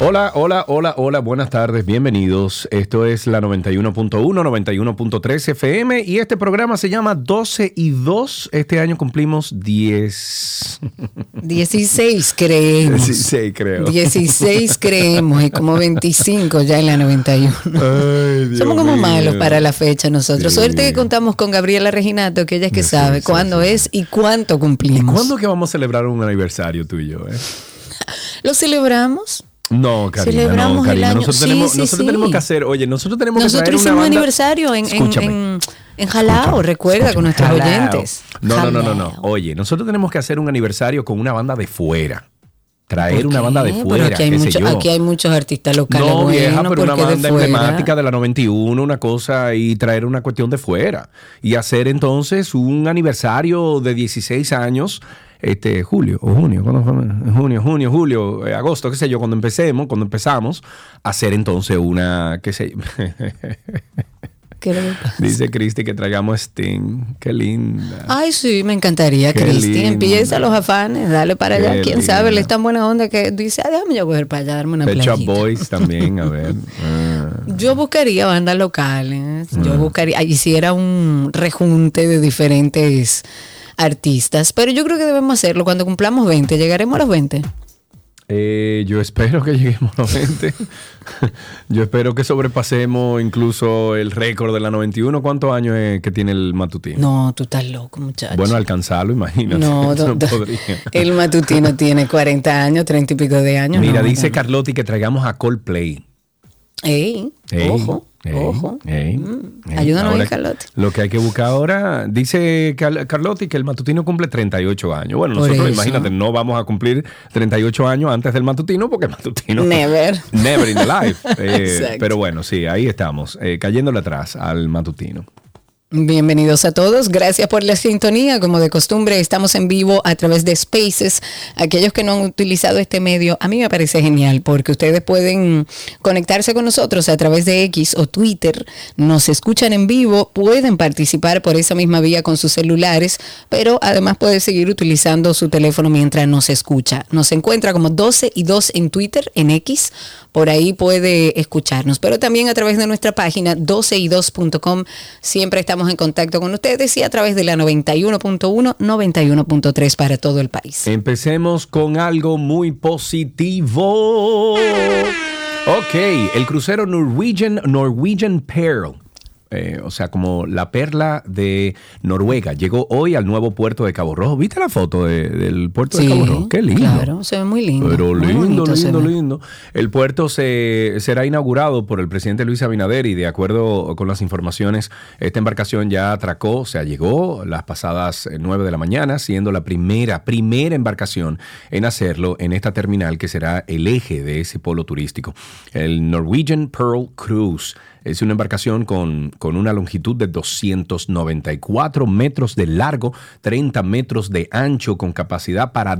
Hola, hola, hola, hola, buenas tardes, bienvenidos. Esto es la 91.1, 91.3 FM y este programa se llama 12 y 2. Este año cumplimos 10. 16 creemos. 16 creo. 16 creemos y como 25 ya en la 91. Ay, Dios Somos como mío. malos para la fecha nosotros. Sí. Suerte que contamos con Gabriela Reginato, que ella es que Sí, sabe sí, cuándo es y cuánto ¿Y cumplimos. cuándo que vamos a celebrar un aniversario tú y yo? eh? ¿Lo celebramos? No, Karina, Celebramos no, el año- Nosotros, sí, tenemos, sí, nosotros sí. tenemos que hacer, oye, nosotros tenemos que Nosotros traer una hicimos un banda- aniversario en, en, Escúchame. en, en Jalao, Escúchame, recuerda, con nuestros Jalao. oyentes. No, no, no, no, no. Oye, nosotros tenemos que hacer un aniversario con una banda de fuera. Traer ¿Por una banda de Pero fuera, aquí hay, qué sé mucho- yo. aquí hay muchos artistas locales. No, vieja, pero una ¿por qué de banda emblemática de la 91, una cosa, y traer una cuestión de fuera. Y hacer entonces un aniversario de 16 años, este, julio o junio, ¿cuándo fue? Junio, junio, julio, eh, agosto, qué sé yo, cuando empecemos, cuando empezamos, hacer entonces una, qué sé yo. ¿Qué le? Dice Cristi que traigamos a Sting. Qué linda. Ay, sí, me encantaría, Cristi. Empieza los afanes, dale para Qué allá. Quién sabe, linda. es tan buena onda que dice, ah, déjame yo coger para allá, darme una playita. Boys también, a ver. Ah. Yo buscaría bandas locales. Yo Ah. buscaría, hiciera un rejunte de diferentes artistas. Pero yo creo que debemos hacerlo cuando cumplamos 20. ¿Llegaremos a los 20? Eh, yo espero que lleguemos a 90. yo espero que sobrepasemos incluso el récord de la 91. ¿Cuántos años es que tiene el matutino? No, tú estás loco, muchacho. Bueno, alcanzarlo, imagínate. no, do- podría. el matutino tiene 40 años, 30 y pico de años. Mira, no, dice no. Carlotti que traigamos a Coldplay. Ey, Ey, ojo, ey, ojo. ey, Mm, ey. Ayúdanos Ahora ahí, Carlotti. Lo que hay que buscar ahora, dice Carlotti que el matutino cumple 38 años. Bueno, Por nosotros, eso. imagínate, no vamos a cumplir 38 años antes del matutino porque el matutino... Never. Never in the life. Eh, pero bueno, sí, ahí estamos, eh, cayéndole atrás al matutino. Bienvenidos a todos, gracias por la sintonía. Como de costumbre, estamos en vivo a través de Spaces. Aquellos que no han utilizado este medio, a mí me parece genial porque ustedes pueden conectarse con nosotros a través de X o Twitter, nos escuchan en vivo, pueden participar por esa misma vía con sus celulares, pero además pueden seguir utilizando su teléfono mientras nos escucha. Nos encuentra como 12 y 2 en Twitter, en X, por ahí puede escucharnos, pero también a través de nuestra página 12y2.com siempre estamos en contacto con ustedes y a través de la 91.1, 91.3 para todo el país. Empecemos con algo muy positivo. Ok, el crucero Norwegian, Norwegian Pearl. Eh, o sea, como la perla de Noruega, llegó hoy al nuevo puerto de Cabo Rojo. ¿Viste la foto de- del puerto de Cabo Rojo? Qué lindo. Claro, se ve muy lindo. Pero muy lindo, lindo, lindo. El puerto se, será inaugurado por el presidente Luis Abinader y de acuerdo con las informaciones, esta embarcación ya atracó, o sea, llegó las pasadas eh, 9 de la mañana, siendo la primera, primera embarcación en hacerlo en esta terminal que será el eje de ese polo turístico. El Norwegian Pearl Cruise es una embarcación con, con una longitud de 294 metros de largo, 30 metros de ancho, con capacidad para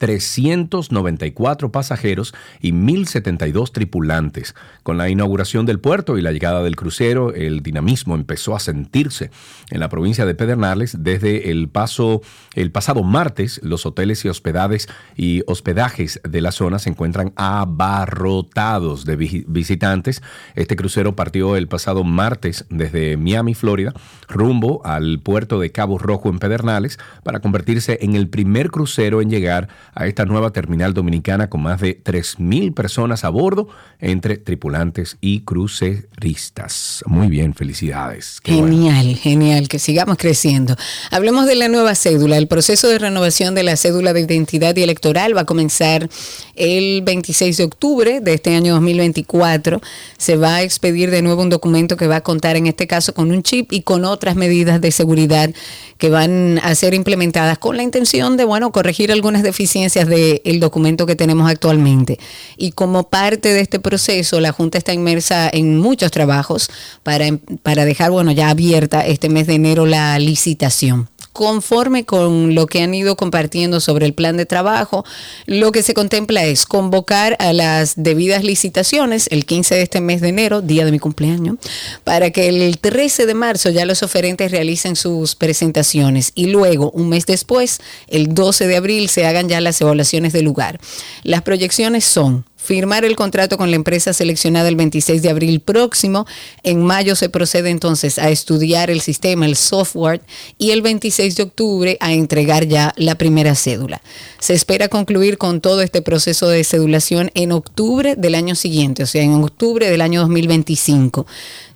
2.394 pasajeros y 1.072 tripulantes. Con la inauguración del puerto y la llegada del crucero, el dinamismo empezó a sentirse en la provincia de Pedernales desde el paso el pasado martes. Los hoteles y hospedades y hospedajes de la zona se encuentran abarrotados de vi- visitantes. Este crucero partió el pasado martes desde Miami, Florida, rumbo al puerto de Cabo Rojo en Pedernales para convertirse en el primer crucero en llegar a esta nueva terminal dominicana con más de 3.000 personas a bordo entre tripulantes y cruceristas. Muy bien, felicidades. genial, genial, que sigamos creciendo. Hablemos de la nueva cédula. El proceso de renovación de la cédula de identidad y electoral va a comenzar el 26 de octubre de este año 2024. Se va a expedir de nuevo un documento que va a contar en este caso con un chip y con otras medidas de seguridad que van a ser implementadas con la intención de, bueno, corregir algunas deficiencias del documento que tenemos actualmente. Y como parte de este proceso, la Junta está inmersa en muchos trabajos para, para dejar, bueno, ya abierta este mes de enero la licitación conforme con lo que han ido compartiendo sobre el plan de trabajo, lo que se contempla es convocar a las debidas licitaciones el 15 de este mes de enero, día de mi cumpleaños, para que el 13 de marzo ya los oferentes realicen sus presentaciones y luego, un mes después, el 12 de abril, se hagan ya las evaluaciones del lugar. Las proyecciones son firmar el contrato con la empresa seleccionada el 26 de abril próximo. En mayo se procede entonces a estudiar el sistema, el software, y el 26 de octubre a entregar ya la primera cédula. Se espera concluir con todo este proceso de cedulación en octubre del año siguiente, o sea, en octubre del año 2025.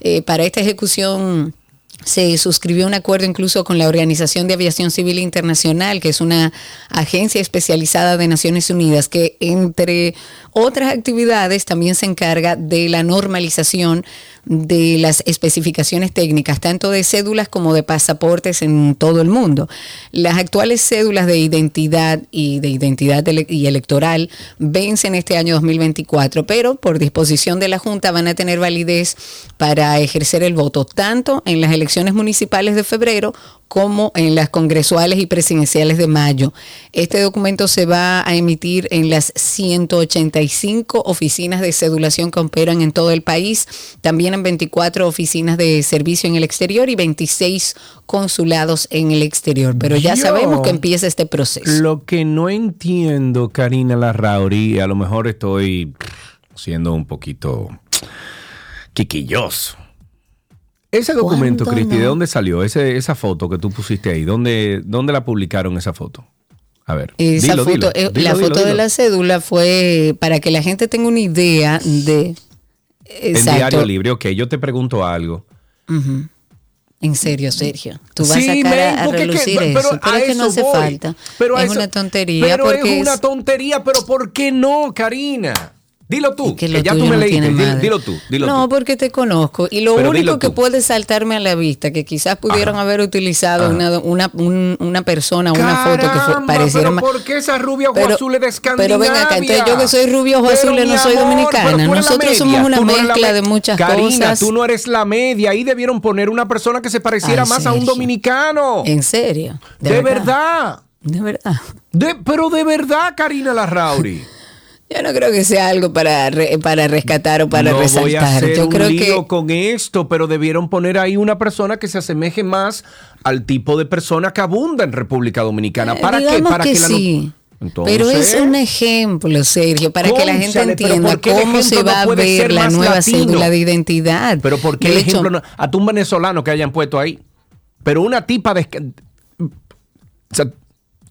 Eh, para esta ejecución se suscribió un acuerdo incluso con la Organización de Aviación Civil Internacional, que es una agencia especializada de Naciones Unidas, que entre otras actividades también se encarga de la normalización de las especificaciones técnicas, tanto de cédulas como de pasaportes en todo el mundo. Las actuales cédulas de identidad y de identidad y electoral vencen este año 2024, pero por disposición de la Junta van a tener validez para ejercer el voto tanto en las elecciones municipales de febrero como en las congresuales y presidenciales de mayo. Este documento se va a emitir en las 185 oficinas de cedulación que operan en todo el país, también en 24 oficinas de servicio en el exterior y 26 consulados en el exterior. Pero ya sabemos que empieza este proceso. Lo que no entiendo, Karina Larrauri, a lo mejor estoy siendo un poquito quiquilloso ese documento, Cristi, ¿de dónde salió? Ese, esa foto que tú pusiste ahí, ¿dónde, dónde la publicaron esa foto? A ver. Esa foto, eh, la foto de la cédula fue para que la gente tenga una idea de. En Diario Libre, ok, yo te pregunto algo. En serio, Sergio. Tú vas a sacar a, relucir eso. Pero es que no hace falta. es una tontería. Pero es una tontería, pero ¿por qué no, Karina? Dilo tú, que, ya tú me leíste. Dilo, tú, dilo No, porque te conozco. Y lo único que puede saltarme a la vista, que quizás pudieron haber utilizado una, una, una, persona, una foto que fue, pareciera pero ¿Por qué esa rubia ojo azul de Escandinavia? Pero ven acá, entonces yo que soy rubia ojo azul no soy dominicana. Nosotros somos una mezcla de muchas Karina, cosas. tú no eres la media. Ahí debieron poner una persona que se pareciera más a un dominicano. ¿En serio? De, verdad? De verdad. De, pero de verdad, Karina Larrauri. Yo no creo que sea algo para, para rescatar o para resaltar. Voy a hacer Yo un creo lío con esto, pero debieron poner ahí una persona que se asemeje más al tipo de persona que abunda en República Dominicana. ¿Para eh, qué? Para que, sí. pero es un ejemplo, Sergio, para que la gente entienda cómo se va a ver la nueva cédula de identidad. Pero ¿por qué el ejemplo no, a un venezolano que hayan puesto ahí? Pero una tipa de... O sea,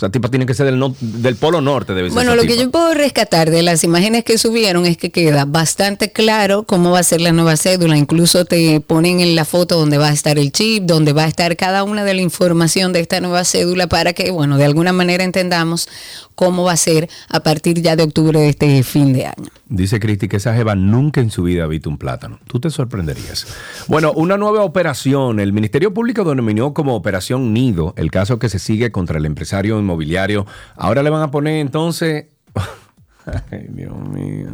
tipa tiene que ser del, del polo norte, debe ser. Bueno, lo que yo puedo rescatar de las imágenes que subieron es que queda bastante claro cómo va a ser la nueva cédula. Incluso te ponen en la foto donde va a estar el chip, donde va a estar cada una de la información de esta nueva cédula para que, bueno, de alguna manera entendamos cómo va a ser a partir ya de octubre de este fin de año. Dice Cristi que esa jeva nunca en su vida ha visto un plátano. Tú te sorprenderías. Bueno, una nueva operación. El Ministerio Público denominó como Operación Nido el caso que se sigue contra el empresario inmobiliario. Ahora le van a poner entonces... Ay, Dios mío.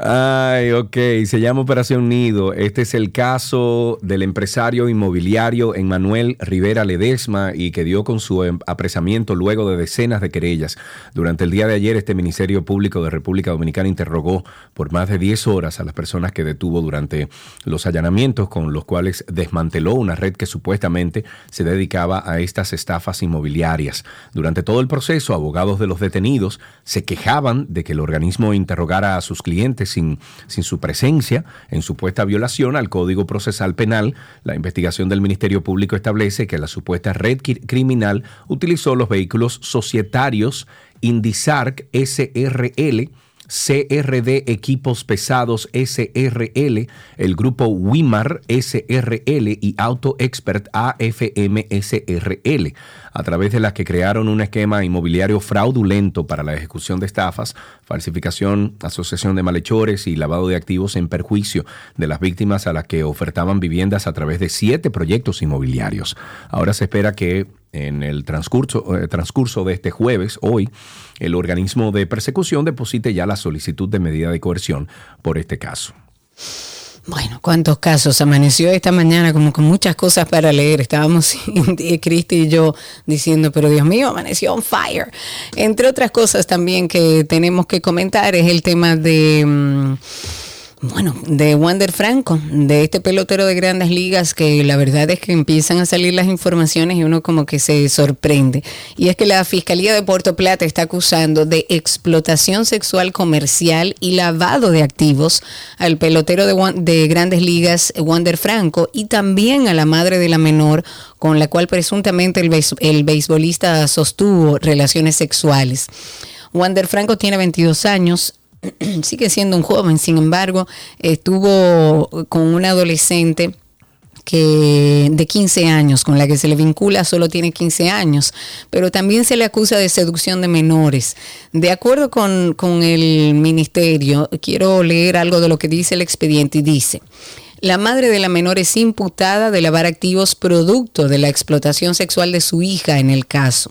Ay, ok, se llama Operación Nido. Este es el caso del empresario inmobiliario Emmanuel Rivera Ledesma y que dio con su em, apresamiento luego de decenas de querellas. Durante el día de ayer, este Ministerio Público de República Dominicana interrogó por más de 10 horas a las personas que detuvo durante los allanamientos con los cuales desmanteló una red que supuestamente se dedicaba a estas estafas inmobiliarias. Durante todo el proceso, abogados de los detenidos se quejaban de que el organismo interrogara a sus clientes sin, su presencia en supuesta violación al Código Procesal Penal. La investigación del Ministerio Público establece que la supuesta red criminal utilizó los vehículos societarios Indisarc SRL CRD Equipos Pesados SRL, el grupo Wimar SRL y Auto Expert AFM SRL, a través de las que crearon un esquema inmobiliario fraudulento para la ejecución de estafas, falsificación, asociación de malhechores y lavado de activos en perjuicio de las víctimas a las que ofertaban viviendas a través de siete proyectos inmobiliarios. Ahora se espera que en el transcurso, eh, transcurso de este jueves, hoy, el organismo de persecución deposite ya la solicitud de medida de coerción por este caso. Bueno, ¿cuántos casos? Amaneció esta mañana como con muchas cosas para leer. Estábamos, Cristi y yo, diciendo, pero Dios mío, amaneció on fire. Entre otras cosas también que tenemos que comentar es el tema de... Mm, bueno, de Wander Franco, de este pelotero de grandes ligas que la verdad es que empiezan a salir las informaciones y uno como que se sorprende. Y es que la Fiscalía de Puerto Plata está acusando de explotación sexual comercial y lavado de activos al pelotero de, de grandes ligas Wander Franco y también a la madre de la menor con la cual presuntamente el, el beisbolista sostuvo relaciones sexuales. Wander Franco tiene 22 años, sigue siendo un joven, sin embargo, estuvo con una adolescente que de 15 años, con la que se le vincula, solo tiene 15 años, pero también se le acusa de seducción de menores. De acuerdo con, con el ministerio, quiero leer algo de lo que dice el expediente y dice, la madre de la menor es imputada de lavar activos producto de la explotación sexual de su hija en el caso.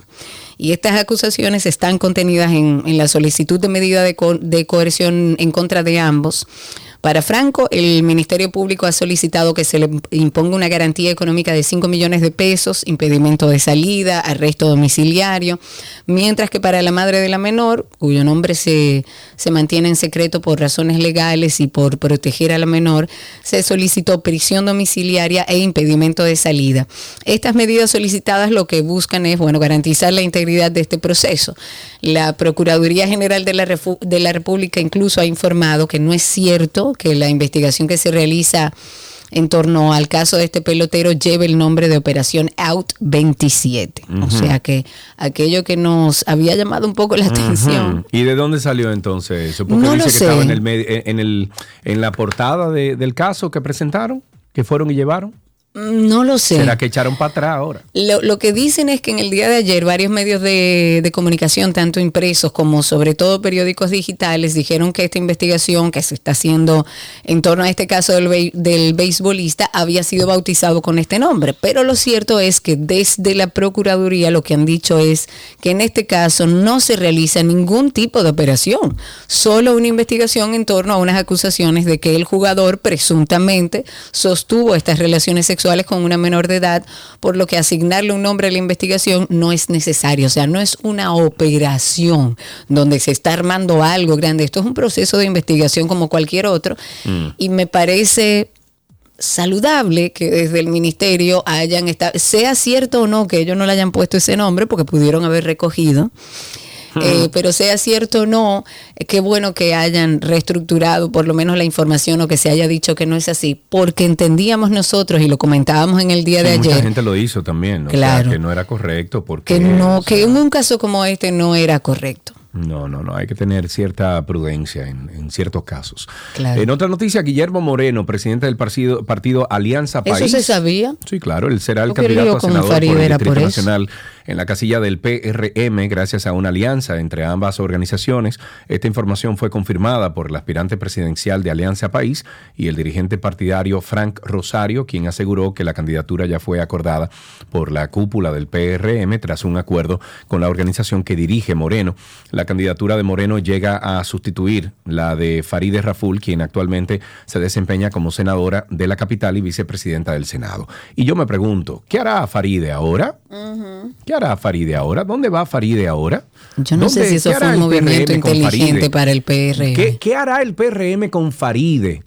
Y estas acusaciones están contenidas en, la solicitud de medida de, de coerción en contra de ambos para Franco, el Ministerio Público ha solicitado que se le imponga una garantía económica de 5 millones de pesos, impedimento de salida, arresto domiciliario, mientras que para la madre de la menor, cuyo nombre se, se mantiene en secreto por razones legales y por proteger a la menor, se solicitó prisión domiciliaria e impedimento de salida. Estas medidas solicitadas lo que buscan es, bueno, garantizar la integridad de este proceso. La Procuraduría General de la, de la República incluso ha informado que no es cierto que la investigación que se realiza en torno al caso de este pelotero lleve el nombre de Operación Out 27. O sea que aquello que nos había llamado un poco la atención. ¿Y de dónde salió entonces eso? Porque dice que estaba en, el, en, el, en la portada del caso que presentaron, que fueron y llevaron. No lo sé. ¿Será que echaron para atrás ahora? Lo, que dicen es que en el día de ayer varios medios de, comunicación, tanto impresos como sobre todo periódicos digitales, dijeron que esta investigación que se está haciendo en torno a este caso del, del beisbolista había sido bautizado con este nombre. Pero lo cierto es que desde la Procuraduría lo que han dicho es que en este caso no se realiza ningún tipo de operación, solo una investigación en torno a unas acusaciones de que el jugador presuntamente sostuvo estas relaciones sexuales con una menor de edad, por lo que asignarle un nombre a la investigación no es necesario. O sea, no es una operación donde se está armando algo grande. Esto es un proceso de investigación como cualquier otro. Mm. Y me parece saludable que desde el ministerio hayan estado, sea cierto o no que ellos no le hayan puesto ese nombre, porque pudieron haber recogido. Eh, pero sea cierto o no, qué bueno que hayan reestructurado por lo menos la información o que se haya dicho que no es así, porque entendíamos nosotros y lo comentábamos en el día de ayer. Mucha gente lo hizo también, claro, que no era correcto porque que no, que en un caso como este no era correcto. No, no, no, hay que tener cierta prudencia en, ciertos casos. En otra noticia, Guillermo Moreno, presidente del partido, partido Alianza País. ¿Eso se sabía? Sí, claro, él será el candidato a senador por el Distrito Nacional en la casilla del PRM gracias a una alianza entre ambas organizaciones. Esta información fue confirmada por el aspirante presidencial de Alianza País y el dirigente partidario Frank Rosario, quien aseguró que la candidatura ya fue acordada por la cúpula del PRM tras un acuerdo con la organización que dirige Moreno. La candidatura de Moreno llega a sustituir la de Faride Raful, quien actualmente se desempeña como senadora de la capital y vicepresidenta del Senado. Y yo me pregunto, ¿qué hará Faride ahora? ¿Qué hará Faride ahora? ¿Dónde va Faride ahora? Yo no sé si eso fue un movimiento inteligente para el PRM. ¿Qué, hará el PRM con Faride?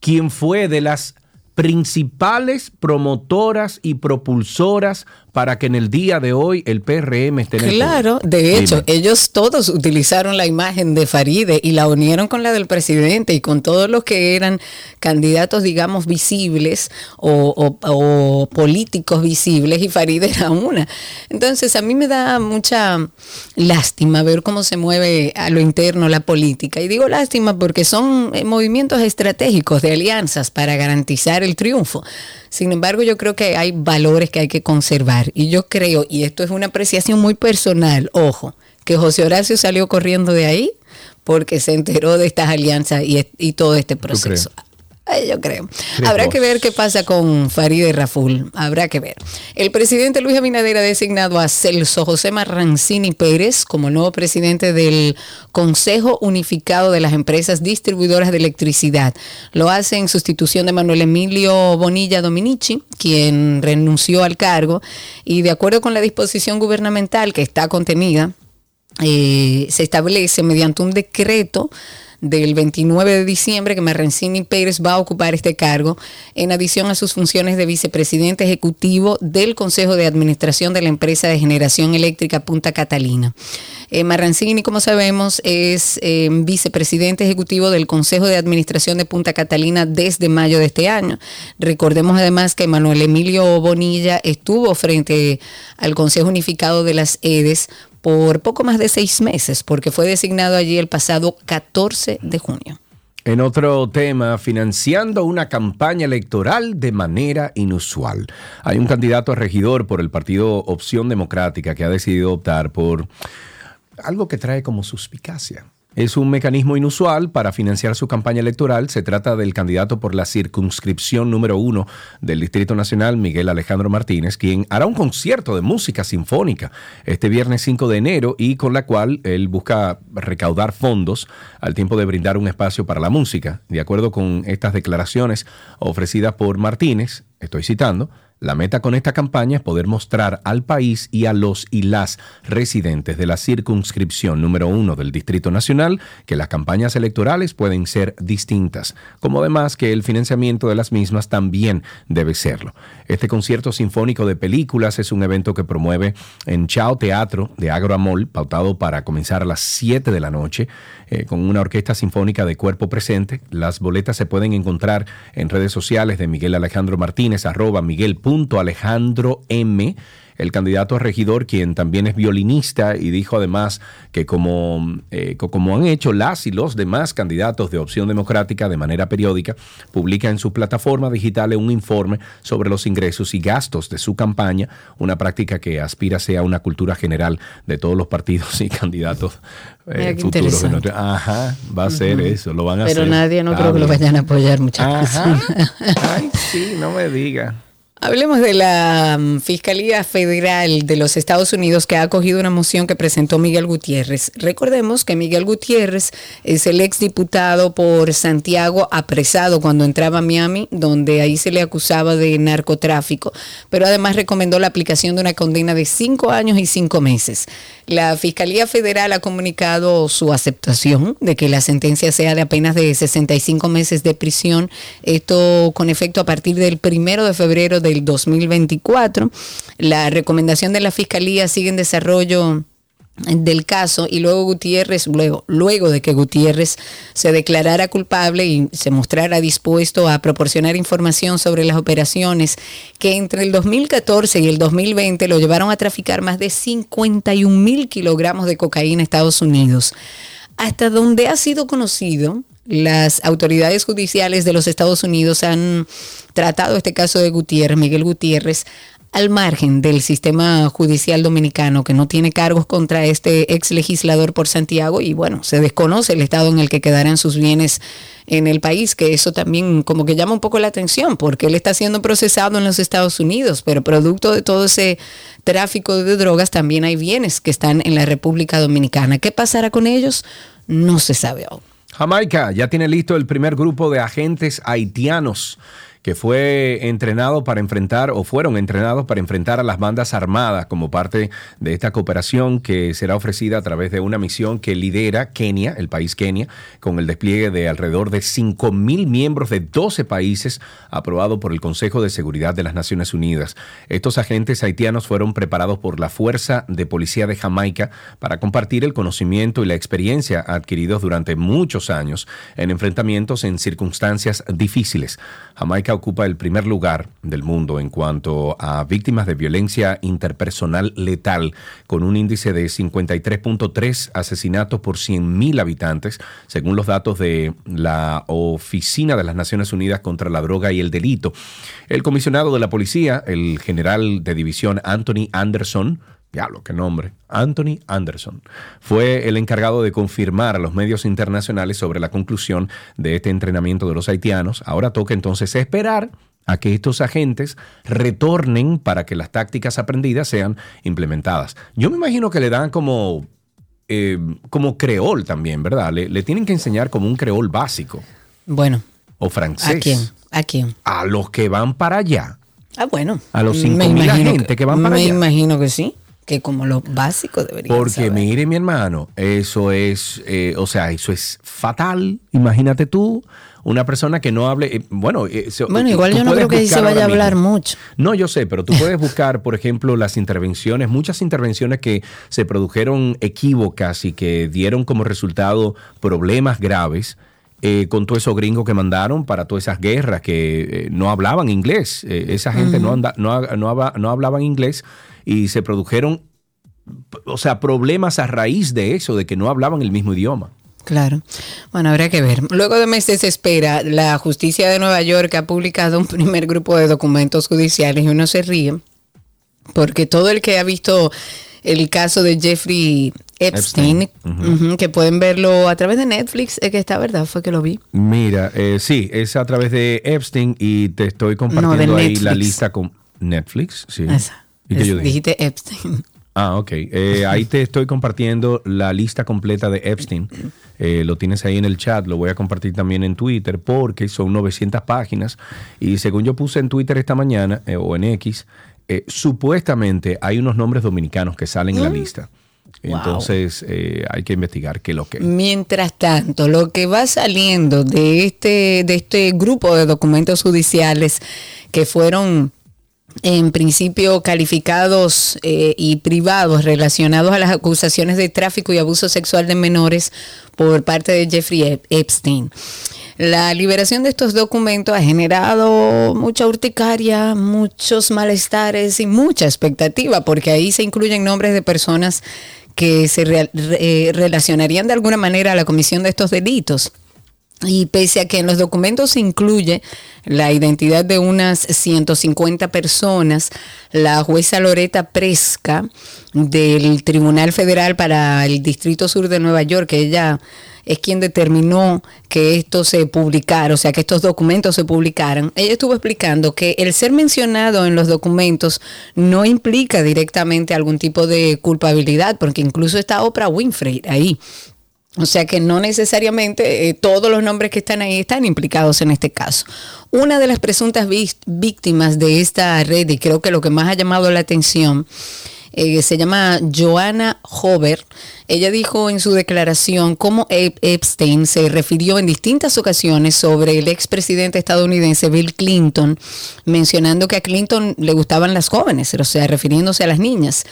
Quien fue de las principales promotoras y propulsoras para que en el día de hoy el PRM esté en el Claro, de hecho, ellos todos utilizaron la imagen de Faride y la unieron con la del presidente y con todos los que eran candidatos, digamos, visibles o, o políticos visibles y Faride era una. Entonces, a mí me da mucha lástima ver cómo se mueve a lo interno la política. Y digo lástima porque son eh, movimientos estratégicos de alianzas para garantizar el triunfo. Sin embargo, yo creo que hay valores que hay que conservar. Y yo creo, y esto es una apreciación muy personal, ojo, que José Horacio salió corriendo de ahí porque se enteró de estas alianzas y, y todo este proceso yo creo. Habrá que ver qué pasa con Farideh Raful. Habrá que ver. El presidente Luis Abinader ha designado a Celso José Marrancini Pérez como nuevo presidente del Consejo Unificado de las Empresas Distribuidoras de Electricidad. Lo hace en sustitución de Manuel Emilio Bonilla Dominici, quien renunció al cargo. Y de acuerdo con la disposición gubernamental que está contenida, eh, se establece mediante un decreto del 29 de diciembre que Marrancini Pérez va a ocupar este cargo, en adición a sus funciones de vicepresidente ejecutivo del Consejo de Administración de la empresa de generación eléctrica Punta Catalina. Eh, Marrancini, como sabemos, es eh, vicepresidente ejecutivo del Consejo de Administración de Punta Catalina desde mayo de este año. Recordemos además que Manuel Emilio Bonilla estuvo frente al Consejo Unificado de las EDES por poco más de seis meses, porque fue designado allí el pasado 14 de junio. En otro tema, financiando una campaña electoral de manera inusual. Hay un candidato a regidor por el partido Opción Democrática que ha decidido optar por algo que trae como suspicacia. Es un mecanismo inusual para financiar su campaña electoral. Se trata del candidato por la circunscripción número uno del Distrito Nacional, Miguel Alejandro Martínez, quien hará un concierto de música sinfónica este viernes 5 de enero y con la cual él busca recaudar fondos al tiempo de brindar un espacio para la música. De acuerdo con estas declaraciones ofrecidas por Martínez, estoy citando, la meta con esta campaña es poder mostrar al país y a los y las residentes de la circunscripción número uno del Distrito Nacional que las campañas electorales pueden ser distintas, como además que el financiamiento de las mismas también debe serlo. Este concierto sinfónico de películas es un evento que promueve en Chao Teatro de Agroamol, pautado para comenzar a las 7 de la noche, eh, con una orquesta sinfónica de cuerpo presente. Las boletas se pueden encontrar en redes sociales de Miguel Alejandro Martínez, arroba Miguel Alejandro M el candidato a regidor, quien también es violinista y dijo además que como, eh, como han hecho las y los demás candidatos de opción democrática de manera periódica, publica en su plataforma digital un informe sobre los ingresos y gastos de su campaña, una práctica que aspira sea una cultura general de todos los partidos y candidatos eh, futuros. Ajá, va a ser eso, lo van a Pero hacer. Pero nadie no creo que lo vayan a apoyar muchas Ay, sí, no me diga. Hablemos de la mm, Fiscalía Federal de los Estados Unidos que ha acogido una moción que presentó Miguel Gutiérrez. Recordemos que Miguel Gutiérrez es el exdiputado por Santiago apresado cuando entraba a Miami, donde ahí se le acusaba de narcotráfico, pero además recomendó la aplicación de una condena de cinco años y cinco meses. La Fiscalía Federal ha comunicado su aceptación de que la sentencia sea de apenas de 65 meses de prisión, esto con efecto a partir del primero de febrero del 2024. La recomendación de la Fiscalía sigue en desarrollo del caso y luego Gutiérrez, luego, luego de que Gutiérrez se declarara culpable y se mostrara dispuesto a proporcionar información sobre las operaciones que entre el 2014 y el 2020 lo llevaron a traficar más de 51 mil kilogramos de cocaína a Estados Unidos. Hasta donde ha sido conocido, las autoridades judiciales de los Estados Unidos han tratado este caso de Gutiérrez, Miguel Gutiérrez, al margen del sistema judicial dominicano que no tiene cargos contra este ex legislador por Santiago y bueno, se desconoce el estado en el que quedarán sus bienes en el país, que eso también como que llama un poco la atención porque él está siendo procesado en los Estados Unidos, pero producto de todo ese tráfico de drogas también hay bienes que están en la República Dominicana. ¿Qué pasará con ellos? No se sabe aún. Jamaica ya tiene listo el primer grupo de agentes haitianos que fue entrenado para enfrentar o fueron entrenados para enfrentar a las bandas armadas como parte de esta cooperación que será ofrecida a través de una misión que lidera Kenia, el país Kenia, con el despliegue de alrededor de 5.000 miembros de 12 países aprobado por el Consejo de Seguridad de las Naciones Unidas. Estos agentes haitianos fueron preparados por la Fuerza de Policía de Jamaica para compartir el conocimiento y la experiencia adquiridos durante muchos años en enfrentamientos en circunstancias difíciles. Jamaica ocupa el primer lugar del mundo en cuanto a víctimas de violencia interpersonal letal, con un índice de 53.3 asesinatos por 100.000 habitantes, según los datos de la Oficina de las Naciones Unidas contra la Droga y el Delito. El comisionado de la policía, el general de división Anthony Anderson, Diablo, qué nombre. Anthony Anderson. Fue el encargado de confirmar a los medios internacionales sobre la conclusión de este entrenamiento de los haitianos. Ahora toca entonces esperar a que estos agentes retornen para que las tácticas aprendidas sean implementadas. Yo me imagino que le dan como, eh, como creol también, ¿verdad? Le, le, tienen que enseñar como un creol básico. Bueno. O francés. ¿A quién? ¿A quién? A los que van para allá. Ah, bueno. A los 5.000 gente que, que van para me allá. Me imagino que sí que como lo básico debería Porque saber. mire, mi hermano, eso es, eh, o sea, eso es fatal. Imagínate tú, una persona que no hable, eh, bueno, eh, se- Bueno, igual yo no creo que se vaya a hablar mismo. mucho. No, yo sé, pero tú puedes buscar, por ejemplo, las intervenciones, muchas intervenciones que se produjeron equívocas y que dieron como resultado problemas graves. eh, con todos esos gringos que mandaron para todas esas guerras que eh, no hablaban inglés. Eh, esa gente no, anda- no, no no hablaban inglés y se produjeron o sea, problemas a raíz de eso, de que no hablaban el mismo idioma. Claro. Bueno, habrá que ver. Luego de meses de espera, la justicia de Nueva York ha publicado un primer grupo de documentos judiciales y uno se ríe porque todo el que ha visto el caso de Jeffrey Epstein, que pueden verlo a través de Netflix, es que está verdad, fue que lo vi. Mira, eh, sí, es a través de Epstein y te estoy compartiendo ahí la lista con Netflix. Sí. Esa. ¿Y qué Es- yo dije? dijiste Epstein. Ah, ok. Eh, ahí te estoy compartiendo la lista completa de Epstein. Eh, lo tienes ahí en el chat, lo voy a compartir también en Twitter porque son 900 páginas. Y según yo puse en Twitter esta mañana, eh, o en X, supuestamente hay unos nombres dominicanos que salen en la lista. Wow. Entonces eh, hay que investigar qué es lo que. Mientras tanto, lo que va saliendo de este, de este grupo de documentos judiciales que fueron en principio calificados eh, y privados relacionados a las acusaciones de tráfico y abuso sexual de menores por parte de Jeffrey Ep- Epstein. La liberación de estos documentos ha generado mucha urticaria, muchos malestares y mucha expectativa, porque ahí se incluyen nombres de personas que se eh, relacionarían de alguna manera a la comisión de estos delitos. Y pese a que en los documentos se incluye la identidad de unas 150 personas, la jueza Loreta Presca del Tribunal Federal para el Distrito Sur de Nueva York, que ella es quien determinó que esto se publicara, o sea, que estos documentos se publicaran, ella estuvo explicando que el ser mencionado en los documentos no implica directamente algún tipo de culpabilidad, porque incluso está Oprah Winfrey ahí. O sea que no necesariamente eh, todos los nombres que están ahí están implicados en este caso. Una de las presuntas víctimas de esta red, y creo que lo que más ha llamado la atención, eh, se llama Joanna Hover. Ella dijo en su declaración cómo Ep- Epstein se refirió en distintas ocasiones sobre el expresidente estadounidense Bill Clinton, mencionando que a Clinton le gustaban las jóvenes, o sea, refiriéndose a las niñas.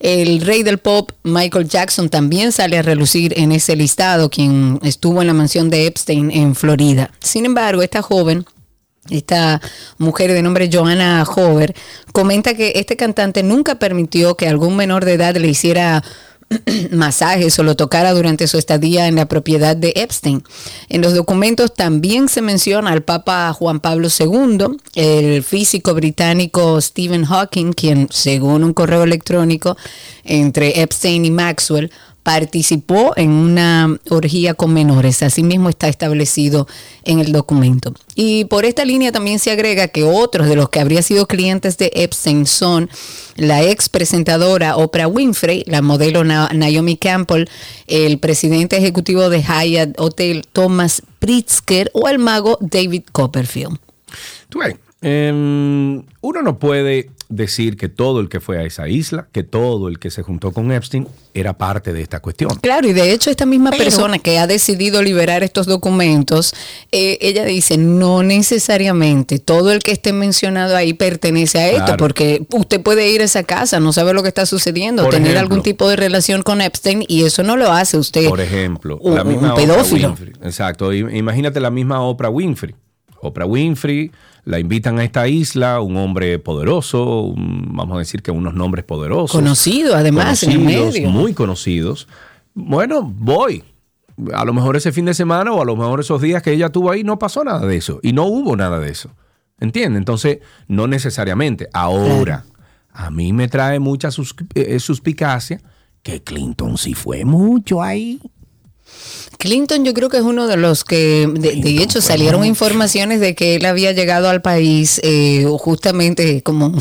El rey del pop, Michael Jackson, también sale a relucir en ese listado, quien estuvo en la mansión de Epstein en Florida. Sin embargo, esta joven esta mujer de nombre Joanna Hover comenta que este cantante nunca permitió que algún menor de edad le hiciera masajes o lo tocara durante su estadía en la propiedad de Epstein. En los documentos también se menciona al Papa Juan Pablo II, el físico británico Stephen Hawking, quien según un correo electrónico entre Epstein y Maxwell participó en una orgía con menores. Asimismo está establecido en el documento. Y por esta línea también se agrega que otros de los que habrían sido clientes de Epstein son la ex presentadora Oprah Winfrey, la modelo Na- Naomi Campbell, el presidente ejecutivo de Hyatt Hotel Thomas Pritzker o el mago David Copperfield. Tú em, uno no puede decir que todo el que fue a esa isla, que todo el que se juntó con Epstein era parte de esta cuestión. Claro, y de hecho esta misma persona que ha decidido liberar estos documentos, eh, ella dice, no necesariamente todo el que esté mencionado ahí pertenece a esto, porque usted puede ir a esa casa, no sabe lo que está sucediendo, tener algún tipo de relación con Epstein y eso no lo hace usted. Por ejemplo, la misma pedófilo. Exacto, imagínate la misma Oprah Winfrey. Oprah Winfrey la invitan a esta isla, un hombre poderoso, vamos a decir que unos nombres poderosos. Conocido además en el medio. Muy conocidos. Bueno, voy. A lo mejor ese fin de semana o a lo mejor esos días que ella tuvo ahí no pasó nada de eso y no hubo nada de eso. ¿Entiendes? Entonces, no necesariamente. Ahora, a mí me trae mucha eh, suspicacia que Clinton sí fue mucho ahí. Clinton yo creo que es uno de los que, de, hecho, salieron informaciones de que él había llegado al país eh, justamente como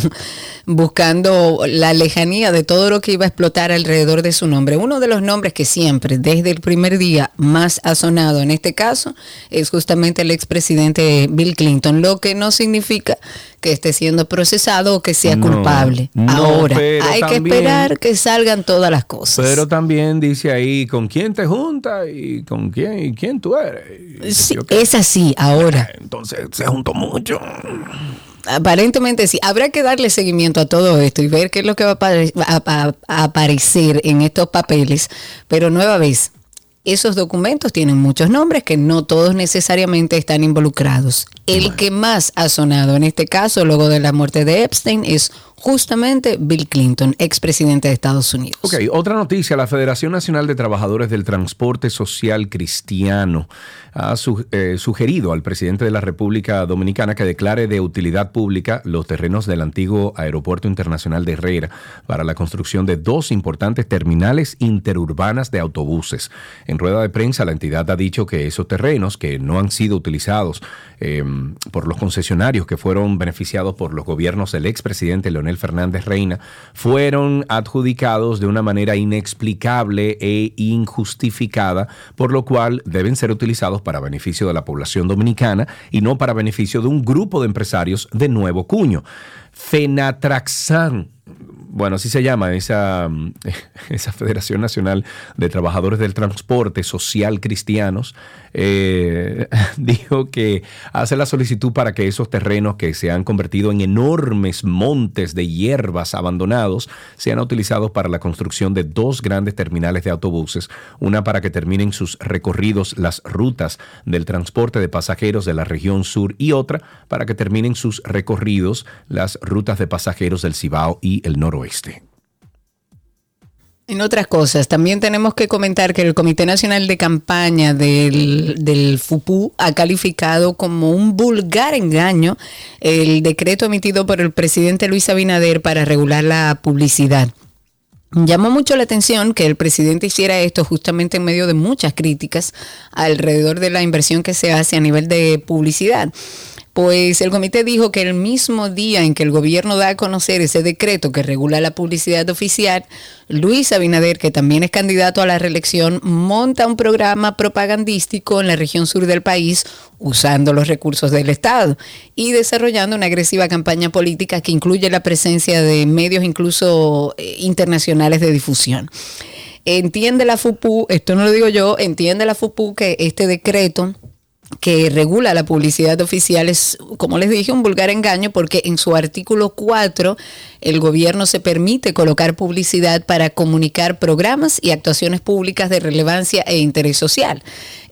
buscando la lejanía de todo lo que iba a explotar alrededor de su nombre. Uno de los nombres que siempre, desde el primer día, más ha sonado en este caso es justamente el expresidente Bill Clinton, lo que no significa que esté siendo procesado o que sea culpable. Ahora, hay que esperar que salgan todas las cosas. Pero también dice ahí con quién te juntas y con quién y quién tú eres. Sí, es así, ahora. Entonces se juntó mucho. Aparentemente sí. Habrá que darle seguimiento a todo esto y ver qué es lo que va a, aparecer en estos papeles. Pero nueva vez, esos documentos tienen muchos nombres que no todos necesariamente están involucrados. El que más ha sonado en este caso, luego de la muerte de Epstein, es justamente Bill Clinton, expresidente de Estados Unidos. Ok, otra noticia, la Federación Nacional de Trabajadores del Transporte Social Cristiano ha eh, sugerido al presidente de la República Dominicana que declare de utilidad pública los terrenos del antiguo Aeropuerto Internacional de Herrera para la construcción de dos importantes terminales interurbanas de autobuses. En rueda de prensa, la entidad ha dicho que esos terrenos que no han sido utilizados em, por los concesionarios que fueron beneficiados por los gobiernos del expresidente Leonel Fernández Reina, fueron adjudicados de una manera inexplicable e injustificada, por lo cual deben ser utilizados para beneficio de la población dominicana y no para beneficio de un grupo de empresarios de nuevo cuño. Fenatraxan bueno, así se llama esa, esa Federación Nacional de Trabajadores del Transporte Social Cristianos, eh, dijo que hace la solicitud para que esos terrenos que se han convertido en enormes montes de hierbas abandonados sean utilizados para la construcción de dos grandes terminales de autobuses, una para que terminen sus recorridos las rutas del transporte de pasajeros de la región sur y otra para que terminen sus recorridos las rutas de pasajeros del Cibao y el noroeste. En otras cosas, también tenemos que comentar que el Comité Nacional de Campaña del, del, FUPU ha calificado como un vulgar engaño el decreto emitido por el presidente Luis Abinader para regular la publicidad. Llamó mucho la atención que el presidente hiciera esto justamente en medio de muchas críticas alrededor de la inversión que se hace a nivel de publicidad. Pues el comité dijo que el mismo día en que el gobierno da a conocer ese decreto que regula la publicidad oficial, Luis Abinader, que también es candidato a la reelección, monta un programa propagandístico en la región sur del país usando los recursos del Estado y desarrollando una agresiva campaña política que incluye la presencia de medios incluso eh, internacionales de difusión. Entiende la FUPU, esto no lo digo yo, entiende la FUPU que este decreto que regula la publicidad oficial es, como les dije, un vulgar engaño porque en su artículo 4 el gobierno se permite colocar publicidad para comunicar programas y actuaciones públicas de relevancia e interés social.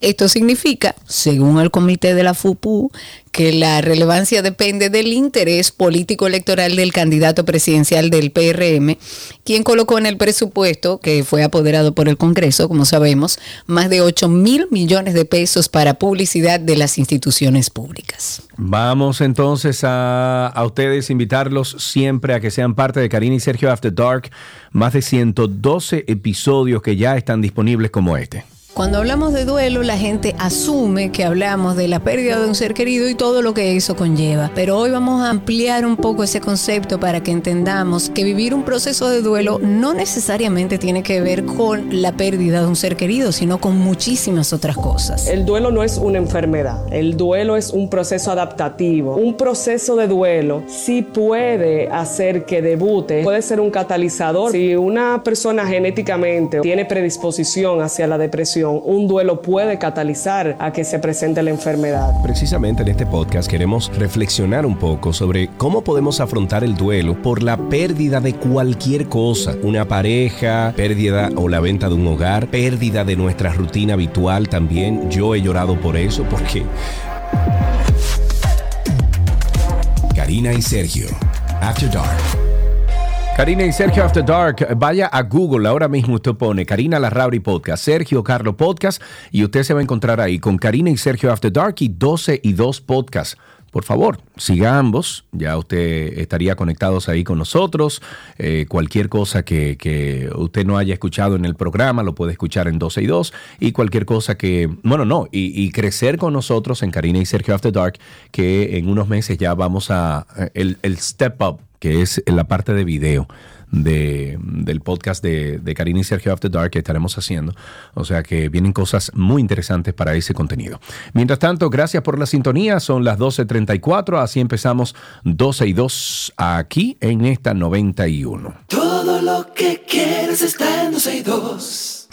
Esto significa, según el comité de la FUPU, que la relevancia depende del interés político electoral del candidato presidencial del PRM, quien colocó en el presupuesto, que fue apoderado por el Congreso, como sabemos, más de 8 mil millones de pesos para publicidad de las instituciones públicas. Vamos entonces a, a ustedes invitarlos siempre a que sean parte de Karina y Sergio After Dark, más de 112 episodios que ya están disponibles como este. Cuando hablamos de duelo, la gente asume que hablamos de la pérdida de un ser querido y todo lo que eso conlleva. Pero hoy vamos a ampliar un poco ese concepto para que entendamos que vivir un proceso de duelo no necesariamente tiene que ver con la pérdida de un ser querido, sino con muchísimas otras cosas. El duelo no es una enfermedad, el duelo es un proceso adaptativo. Un proceso de duelo sí puede hacer que debute, puede ser un catalizador. Si una persona genéticamente tiene predisposición hacia la depresión, un duelo puede catalizar a que se presente la enfermedad. Precisamente en este podcast queremos reflexionar un poco sobre cómo podemos afrontar el duelo por la pérdida de cualquier cosa, una pareja, pérdida o la venta de un hogar, pérdida de nuestra rutina habitual también. Yo he llorado por eso porque... Karina y Sergio, After Dark. Karina y Sergio After Dark, vaya a Google, ahora mismo usted pone Karina Larrauri Podcast, Sergio Carlo Podcast y usted se va a encontrar ahí con Karina y Sergio After Dark y 12 y 2 Podcast. Por favor, siga ambos, ya usted estaría conectados ahí con nosotros. Eh, cualquier cosa que, usted no haya escuchado en el programa lo puede escuchar en 12 y 2 y cualquier cosa que, bueno, no, y, crecer con nosotros en Karina y Sergio After Dark, que en unos meses ya vamos a, el, el step up que es la parte de video de, del podcast de, de Karina y Sergio After Dark que estaremos haciendo. O sea que vienen cosas muy interesantes para ese contenido. Mientras tanto, gracias por la sintonía. Son las 12.34. Así empezamos 12 y 2 aquí en esta 91. Todo lo que quieres está en 12 y 2.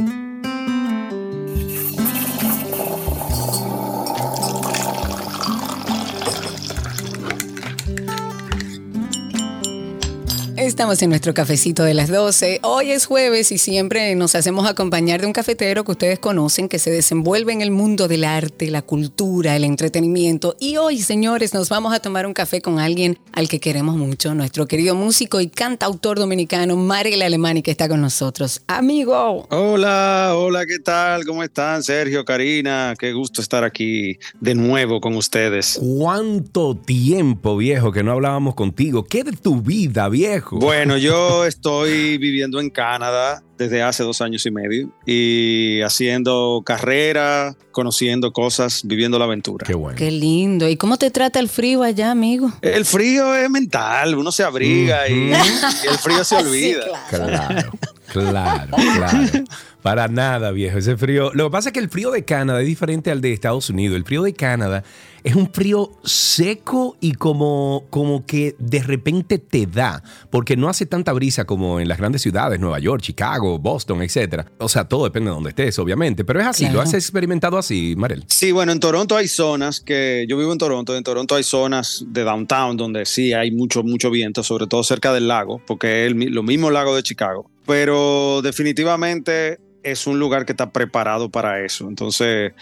Estamos en nuestro cafecito de las 12. Hoy es jueves y siempre nos hacemos acompañar de un cafetero que ustedes conocen que se desenvuelve en el mundo del arte, la cultura, el entretenimiento. Y hoy, señores, nos vamos a tomar un café con alguien al que queremos mucho, nuestro querido músico y cantautor dominicano, Mariel Alemani, que está con nosotros. Amigo. Hola, hola, ¿qué tal? ¿Cómo están? Sergio, Karina, qué gusto estar aquí de nuevo con ustedes. ¿Cuánto tiempo, viejo, que no hablábamos contigo? ¿Qué de tu vida, viejo? Bueno, yo estoy viviendo en Canadá desde hace dos años y medio y haciendo carrera, conociendo cosas, viviendo la aventura. Qué bueno. Qué lindo. ¿Y cómo te trata el frío allá, amigo? El frío es mental, uno se abriga y, el frío se olvida. claro, claro, claro. Para nada, viejo. Ese frío. Lo que pasa es que el frío de Canadá es diferente al de Estados Unidos. El frío de Canadá es un frío seco y como, como que de repente te da, porque no hace tanta brisa como en las grandes ciudades, Nueva York, Chicago, Boston, etc. O sea, todo depende de donde estés, obviamente, pero es así. ¿Lo has experimentado así, Marel? Sí, bueno, en Toronto hay zonas que yo vivo en Toronto. En Toronto hay zonas de downtown donde sí hay mucho, mucho viento, sobre todo cerca del lago, porque es lo mismo lago de Chicago. Pero definitivamente es un lugar que está preparado para eso. Entonces,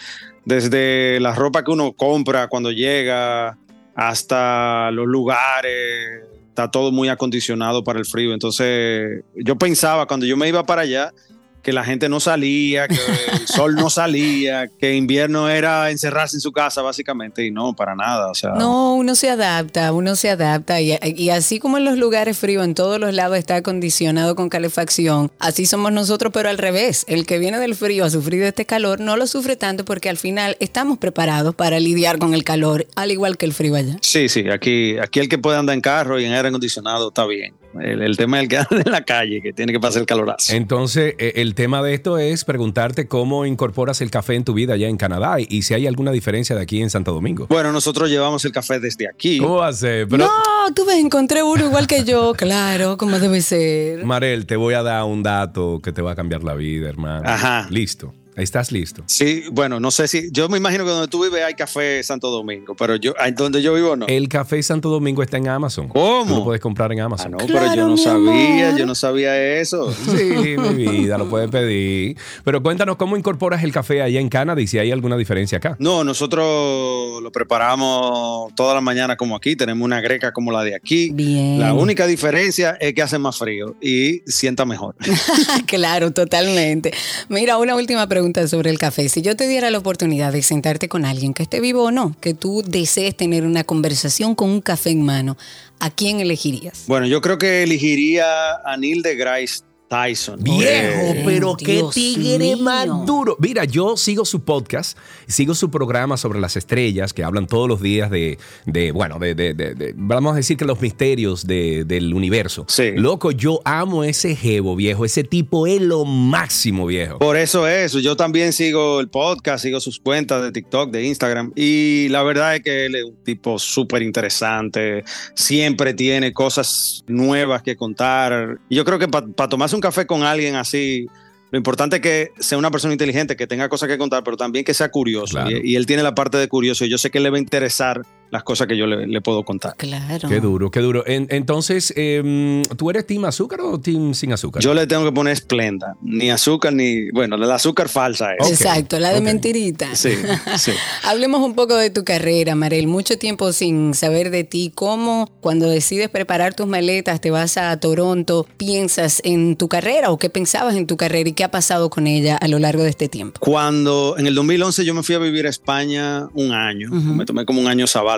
desde la ropa que uno compra cuando llega hasta los lugares, está todo muy acondicionado para el frío. Entonces, yo pensaba cuando yo me iba para allá, que la gente no salía, que el sol no salía, que invierno era encerrarse en su casa básicamente y no, para nada. O sea, no, uno se adapta, uno se adapta y, y, así como en los lugares fríos, en todos los lados está acondicionado con calefacción, así somos nosotros, pero al revés, el que viene del frío a sufrir de este calor no lo sufre tanto porque al final estamos preparados para lidiar con el calor, al igual que el frío allá. Sí, sí, aquí, aquí el que puede andar en carro y en aire acondicionado está bien. El, tema del que anda en la calle, que tiene que pasar el calorazo. Entonces, eh, el tema de esto es preguntarte cómo incorporas el café en tu vida allá en Canadá y, si hay alguna diferencia de aquí en Santo Domingo. Bueno, nosotros llevamos el café desde aquí. ¿Cómo hace? Pero... No, tú ves, encontré uno igual que yo, claro, como debe ser. Marel, te voy a dar un dato que te va a cambiar la vida, hermano. Ajá. Listo. ¿Estás listo? Sí, bueno, no sé si. Yo me imagino que donde tú vives hay café Santo Domingo, pero yo, donde yo vivo no. El café Santo Domingo está en Amazon. ¿Cómo? lo puedes comprar en Amazon. Ah, no, pero yo no sabía, yo no sabía eso. Sí, mi vida, lo puedes pedir. Pero cuéntanos cómo incorporas el café allá en Canadá y si hay alguna diferencia acá. No, nosotros lo preparamos toda la mañana como aquí. Tenemos una greca como la de aquí. Bien. La única diferencia es que hace más frío y sienta mejor. claro, totalmente. Mira, una última pregunta sobre el café. Si yo te diera la oportunidad de sentarte con alguien que esté vivo o no, que tú desees tener una conversación con un café en mano, ¿a quién elegirías? Bueno, yo creo que elegiría a Neil deGrasse Tyson. Viejo, pero qué Dios tigre mío. más duro. Mira, yo sigo su podcast, sigo su programa sobre las estrellas, que hablan todos los días de, de bueno, de, de- de- de- vamos a decir que los misterios de- del universo. Sí. Loco, yo amo ese jevo, viejo. Ese tipo es lo máximo, viejo. Por eso es, yo también sigo el podcast, sigo sus cuentas de TikTok, de Instagram, y la verdad es que él es un tipo súper interesante, siempre tiene cosas nuevas que contar. Y yo creo que para tomarse un café con alguien así, lo importante es que sea una persona inteligente, que tenga cosas que contar, pero también que sea curioso. Claro. Y, y él tiene la parte de curioso, y yo sé que le va a interesar las cosas que yo le, le puedo contar. Claro. Qué duro, qué duro. En- entonces, em, ¿tú eres team azúcar o team sin azúcar? Yo le tengo que poner esplenda, ni azúcar, ni, bueno, el azúcar falsa es. Exacto, la de mentirita. Sí, sí. Hablemos un poco de tu carrera, Marel. Mucho tiempo sin saber de ti. ¿Cómo, cuando decides preparar tus maletas, te vas a Toronto, piensas en tu carrera o qué pensabas en tu carrera y qué ha pasado con ella a lo largo de este tiempo? Cuando en el 2011 yo me fui a vivir a España un año, me tomé como un año sabático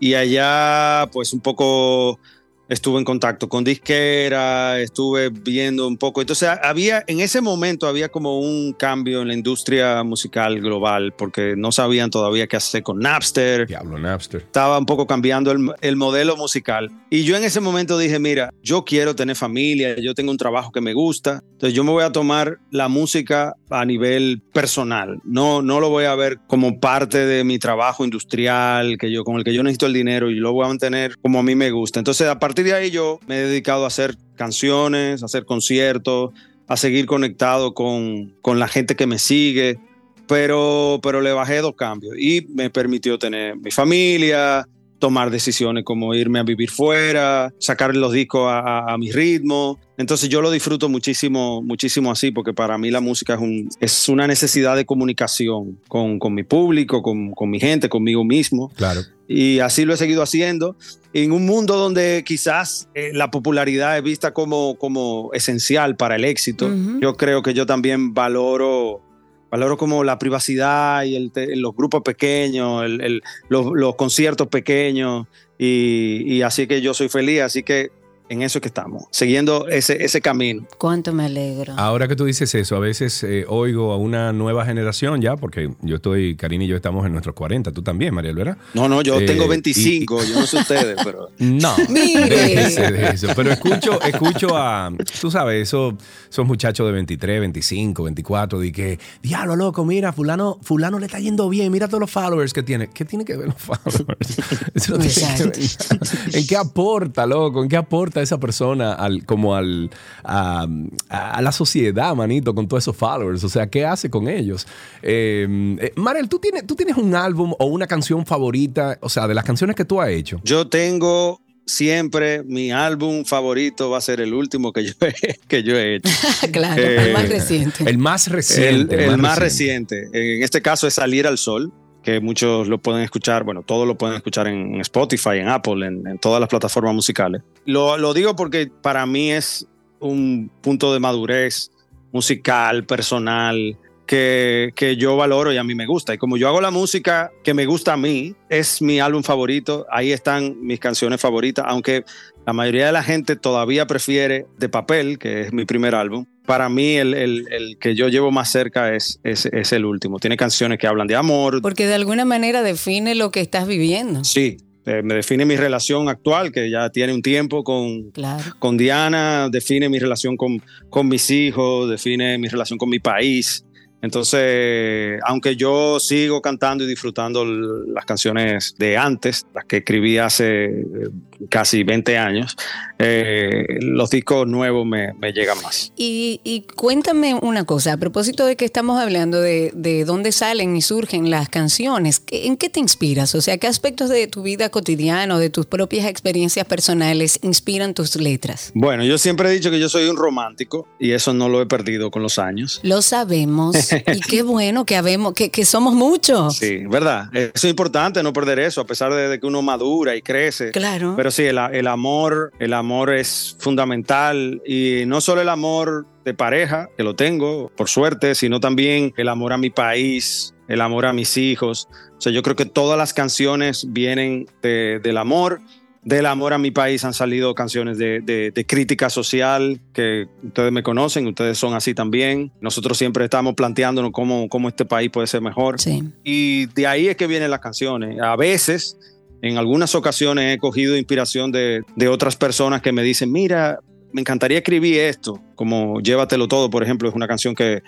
y allá pues un poco estuve en contacto con disquera, estuve viendo un poco, entonces había en ese momento había como un cambio en la industria musical global porque no sabían todavía qué hacer con Napster, Diablo, Napster. estaba un poco cambiando el, el modelo musical. Y yo en ese momento dije, mira, yo quiero tener familia, yo tengo un trabajo que me gusta, entonces yo me voy a tomar la música a nivel personal, no, no lo voy a ver como parte de mi trabajo industrial, que yo, con el que yo necesito el dinero y lo voy a mantener como a mí me gusta. Entonces a partir de ahí yo me he dedicado a hacer canciones, a hacer conciertos, a seguir conectado con, con la gente que me sigue pero, pero le bajé dos cambios y me permitió tener mi familia, tomar decisiones como irme a vivir fuera, sacar los discos a, a- a mi ritmo. Entonces yo lo disfruto muchísimo, muchísimo así, porque para mí la música es, un, es una necesidad de comunicación con, con mi público, con, con mi gente, conmigo mismo Claro. y así lo he seguido haciendo. En un mundo donde quizás eh, la popularidad es vista como, como esencial para el éxito, yo creo que yo también valoro, valoro como la privacidad y el los grupos pequeños, el- el- los, los conciertos pequeños, y, y así que yo soy feliz, así que en eso es que estamos, siguiendo ese, ese camino. Cuánto me alegro. Ahora que tú dices eso, a veces eh, oigo a una nueva generación ya, porque yo estoy, Karina y yo estamos en nuestros 40, tú también, Mariel, ¿verdad? No, no, yo Eh, tengo y- 25, yo no sé ustedes, pero... No, Mire. déjese de eso. Pero escucho, escucho a, tú sabes, esos, esos muchachos de 23, 25, 24, de que, diablo, loco, mira, fulano, fulano le está yendo bien, mira todos los followers que tiene. ¿Qué tiene que ver los followers? Eso no tiene que ver. ¿En qué aporta, loco? ¿En qué aporta esa persona al, como al, a, a la sociedad, manito, con todos esos followers? O sea, ¿qué hace con ellos? Eh, eh, Mariel, ¿tú tienes, ¿tú tienes un álbum o una canción favorita, o sea, de las canciones que tú has hecho? Yo tengo siempre mi álbum favorito va a ser el último que yo he, que yo he hecho. claro, Eh, el más reciente. El más El, reciente. el más reciente. En este caso es Salir al Sol, que muchos lo pueden escuchar, bueno, todos lo pueden escuchar en, Spotify, en Apple, en, en todas las plataformas musicales. Lo, lo digo porque para mí es un punto de madurez musical, personal, que, que yo valoro y a mí me gusta. Y como yo hago la música que me gusta a mí, es mi álbum favorito, ahí están mis canciones favoritas, aunque la mayoría de la gente todavía prefiere De Papel, que es mi primer álbum. Para mí el, el- el que yo llevo más cerca es, es, es el último. Tiene canciones que hablan de amor. Porque de alguna manera define lo que estás viviendo. Sí, eh, me define mi relación actual, que ya tiene un tiempo con, Claro. con Diana, define mi relación con, con mis hijos, define mi relación con mi país. Entonces, aunque yo sigo cantando y disfrutando las canciones de antes, las que escribí hace eh, casi 20 años, eh, los discos nuevos me, me llegan más. Y, y cuéntame una cosa, a propósito de que estamos hablando de, de dónde salen y surgen las canciones, ¿qué- ¿en qué te inspiras? O sea, ¿qué aspectos de tu vida cotidiana o de tus propias experiencias personales inspiran tus letras? Bueno, yo siempre he dicho que yo soy un romántico y eso no lo he perdido con los años. Lo sabemos y qué bueno que, habemos, que, que somos muchos. Sí, ¿verdad? Eso es importante no perder eso, a pesar de, de que uno madura y crece. Claro. Pero sí, el, el amor, el amor es fundamental y no solo el amor de pareja, que lo tengo, por suerte, sino también el amor a mi país, el amor a mis hijos. O sea, yo creo que todas las canciones vienen de- del amor del amor a mi país han salido canciones de, de, crítica social que ustedes me conocen, ustedes son así también. Nosotros siempre estamos planteándonos cómo, cómo este país puede ser mejor. Y de ahí es que vienen las canciones. A veces, en algunas ocasiones he cogido inspiración de, de otras personas que me dicen, mira, me encantaría escribir esto, como Llévatelo Todo, por ejemplo, es una canción que,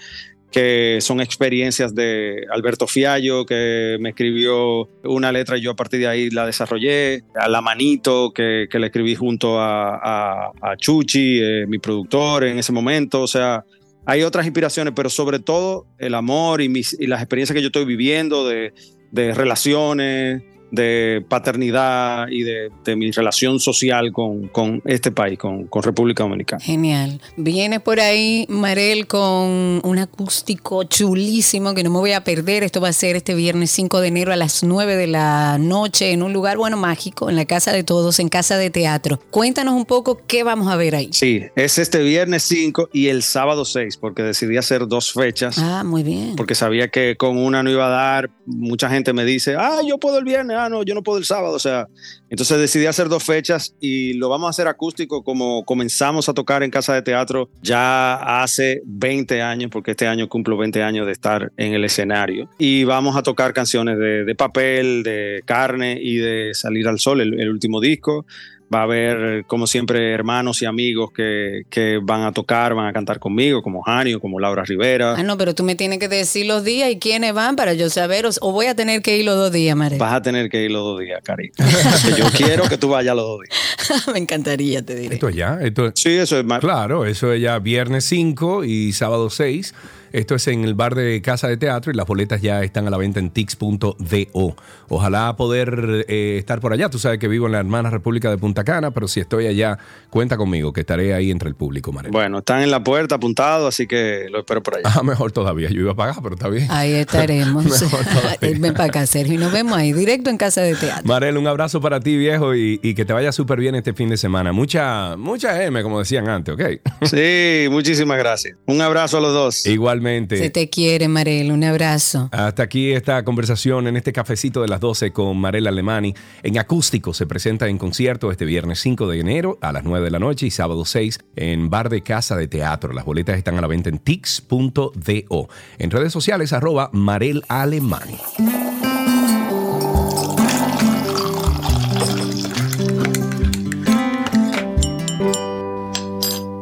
que son experiencias de Alberto Fiallo, que me escribió una letra y yo a partir de ahí la desarrollé, a La Manito, que, que le escribí junto a, a, Chuchi, eh, mi productor en ese momento, o sea, hay otras inspiraciones, pero sobre todo el amor y, mis, y las experiencias que yo estoy viviendo de, de relaciones, de paternidad y de, mi relación social con, este país, con, República Dominicana. Genial. Viene por ahí Marel con un acústico chulísimo que no me voy a perder. Esto va a ser este viernes 5 de enero a las 9 de la noche en un lugar, bueno, mágico, en la Casa de Todos, en Casa de Teatro. Cuéntanos un poco qué vamos a ver ahí. Sí, es este viernes 5 y el sábado 6, porque decidí hacer dos fechas. Ah, muy bien. Porque sabía que con una no iba a dar. Mucha gente me dice, ah, yo puedo el viernes no, yo no puedo el sábado. O sea, entonces decidí hacer dos fechas y lo vamos a hacer acústico como comenzamos a tocar en Casa de Teatro ya hace 20 años, porque este año cumplo 20 años de estar en el escenario. Y vamos a tocar canciones de, papel, de carne y de Salir al Sol, el último disco va a haber, como siempre, hermanos y amigos que, que, van a tocar, van a cantar conmigo, como Janio, como Laura Rivera. Ah, no, pero tú me tienes que decir los días y quiénes van para yo saber, o, voy a tener que ir los dos días, María. Vas a tener que ir los dos días, Cari. yo quiero que tú vayas los dos días. me encantaría, te diré. Esto ya, esto Sí, eso es más. Claro, eso es ya viernes 5 y sábado 6. Esto es en el bar de Casa de Teatro y las boletas ya están a la venta en tix.do. Ojalá poder eh, estar por allá. Tú sabes que vivo en la hermana República de Punta Cana, pero si estoy allá, cuenta conmigo, que estaré ahí entre el público, María. Bueno, están en la puerta apuntado, así que lo espero por allá. Ah, mejor todavía. Yo iba a pagar, pero está bien. Ahí estaremos. Ven para acá, Sergio, y nos vemos ahí, directo en Casa de Teatro. Marel, un abrazo para ti, viejo, y, que te vaya súper bien este fin de semana. Mucha, mucha M, como decían antes, ¿ok? Sí, muchísimas gracias. Un abrazo a los dos. Igualmente se te quiere, Marel. Un abrazo. Hasta aquí esta conversación en este cafecito de las 12 con Marel Alemani. En acústico se presenta en concierto este viernes 5 de enero a las 9 de la noche y sábado 6 en Bar de Casa de Teatro. Las boletas están a la venta en tix.do. En redes sociales, arroba Marel Alemani.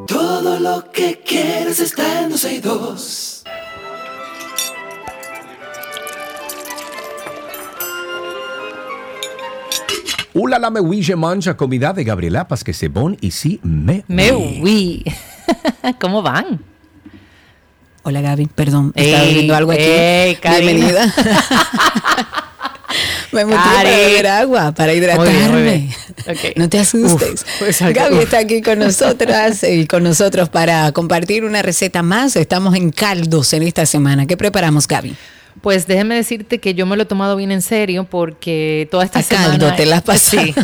Todo lo que quieres está en 12 y 2. Hola la me oui, je mange comida de Gabriela que se bon ici me Me oui. ¿Cómo van? Hola Gaby, perdón, estaba viendo algo aquí. Bienvenida. Me metí para beber agua, para hidratarme. No te asustes. Pues Gaby está aquí con nosotras y con nosotros para compartir una receta más. Estamos en caldos en esta semana. ¿Qué preparamos, Gaby? Pues déjeme decirte que yo me lo he tomado bien en serio porque toda esta semana... te las pasé.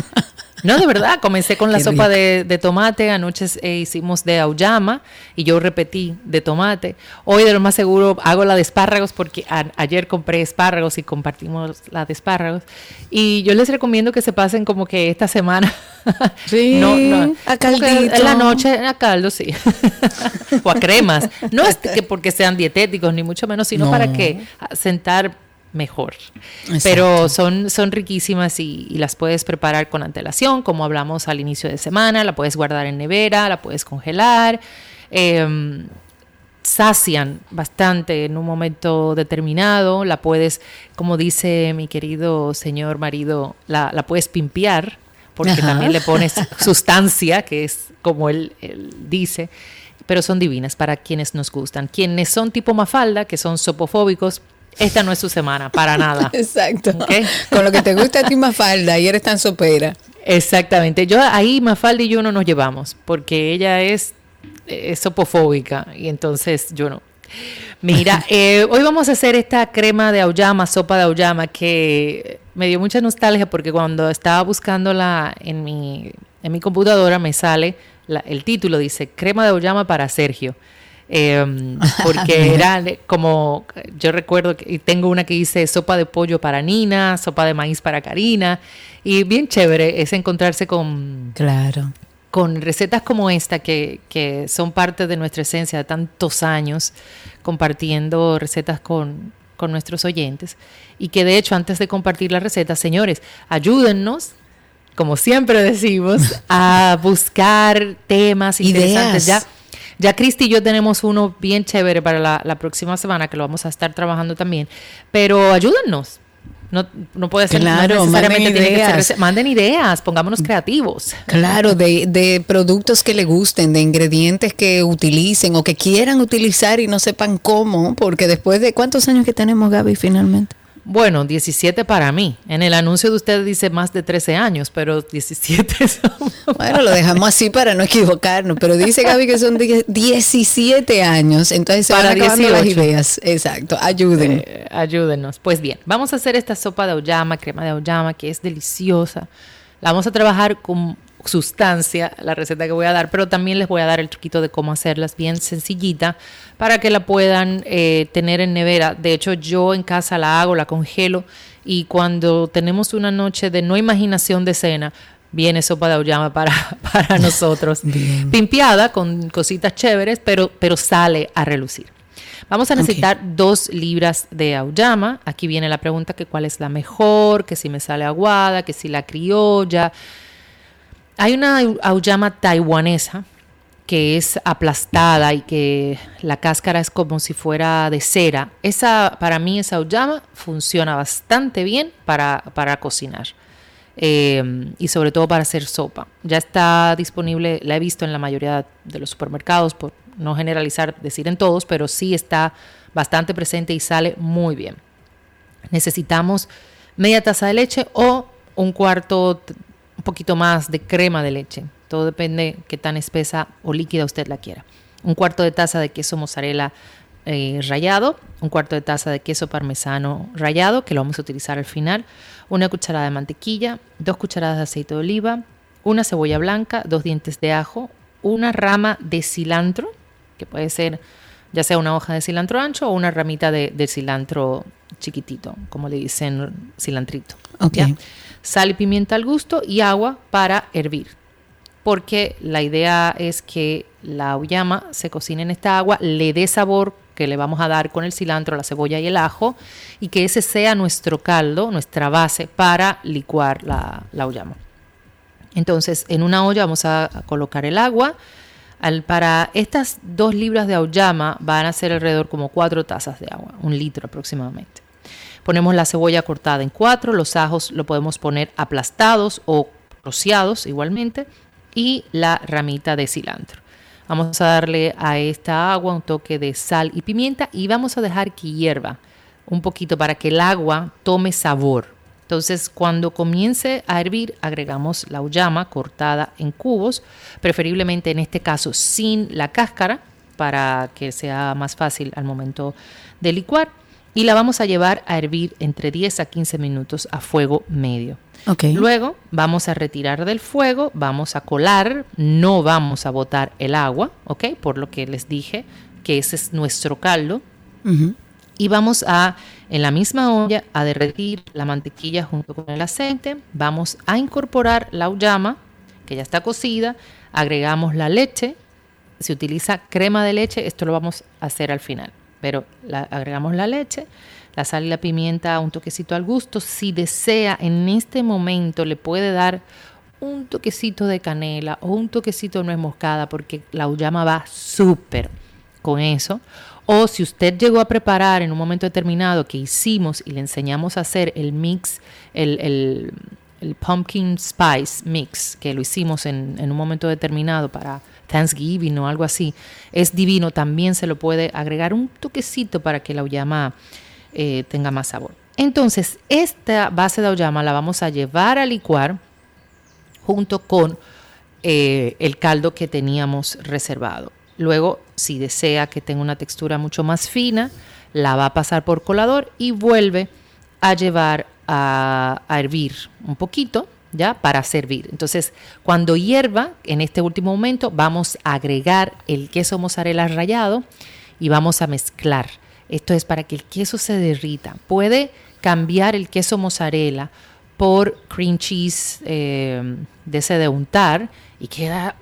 No, de verdad, comencé con la sopa de, tomate, anoche eh, hicimos de auyama y yo repetí de tomate. Hoy de lo más seguro hago la de espárragos porque ayer compré espárragos y compartimos la de espárragos. Y yo les recomiendo que se pasen como que esta semana. Sí, no, no, a caldito. En la noche a caldo, sí. o a cremas. No es que porque sean dietéticos, ni mucho menos, sino para que sentar mejor. Pero son, son riquísimas y, las puedes preparar con antelación, como hablamos al inicio de semana, la puedes guardar en nevera, la puedes congelar. Em, sacian bastante en un momento determinado, la puedes, como dice mi querido señor marido, la, puedes pimpear, porque también le pones sustancia, que es como él, él dice, pero son divinas para quienes nos gustan. Quienes son tipo mafalda, que son sopofóbicos, esta no es su semana, para nada. Exacto. Con lo que te gusta a ti Mafalda y eres tan sopera. Exactamente. Yo ahí Mafalda y yo no nos llevamos, porque ella es, sopofóbica y entonces yo no. Mira, eh, hoy vamos a hacer esta crema de auyama, sopa de auyama, que me dio mucha nostalgia porque cuando estaba buscándola en mi, en mi computadora me sale el título, dice crema de auyama para Sergio. Em, porque era como, yo recuerdo que tengo una que dice sopa de pollo para Nina, sopa de maíz para Karina, y bien chévere es encontrarse con... Claro. Con recetas como esta que, que son parte de nuestra esencia de tantos años compartiendo recetas con, con nuestros oyentes y que de hecho antes de compartir la receta, señores, ayúdennos como siempre decimos, a buscar temas interesantes. Ya, ya Cristi y yo tenemos uno bien chévere para la, próxima semana que lo vamos a estar trabajando también. Pero ayúdennos. No, no puede ser claro, necesariamente manden ideas. manden ideas, pongámonos creativos. Claro, de, de productos que le gusten, de ingredientes que utilicen o que quieran utilizar y no sepan cómo, porque después de cuántos años que tenemos, Gaby, finalmente. Bueno, 17 para mí. En el anuncio de usted dice más de 13 años, pero 17 son... Bueno, lo dejamos así para no equivocarnos, pero dice Gaby que son 17 años, entonces se para van acabando las ideas. Exacto, ayuden. Eh, ayúdenos. Pues bien, vamos a hacer esta sopa de auyama, crema de auyama, que es deliciosa. La vamos a trabajar con sustancia la receta que voy a dar, pero también les voy a dar el truquito de cómo hacerlas bien sencillita para que la puedan eh, tener en nevera. De hecho, yo en casa la hago, la congelo y cuando tenemos una noche de no imaginación de cena, viene sopa de auyama para, para nosotros. Pimpiada con cositas chéveres, pero, pero sale a relucir. Vamos a necesitar dos libras de auyama. Aquí viene la pregunta que cuál es la mejor, que si me sale aguada, que si la criolla. Hay una auyama taiwanesa que es aplastada y que la cáscara es como si fuera de cera. Esa, para mí, esa auyama funciona bastante bien para, cocinar. Eh, y sobre todo para hacer sopa. Ya está disponible, la he visto en la mayoría de los supermercados, por no generalizar, decir en todos, pero sí está bastante presente y sale muy bien. Necesitamos media taza de leche o un cuarto poquito más de crema de leche. Todo depende qué tan espesa o líquida usted la quiera. Un cuarto de taza de queso mozzarella eh, rallado, un cuarto de taza de queso parmesano rallado, que lo vamos a utilizar al final, una cucharada de mantequilla, dos cucharadas de aceite de oliva, una cebolla blanca, dos dientes de ajo, una rama de cilantro, que puede ser ya sea una hoja de cilantro ancho o una ramita de, cilantro chiquitito, como le dicen cilantrito. Okay sal y pimienta al gusto y agua para hervir. Porque la idea es que la auyama se cocine en esta agua, le dé sabor que le vamos a dar con el cilantro, la cebolla y el ajo, y que ese sea nuestro caldo, nuestra base para licuar la, la auyama. Entonces, en una olla vamos a colocar el agua. Al, para estas dos libras de auyama van a ser alrededor como cuatro tazas de agua, un litro aproximadamente. Ponemos la cebolla cortada en cuatro, los ajos lo podemos poner aplastados o rociados igualmente y la ramita de cilantro. Vamos a darle a esta agua un toque de sal y pimienta y vamos a dejar que hierva un poquito para que el agua tome sabor. Entonces, cuando comience a hervir, agregamos la uyama cortada en cubos, preferiblemente en este caso sin la cáscara, para que sea más fácil al momento de licuar y la vamos a llevar a hervir entre 10 a 15 minutos a fuego medio. Luego vamos a retirar del fuego, vamos a colar, no vamos a botar el agua, ¿ok? Por lo que les dije que ese es nuestro caldo. Y vamos a, en la misma olla, a derretir la mantequilla junto con el aceite. Vamos a incorporar la uyama, que ya está cocida. Agregamos la leche. Se utiliza crema de leche, esto lo vamos a hacer al final pero agregamos la leche, la sal y la pimienta, un toquecito al gusto. Si desea, en este momento le puede dar un toquecito de canela o un toquecito de nuez moscada, porque la uyama va súper con eso. O si usted llegó a preparar en un momento determinado que hicimos y le enseñamos a hacer el mix, el, pumpkin spice mix, que lo hicimos en un momento determinado para Thanksgiving o algo así, es divino. También se lo puede agregar un toquecito para que la auyama eh, tenga más sabor. Entonces, esta base de auyama la vamos a llevar a licuar junto con eh, el caldo que teníamos reservado. Luego, si desea que tenga una textura mucho más fina, la va a pasar por colador y vuelve a llevar a, a hervir un poquito ¿ya? Para servir. Entonces, cuando hierva, en este último momento, vamos a agregar el queso mozzarella rallado y vamos a mezclar. Esto es para que el queso se derrita. Puede cambiar el queso mozzarella por cream cheese eh, de ese de untar y queda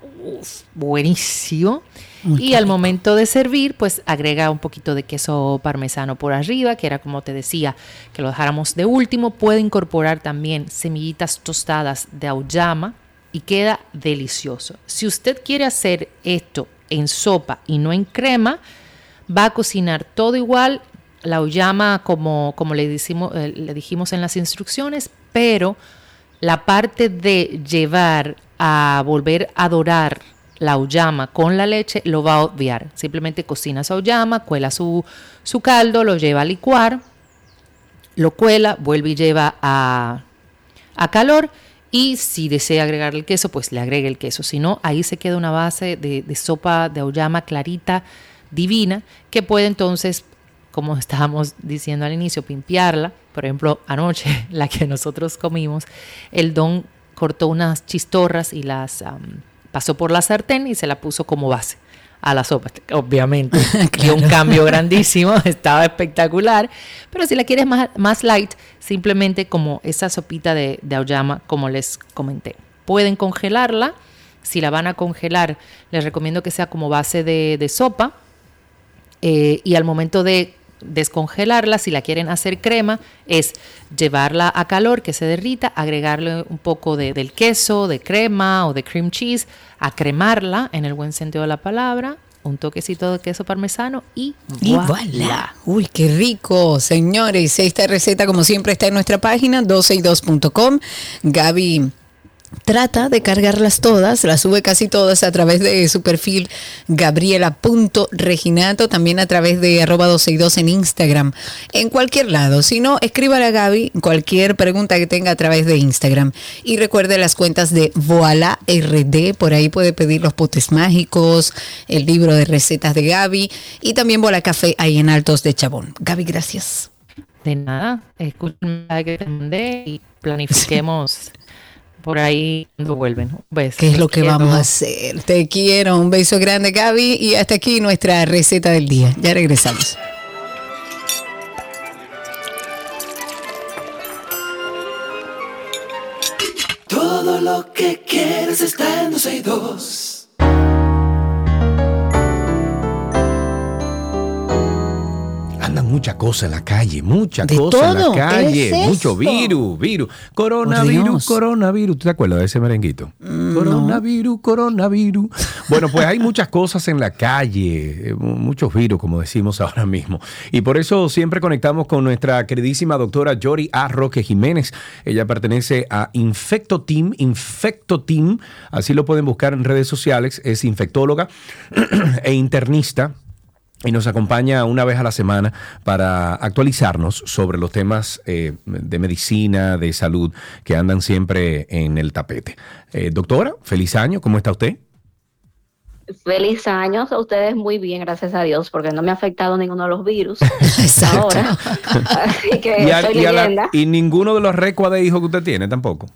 buenísimo. Y al momento de servir, pues agrega un poquito de queso parmesano por arriba, que era como te decía, que lo dejáramos de último. Puede incorporar también semillitas tostadas de auyama y queda delicioso. Si usted quiere hacer esto en sopa y no en crema, va a cocinar todo igual, la auyama como, como le, decimos, eh, le dijimos en las instrucciones, pero la parte de llevar a volver a dorar la auyama con la leche, lo va a obviar. Simplemente cocina su auyama, cuela su, su caldo, lo lleva a licuar, lo cuela, vuelve y lleva a, a calor. Y si desea agregar el queso, pues le agregue el queso. Si no, ahí se queda una base de, de sopa de auyama clarita, divina, que puede entonces, como estábamos diciendo al inicio, pimpearla. Por ejemplo, anoche, la que nosotros comimos, el don cortó unas chistorras y las pasó por la sartén y se la puso como base a la sopa. Obviamente, dio un cambio grandísimo, estaba espectacular. Pero si la quieres más, más light, simplemente como esa sopita de, de auyama, como les comenté. Pueden congelarla. Si la van a congelar, les recomiendo que sea como base de, de sopa. Eh, y al momento de descongelarla, si la quieren hacer crema, es llevarla a calor, que se derrita, agregarle un poco de, del queso, de crema o de cream cheese, a cremarla en el buen sentido de la palabra, un toquecito de queso parmesano y voilà. Uy, qué rico, señores. Esta receta, como siempre, está en nuestra página 12y2.com. Gaby Trata de cargarlas todas, las sube casi todas a través de su perfil gabriela.reginato, también a través de arroba 12 en Instagram, en cualquier lado. Si no, escríbale a Gaby cualquier pregunta que tenga a través de Instagram. Y recuerde las cuentas de Voila RD, por ahí puede pedir los potes mágicos, el libro de recetas de Gaby y también Voila Café ahí en Altos de Chabón. Gaby, gracias. De nada, escuchen que te mandé y planifiquemos por ahí cuando vuelven. ¿Qué es lo que vamos a hacer? Te quiero. Un beso grande, Gaby. Y hasta aquí nuestra receta del día. Ya regresamos. Todo lo que quieres está en dos mucha cosa en la calle, mucha cosa en la calle, mucho virus, virus, coronavirus, coronavirus. te acuerdas de ese merenguito? Mm, coronavirus, coronavirus. Bueno, pues hay muchas cosas en la calle, eh, muchos virus, como decimos ahora mismo. Y por eso siempre conectamos con nuestra queridísima doctora Yori A. Roque Jiménez. Ella pertenece a Infecto Team, Infecto Team, así lo pueden buscar en redes sociales, es infectóloga e internista y nos acompaña una vez a la semana para actualizarnos sobre los temas eh, de medicina, de salud que andan siempre en el tapete. Eh, doctora, feliz año, ¿cómo está usted? Feliz años a ustedes muy bien, gracias a Dios, porque no me ha afectado ninguno de los virus ahora. Así que y, y, ninguno de los recuas de hijos que usted tiene tampoco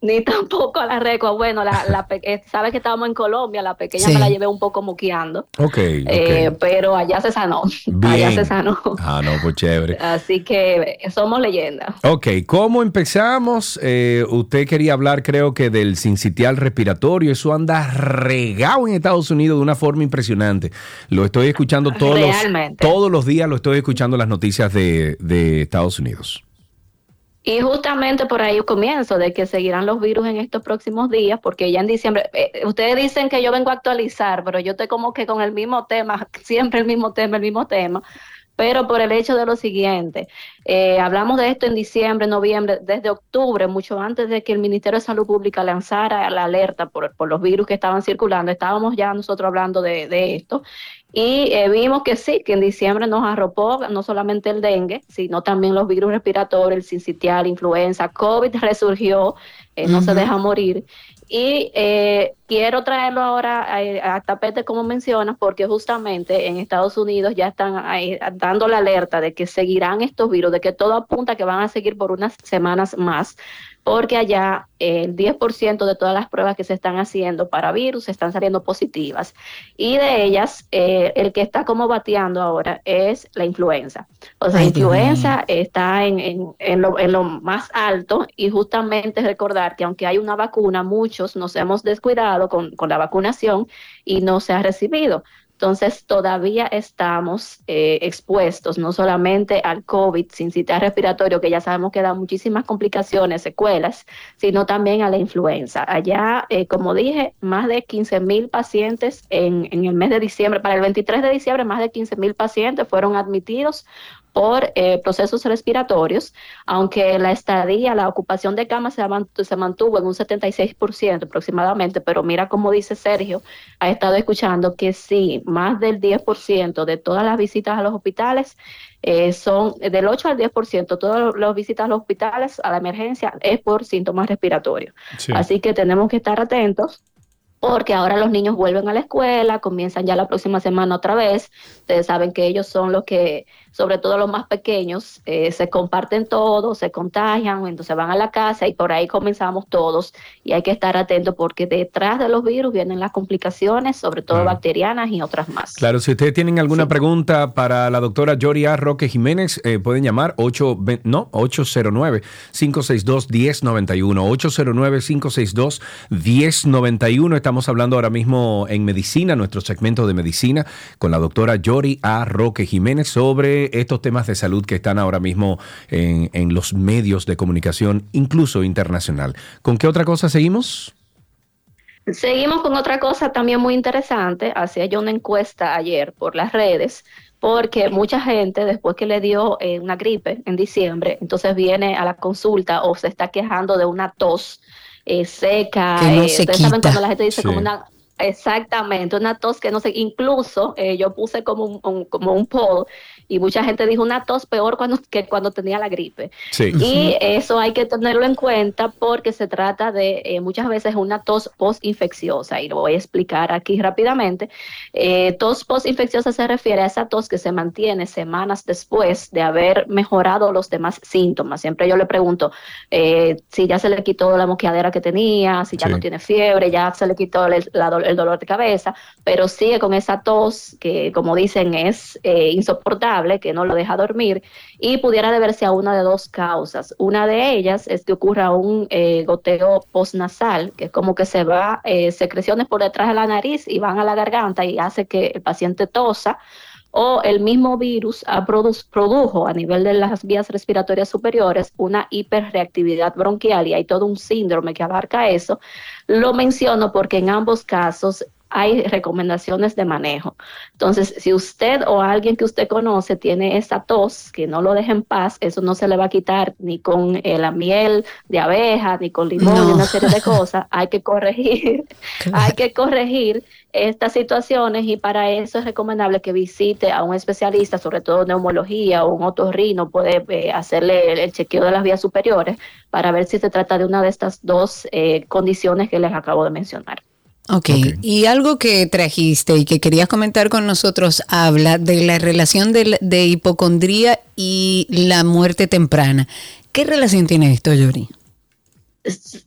ni tampoco a la recua. Bueno, la, la eh, sabes que estábamos en Colombia, la pequeña me la llevé un poco moqueando. Ok. Eh, pero allá se sanó. Allá se sanó. Ah, no, pues chévere. Así que eh, somos leyendas. Ok, ¿cómo empezamos? usted quería hablar, creo que del sincitial respiratorio. Eso anda regado en Estados Unidos de una forma impresionante. Lo estoy escuchando todos, los, todos los días, lo estoy escuchando las noticias de, de Estados Unidos. Y justamente por ahí comienzo de que seguirán los virus en estos próximos días, porque ya en diciembre, eh, ustedes dicen que yo vengo a actualizar, pero yo estoy como que con el mismo tema, siempre el mismo tema, el mismo tema, pero por el hecho de lo siguiente, eh, hablamos de esto en diciembre, noviembre, desde octubre, mucho antes de que el Ministerio de Salud Pública lanzara la alerta por, por los virus que estaban circulando, estábamos ya nosotros hablando de, de esto y eh, vimos que sí, que en diciembre nos arropó no solamente el dengue, sino también los virus respiratorios, el sincitial, influenza, COVID resurgió, eh, no se deja morir. Y eh, quiero traerlo ahora a, tapete, como mencionas, porque justamente en Estados Unidos ya están dando la alerta de que seguirán estos virus de que todo apunta a que van a seguir por unas semanas más porque allá el 10% de todas las pruebas que se están haciendo para virus están saliendo positivas. Y de ellas, eh, el que está como bateando ahora es la influenza. O sea, la influenza está en, en, lo, en, lo, más alto y justamente recordar que aunque hay una vacuna, muchos nos hemos descuidado con, con la vacunación y no se ha recibido. Entonces, todavía estamos eh, expuestos no solamente al COVID sin sistema respiratorio, que ya sabemos que da muchísimas complicaciones, secuelas, sino también a la influenza. Allá, eh, como dije, más de 15 mil pacientes en, en, el mes de diciembre, para el 23 de diciembre, más de 15 mil pacientes fueron admitidos por eh, procesos respiratorios, aunque la estadía, la ocupación de camas se, se mantuvo en un 76% aproximadamente, pero mira como dice Sergio, ha estado escuchando que sí, más del 10% de todas las visitas a los hospitales eh, son del 8 al 10%, todas las visitas a los hospitales a la emergencia es por síntomas respiratorios. Así que tenemos que estar atentos porque ahora los niños vuelven a la escuela, comienzan ya la próxima semana otra vez. Ustedes saben que ellos son los que, sobre todo los más pequeños, eh, se comparten todo, se contagian, entonces van a la casa y por ahí comenzamos todos. Y hay que estar atentos porque detrás de los virus vienen las complicaciones, sobre todo bacterianas y otras más. Claro, si ustedes tienen alguna pregunta para la doctora Joria Roque Jiménez, eh, pueden llamar 8, no, 809-562-1091. 809-562-1091 Estamos hablando ahora mismo en medicina, nuestro segmento de medicina, con la doctora Yori A. Roque Jiménez sobre estos temas de salud que están ahora mismo en, los medios de comunicación, incluso internacional. ¿Con qué otra cosa seguimos? Seguimos con otra cosa también muy interesante. Hacía yo una encuesta ayer por las redes porque mucha gente después que le dio eh, una gripe en diciembre, entonces viene a la consulta o se está quejando de una tos eh, seca. Que no eh, se ustedes saben cuando la gente dice como una Exactamente, una tos que no sé, incluso eh, yo puse como un, un, como un poll y mucha gente dijo una tos peor cuando, que cuando tenía la gripe. Y eso hay que tenerlo en cuenta porque se trata de eh, muchas veces una tos post-infecciosa y lo voy a explicar aquí rápidamente. Eh, tos post-infecciosa se refiere a esa tos que se mantiene semanas después de haber mejorado los demás síntomas. Siempre yo le pregunto si ya se le quitó la moqueadera que tenía, si ya no tiene fiebre, ya se le quitó el, la el dolor de cabeza, pero sigue con esa tos que, como dicen, es eh, que no lo deja dormir, y pudiera deberse a una de dos causas. Una de ellas es que ocurra un eh, goteo postnasal, que es como que se va eh, secreciones por detrás de la nariz y van a la garganta y hace que el paciente tosa o el mismo virus produjo a nivel de las vías respiratorias superiores una hiperreactividad bronquial y hay todo un síndrome que abarca eso. Lo menciono porque en ambos casos hay recomendaciones de manejo. Entonces, si usted o alguien que usted conoce tiene esa tos, que no lo deje en paz, eso no se le va a quitar ni con eh, la miel de abeja, ni con limón, ni una serie de cosas. Hay que corregir, hay que corregir estas situaciones y para eso es recomendable que visite a un especialista, sobre todo neumología o un otorrino, puede eh, hacerle el, chequeo de las vías superiores para ver si se trata de una de estas dos eh, condiciones que les acabo de mencionar. Okay. y algo que trajiste y que querías comentar con nosotros habla de la relación de, de hipocondría y la muerte temprana. ¿Qué relación tiene esto, Yuri?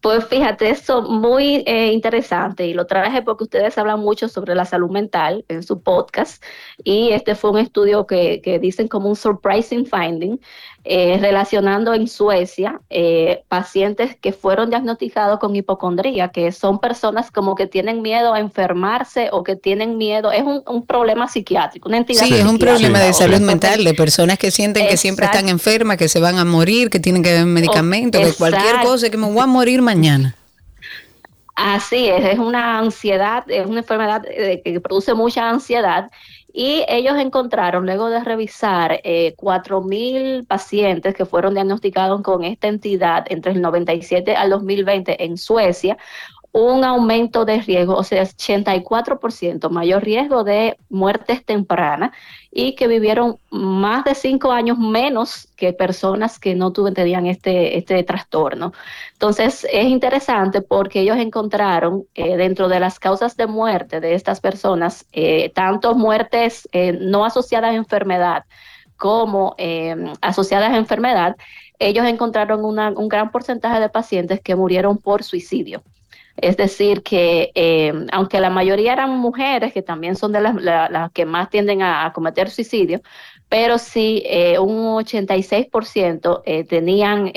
Pues fíjate, eso muy eh, interesante y lo traje porque ustedes hablan mucho sobre la salud mental en su podcast y este fue un estudio que, que dicen como un surprising finding eh, relacionando en Suecia eh, pacientes que fueron diagnosticados con hipocondría, que son personas como que tienen miedo a enfermarse o que tienen miedo, es un, problema psiquiátrico, una entidad. Sí, es un problema de salud mental, de personas que sienten que siempre están enfermas, que se van a morir, que tienen que ver medicamentos, que cualquier cosa, que me voy a morir mañana. Así es, es una ansiedad, es una enfermedad eh, que produce mucha ansiedad y ellos encontraron, luego de revisar eh, 4.000 pacientes que fueron diagnosticados con esta entidad entre el 97 al 2020 en Suecia, un aumento de riesgo, o sea, 84% mayor riesgo de muertes tempranas y que vivieron más de cinco años menos que personas que no tenían este, este trastorno. Entonces, es interesante porque ellos encontraron eh, dentro de las causas de muerte de estas personas, eh, tanto muertes eh, no asociadas a enfermedad, como asociadas a enfermedad, ellos encontraron un gran porcentaje de pacientes que murieron por suicidio. Es decir, que aunque la mayoría eran mujeres, que también son de las, que más tienden a, cometer suicidio, pero sí un 86% tenían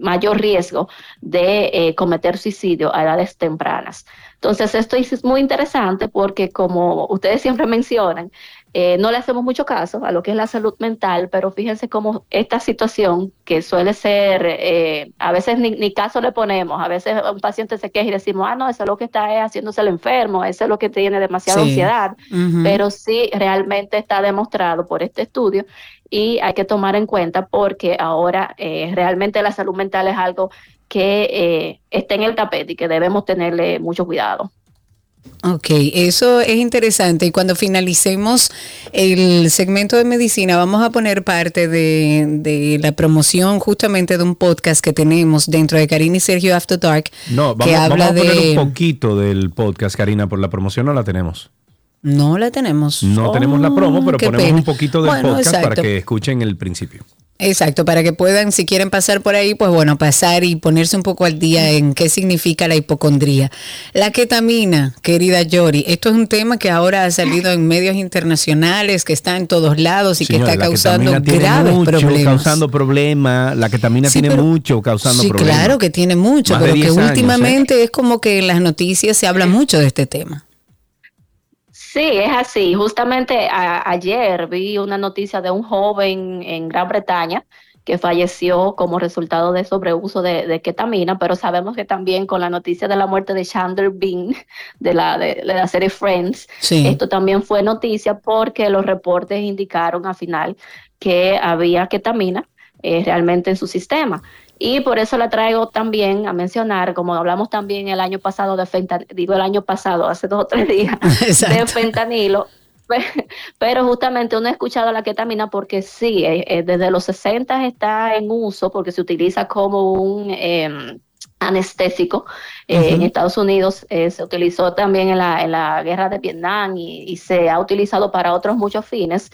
mayor riesgo de eh, cometer suicidio a edades tempranas. Entonces, esto es muy interesante porque, como ustedes siempre mencionan, eh, no le hacemos mucho caso a lo que es la salud mental, pero fíjense cómo esta situación, que suele ser, eh, a veces ni, caso le ponemos, a veces un paciente se queja y decimos, ah, no, eso es lo que está haciéndose el enfermo, eso es lo que tiene demasiada ansiedad, pero sí realmente está demostrado por este estudio y hay que tomar en cuenta porque ahora eh, realmente la salud mental es algo que está en el tapete y que debemos tenerle mucho cuidado. Ok, eso es interesante. Y cuando finalicemos el segmento de medicina, vamos a poner parte de, la promoción justamente de un podcast que tenemos dentro de Karina y Sergio After Dark. No, vamos, que habla a poner un poquito del podcast, Karina, por la promoción no la tenemos. No la tenemos. No tenemos la promo, pero ponemos un poquito del podcast para que escuchen el principio. Exacto, para que puedan, si quieren pasar por ahí, pues bueno, pasar y ponerse un poco al día en qué significa la hipocondría. La ketamina, querida Yori, esto es un tema que ahora ha salido en medios internacionales, que está en todos lados y que está causando graves problemas. causando problemas, la ketamina tiene mucho causando problemas. Sí, claro que tiene mucho, pero que ¿eh? últimamente es como que en las noticias se habla mucho de este tema. Sí, es así. Justamente ayer vi una noticia de un joven en Gran Bretaña que falleció como resultado de sobreuso de, ketamina, pero sabemos que también con la noticia de la muerte de Chandler Bing de la, de, la serie Friends, esto también fue noticia porque los reportes indicaron al final que había ketamina eh, realmente en su sistema. Y por eso la traigo también a mencionar, como hablamos también el año pasado de fentanilo, digo el año pasado, hace dos o tres días, de fentanilo, pero justamente uno ha escuchado la ketamina porque sí, eh, eh, desde los 60 está en uso porque se utiliza como un em, anestésico. Eh, en Estados Unidos se utilizó también en la, en la guerra de Vietnam y, se ha utilizado para otros muchos fines,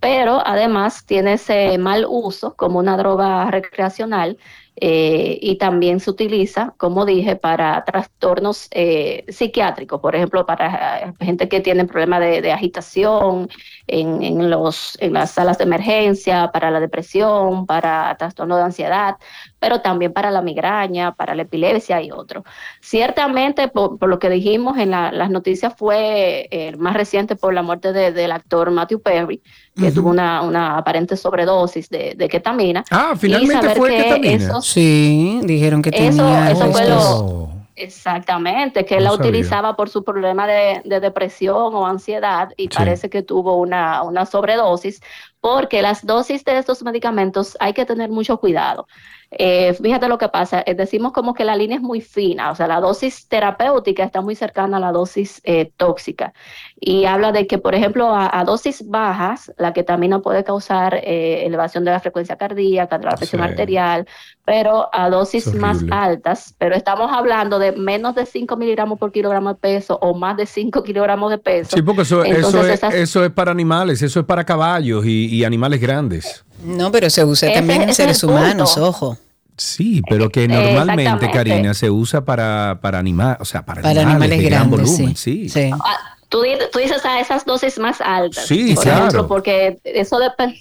pero además tiene ese mal uso como una droga recreacional eh, y también se utiliza, como dije, para trastornos eh, psiquiátricos, por ejemplo, para eh, gente que tiene problemas de, agitación en, los, en las salas de emergencia, para la depresión, para trastornos de ansiedad, pero también para la migraña, para la epilepsia y otros. Ciertamente, por, lo que dijimos en las noticias, fue el más reciente por la muerte del actor Matthew Perry, que tuvo una, una, aparente sobredosis de, de, ketamina. Ah, finalmente fue ketamina. Sí, dijeron que tenía eso, fue lo, Exactamente, que él la utilizaba por su problema de, depresión o ansiedad y parece que tuvo una, una sobredosis, porque las dosis de estos medicamentos hay que tener mucho cuidado. Eh, fíjate lo que pasa, eh, decimos como que la línea es muy fina, o sea, la dosis terapéutica está muy cercana a la dosis eh, tóxica. Y habla de que, por ejemplo, a, dosis bajas, la ketamina puede causar elevación de la frecuencia cardíaca, de la presión arterial, pero a dosis más altas, pero estamos hablando de menos de 5 miligramos por kilogramo de peso o más de 5 kilogramos de peso. Sí, porque eso, eso, es, eso es para animales, eso es para caballos y animales grandes. No, pero se usa también en seres humanos, ojo. Sí, pero que normalmente, Karina, se usa para, para animar, o sea, para, animales, grandes, volumen, sí. Ah, tú, dices a esas dosis más altas. Sí, por Ejemplo, porque eso depende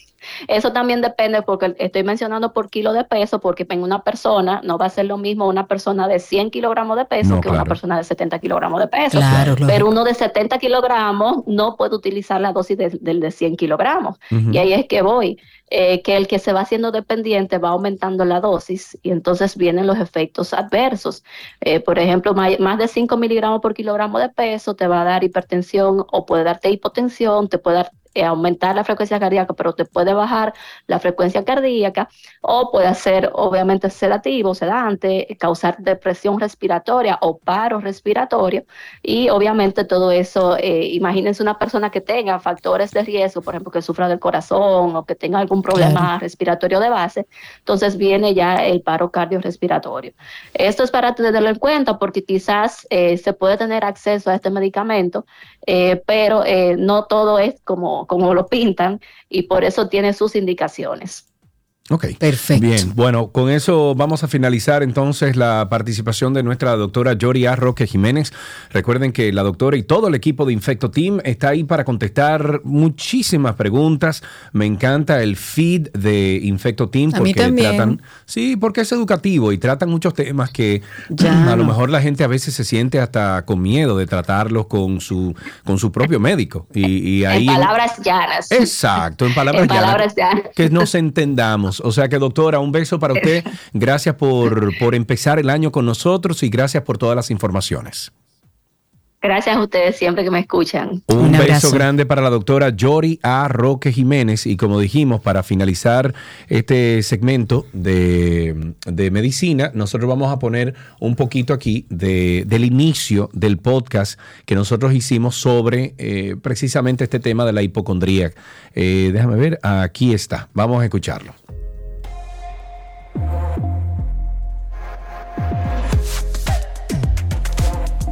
eso también depende porque estoy mencionando por kilo de peso, porque en una persona no va a ser lo mismo una persona de 100 kilogramos de peso que una persona de 70 kilogramos de peso. Pero uno de 70 kilogramos no puede utilizar la dosis del de, 100 kilogramos. Y ahí es que voy. Eh, que el que se va haciendo dependiente va aumentando la dosis y entonces vienen los efectos adversos. Eh, por ejemplo, más de 5 miligramos por kilogramo de peso te va a dar hipertensión o puede darte hipotensión, te puede dar aumentar la frecuencia cardíaca, pero te puede bajar la frecuencia cardíaca o puede ser obviamente sedativo, sedante, causar depresión respiratoria o paro respiratorio y obviamente todo eso, eh, imagínense una persona que tenga factores de riesgo, por ejemplo, que sufra del corazón o que tenga algún problema respiratorio de base, entonces viene ya el paro cardiorrespiratorio. Esto es para tenerlo en cuenta porque quizás eh, se puede tener acceso a este medicamento, pero no todo es como como, lo pintan y por eso tiene sus indicaciones. Ok. Perfecto. Bien, bueno, con eso vamos a finalizar entonces la participación de nuestra doctora Yori A. Roque Jiménez. Recuerden que la doctora y todo el equipo de Infecto Team está ahí para contestar muchísimas preguntas. Me encanta el feed de Infecto Team porque tratan. Sí, porque es educativo y tratan muchos temas que a lo mejor la gente a veces se siente hasta con miedo de tratarlos con su, con su propio médico. Y, ahí, en palabras llanas. Exacto, en palabras, palabras llanas. Que nos entendamos. O sea que, doctora, un beso para usted. Gracias por, por empezar el año con nosotros y gracias por todas las informaciones. Gracias a ustedes siempre que me escuchan. Un, beso grande para la doctora Yori A. Roque Jiménez. Y como dijimos, para finalizar este segmento de, medicina, nosotros vamos a poner un poquito aquí de, del inicio del podcast que nosotros hicimos sobre eh, precisamente este tema de la hipocondría. Eh, déjame ver, aquí está. Vamos a escucharlo.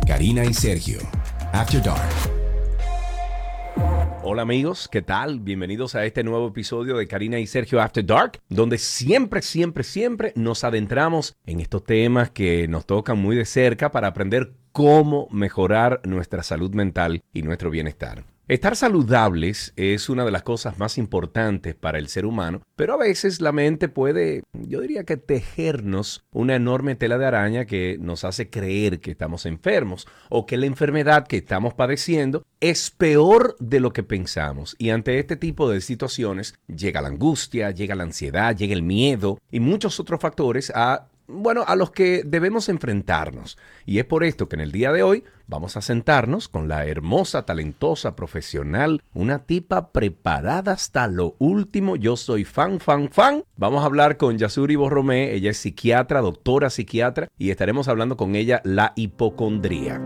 Karina y Sergio, After Dark. Hola amigos, ¿qué tal? Bienvenidos a este nuevo episodio de Karina y Sergio After Dark, donde siempre, siempre, siempre nos adentramos en estos temas que nos tocan muy de cerca para aprender cómo mejorar nuestra salud mental y nuestro bienestar. Estar saludables es una de las cosas más importantes para el ser humano, pero a veces la mente puede, yo diría que tejernos una enorme tela de araña que nos hace creer que estamos enfermos o que la enfermedad que estamos padeciendo es peor de lo que pensamos. Y ante este tipo de situaciones llega la angustia, llega la ansiedad, llega el miedo y muchos otros factores a bueno, a los que debemos enfrentarnos. Y es por esto que en el día de hoy vamos a sentarnos con la hermosa, talentosa, profesional, una tipa preparada hasta lo último. Yo soy fan, fan, fan. Vamos a hablar con Yasuri Borromé. Ella es psiquiatra, doctora psiquiatra, y estaremos hablando con ella la hipocondría.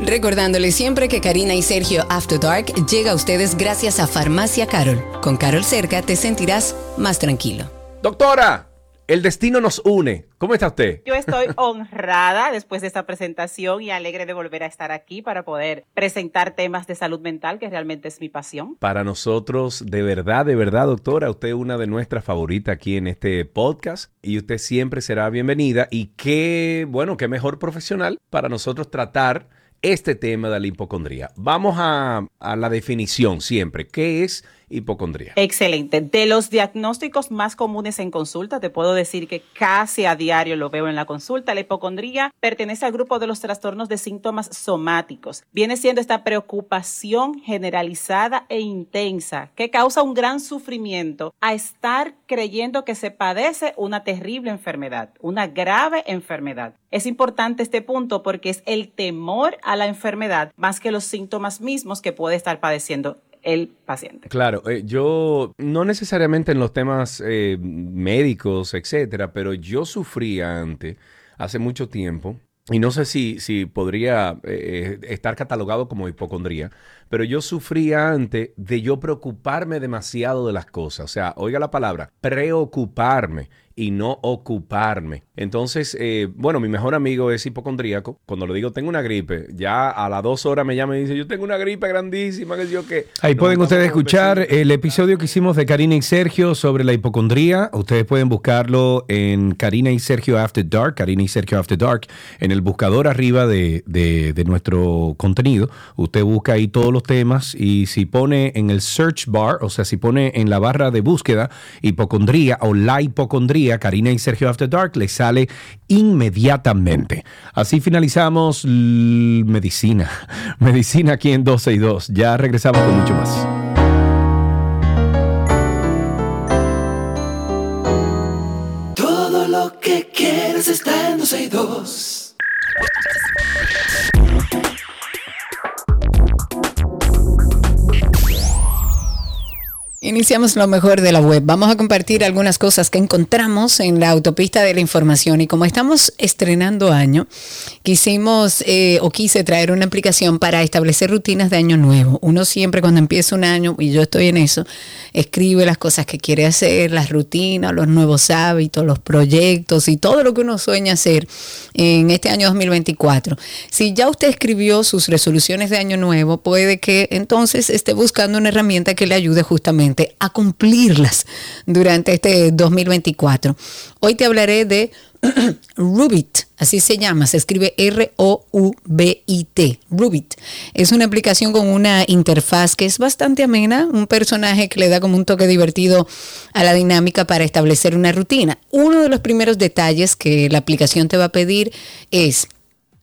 Recordándole siempre que Karina y Sergio After Dark llega a ustedes gracias a Farmacia Carol. Con Carol cerca te sentirás más tranquilo. Doctora, el destino nos une. ¿Cómo está usted? Yo estoy honrada después de esta presentación y alegre de volver a estar aquí para poder presentar temas de salud mental, que realmente es mi pasión. Para nosotros, de verdad, de verdad, doctora, usted es una de nuestras favoritas aquí en este podcast y usted siempre será bienvenida. Y qué, bueno, qué mejor profesional para nosotros tratar este tema de la hipocondría. Vamos a, a la definición siempre. ¿Qué es hipocondría. Excelente. De los diagnósticos más comunes en consulta, te puedo decir que casi a diario lo veo en la consulta. La hipocondría pertenece al grupo de los trastornos de síntomas somáticos. Viene siendo esta preocupación generalizada e intensa que causa un gran sufrimiento a estar creyendo que se padece una terrible enfermedad, una grave enfermedad. Es importante este punto porque es el temor a la enfermedad más que los síntomas mismos que puede estar padeciendo el paciente. Claro, eh, yo no necesariamente en los temas eh, médicos, etcétera, pero yo sufría antes, hace mucho tiempo, y no sé si, si podría eh, estar catalogado como hipocondría, pero yo sufría antes de yo preocuparme demasiado de las cosas. O sea, oiga la palabra, preocuparme y no ocuparme. Entonces, eh, bueno, mi mejor amigo es hipocondríaco. Cuando le digo tengo una gripe, ya a las dos horas me llama y dice, yo tengo una gripe grandísima, que yo qué. Ahí pueden ustedes escuchar el episodio que hicimos de Karina y Sergio sobre la hipocondría. Ustedes pueden buscarlo en Karina y Sergio After Dark, Karina y Sergio After Dark, en el buscador arriba de, de nuestro contenido. Usted busca ahí todos los temas y si pone en el search bar, o sea, si pone en la barra de búsqueda hipocondría o la hipocondría, Karina y Sergio After Dark, le sale inmediatamente. Así finalizamos medicina. Medicina aquí en 12 y 2. Ya regresamos con mucho más. Iniciamos lo mejor de la web. Vamos a compartir algunas cosas que encontramos en la autopista de la información. Y como estamos estrenando año, quisimos eh, o quise traer una aplicación para establecer rutinas de año nuevo. Uno siempre cuando empieza un año, y yo estoy en eso, escribe las cosas que quiere hacer, las rutinas, los nuevos hábitos, los proyectos y todo lo que uno sueña hacer en este año 2024. Si ya usted escribió sus resoluciones de año nuevo, puede que entonces esté buscando una herramienta que le ayude justamente a cumplirlas durante este 2024. Hoy te hablaré de Rubit, así se llama, se escribe R-O-U-B-I-T, Rubit. Es una aplicación con una interfaz que es bastante amena, un personaje que le da como un toque divertido a la dinámica para establecer una rutina. Uno de los primeros detalles que la aplicación te va a pedir es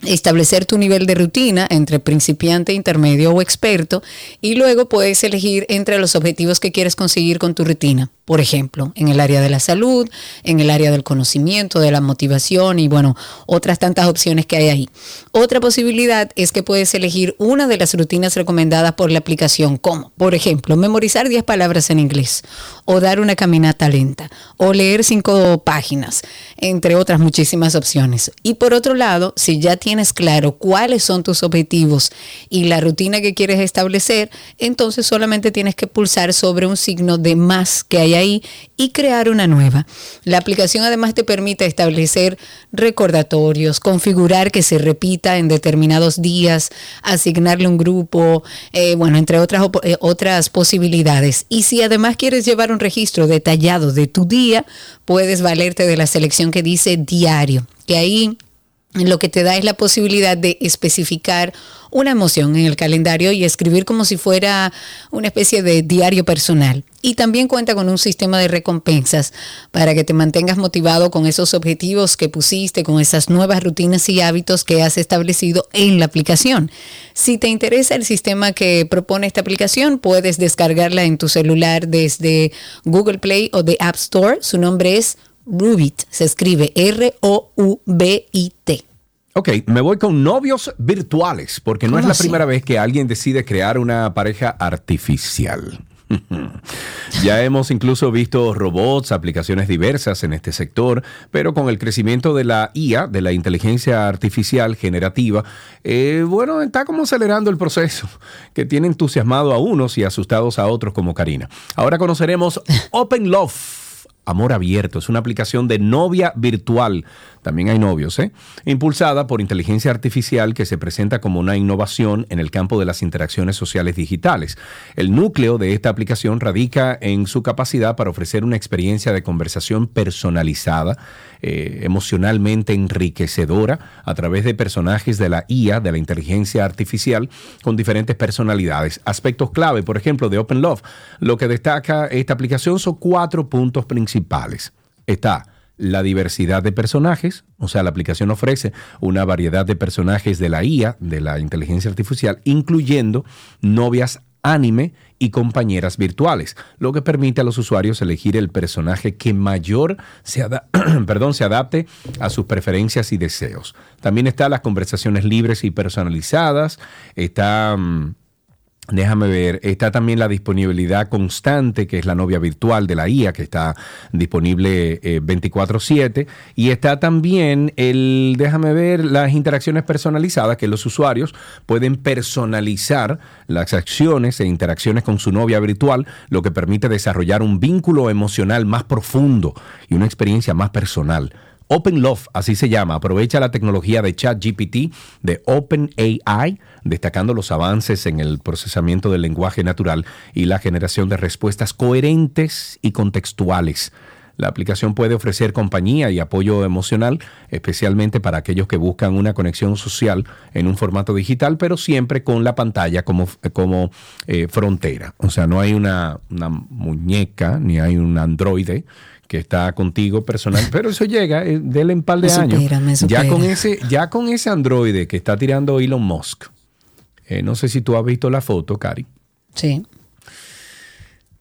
establecer tu nivel de rutina entre principiante, intermedio o experto y luego puedes elegir entre los objetivos que quieres conseguir con tu rutina por ejemplo, en el área de la salud, en el área del conocimiento, de la motivación y bueno, otras tantas opciones que hay ahí. Otra posibilidad es que puedes elegir una de las rutinas recomendadas por la aplicación, como por ejemplo, memorizar 10 palabras en inglés o dar una caminata lenta o leer 5 páginas, entre otras muchísimas opciones. Y por otro lado, si ya tienes claro cuáles son tus objetivos y la rutina que quieres establecer, entonces solamente tienes que pulsar sobre un signo de más que hay ahí y crear una nueva. La aplicación además te permite establecer recordatorios, configurar que se repita en determinados días, asignarle un grupo, eh, bueno, entre otras, eh, otras posibilidades. Y si además quieres llevar un registro detallado de tu día, puedes valerte de la selección que dice diario, que ahí lo que te da es la posibilidad de especificar una emoción en el calendario y escribir como si fuera una especie de diario personal. Y también cuenta con un sistema de recompensas para que te mantengas motivado con esos objetivos que pusiste, con esas nuevas rutinas y hábitos que has establecido en la aplicación. Si te interesa el sistema que propone esta aplicación, puedes descargarla en tu celular desde Google Play o de App Store. Su nombre es Rubit, se escribe R-O-U-B-I-T. Ok, me voy con novios virtuales, porque no es la primera vez que alguien decide crear una pareja artificial. ya hemos incluso visto robots, aplicaciones diversas en este sector, pero con el crecimiento de la IA, de la inteligencia artificial generativa, eh, bueno, está como acelerando el proceso que tiene entusiasmado a unos y asustados a otros como Karina. Ahora conoceremos Open Love Amor Abierto. Es una aplicación de novia virtual. También hay novios, ¿eh? Impulsada por inteligencia artificial que se presenta como una innovación en el campo de las interacciones sociales digitales. El núcleo de esta aplicación radica en su capacidad para ofrecer una experiencia de conversación personalizada, eh, emocionalmente enriquecedora, a través de personajes de la IA, de la inteligencia artificial, con diferentes personalidades. Aspectos clave, por ejemplo, de Open Love. Lo que destaca esta aplicación son cuatro puntos principales. Está la diversidad de personajes, o sea, la aplicación ofrece una variedad de personajes de la IA, de la inteligencia artificial, incluyendo novias anime y compañeras virtuales, lo que permite a los usuarios elegir el personaje que mayor se, perdón, se adapte a sus preferencias y deseos. También están las conversaciones libres y personalizadas, está... Déjame ver, está también la disponibilidad constante, que es la novia virtual de la IA, que está disponible 24/7. Eh, y está también el, déjame ver, las interacciones personalizadas, que los usuarios pueden personalizar las acciones e interacciones con su novia virtual, lo que permite desarrollar un vínculo emocional más profundo y una experiencia más personal. Open Love, así se llama, aprovecha la tecnología de ChatGPT de OpenAI, destacando los avances en el procesamiento del lenguaje natural y la generación de respuestas coherentes y contextuales. La aplicación puede ofrecer compañía y apoyo emocional, especialmente para aquellos que buscan una conexión social en un formato digital, pero siempre con la pantalla como, como eh, frontera. O sea, no hay una, una muñeca ni hay un androide que está contigo personal, pero eso llega eh, del en par de años. Ya con ese, ya con ese androide que está tirando Elon Musk. Eh, no sé si tú has visto la foto, Cari. Sí.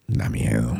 Da miedo.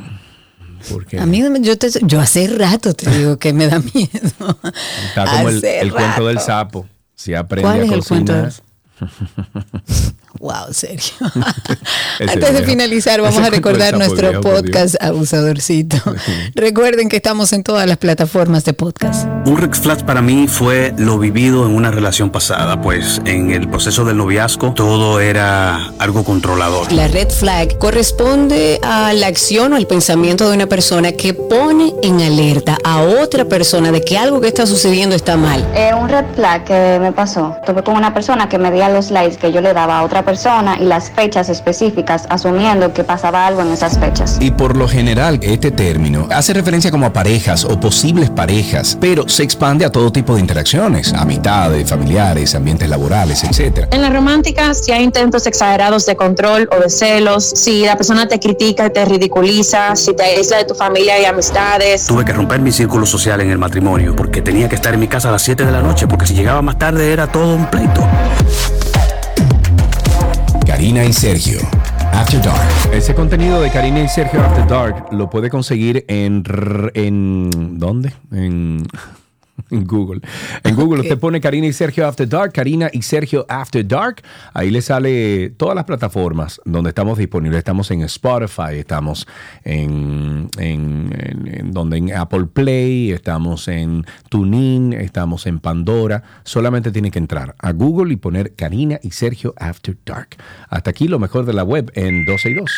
Porque a mí yo, yo hace rato te digo que me da miedo. Está como el, cuento del sapo. Si aprende a cocinar. El cuento Wow, Sergio. Antes de finalizar, vamos a recordar nuestro podcast abusadorcito. Recuerden que estamos en todas las plataformas de podcast. Un red flag para mí fue lo vivido en una relación pasada, pues en el proceso del noviazgo todo era algo controlador. La red flag corresponde a la acción o el pensamiento de una persona que pone en alerta a otra persona de que algo que está sucediendo está mal. Eh, un red flag que me pasó, tuve con una persona que me medía los likes que yo le daba a otra persona y las fechas específicas, asumiendo que pasaba algo en esas fechas. Y por lo general, este término hace referencia como a parejas o posibles parejas, pero se expande a todo tipo de interacciones, amistades, familiares, ambientes laborales, etc. En la romántica, si hay intentos exagerados de control o de celos, si la persona te critica y te ridiculiza, si te aísla de tu familia y amistades. Tuve que romper mi círculo social en el matrimonio porque tenía que estar en mi casa a las 7 de la noche porque si llegaba más tarde era todo un pleito. Karina y Sergio, After Dark. Ese contenido de Karina y Sergio After Dark lo puede conseguir en... en ¿Dónde? En... En Google. En Google usted pone Karina y Sergio After Dark, Karina y Sergio After Dark. Ahí le sale todas las plataformas donde estamos disponibles. Estamos en Spotify, estamos en, en, en- en donde en Apple Play, estamos en TuneIn, estamos en Pandora. Solamente tiene que entrar a Google y poner Karina y Sergio After Dark. Hasta aquí lo mejor de la web en 12 y 2.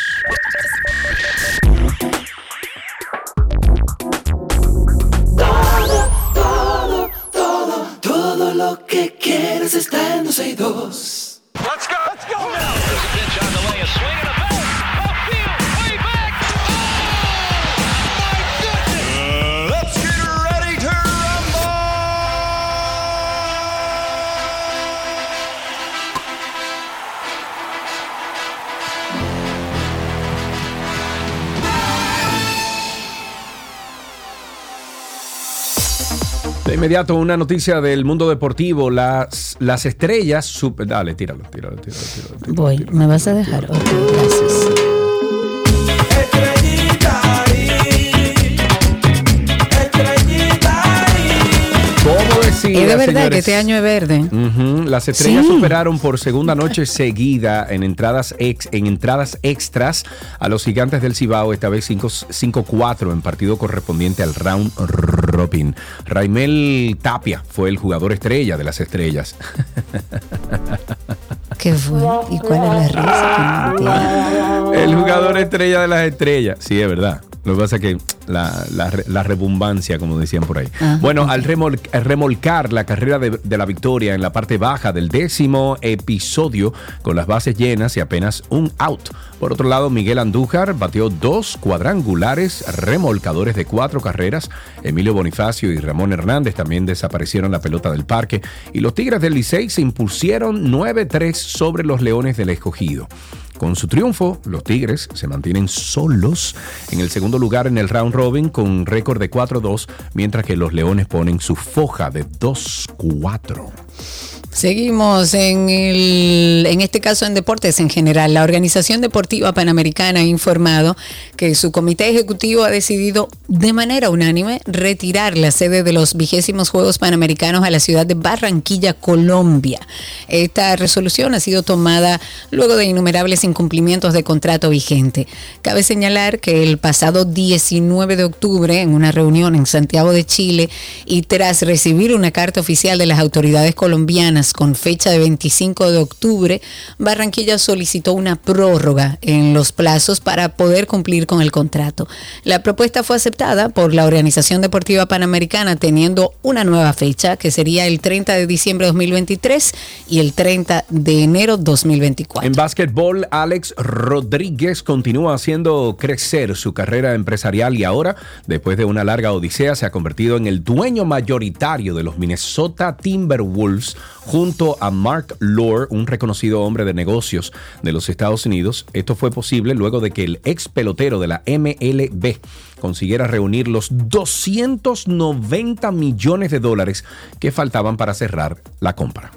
Lo que quieres está en 12 y 2. Let's go. Let's go now. De inmediato, una noticia del mundo deportivo. Las, las estrellas. super- dale, tíralo, tíralo, tíralo. tíralo, tíralo. Voy, ¿me vas a dejar? Ok, gracias. ¿Cómo decía, Es de verdad que este año es verde. Las estrellas Sí. superaron por segunda noche seguida en entradas, ex, en entradas extras a los gigantes del Cibao, esta vez 5 5-4 en partido correspondiente al round robin. Raimel Tapia fue el jugador estrella de las estrellas. ¿Qué fue? ¿Y cuál es la risa? Que no entiendo. El jugador estrella de las estrellas. Sí, es verdad. Lo que pasa es que la, la, re- la rebumbancia, como decían por ahí. Ajá. Bueno, al remol- al remolcar la carrera de, de la victoria en la parte baja del décimo episodio, con las bases llenas y apenas un out. Por otro lado, Miguel Andújar batió dos cuadrangulares remolcadores de cuatro carreras. Emilio Bonifacio y Ramón Hernández también desaparecieron la pelota del parque. Y los Tigres del Licey se impusieron 9-3 sobre los Leones del Escogido. Con su triunfo, los Tigres se mantienen solos en el segundo lugar en el round robin con récord de 4-2, mientras que los Leones ponen su foja de 2-4. Seguimos en, el, en este caso en deportes en general. La Organización Deportiva Panamericana ha informado que su comité ejecutivo ha decidido de manera unánime retirar la sede de los vigésimos Juegos Panamericanos a la ciudad de Barranquilla, Colombia. Esta resolución ha sido tomada luego de innumerables incumplimientos de contrato vigente. Cabe señalar que el pasado 19 de octubre, en una reunión en Santiago de Chile, y tras recibir una carta oficial de las autoridades colombianas con fecha de 25 de octubre, Barranquilla solicitó una prórroga en los plazos para poder cumplir con el contrato. La propuesta fue aceptada por la Organización Deportiva Panamericana teniendo una nueva fecha que sería el 30 de diciembre de 2023 y el 30 de enero 2024. En básquetbol, Alex Rodríguez continúa haciendo crecer su carrera empresarial y ahora, después de una larga odisea, se ha convertido en el dueño mayoritario de los Minnesota Timberwolves junto a Mark Lore, un reconocido hombre de negocios de los Estados Unidos. Esto fue posible luego de que el ex pelotero de la MLB consiguiera reunir los 290 millones de dólares que faltaban para cerrar la compra.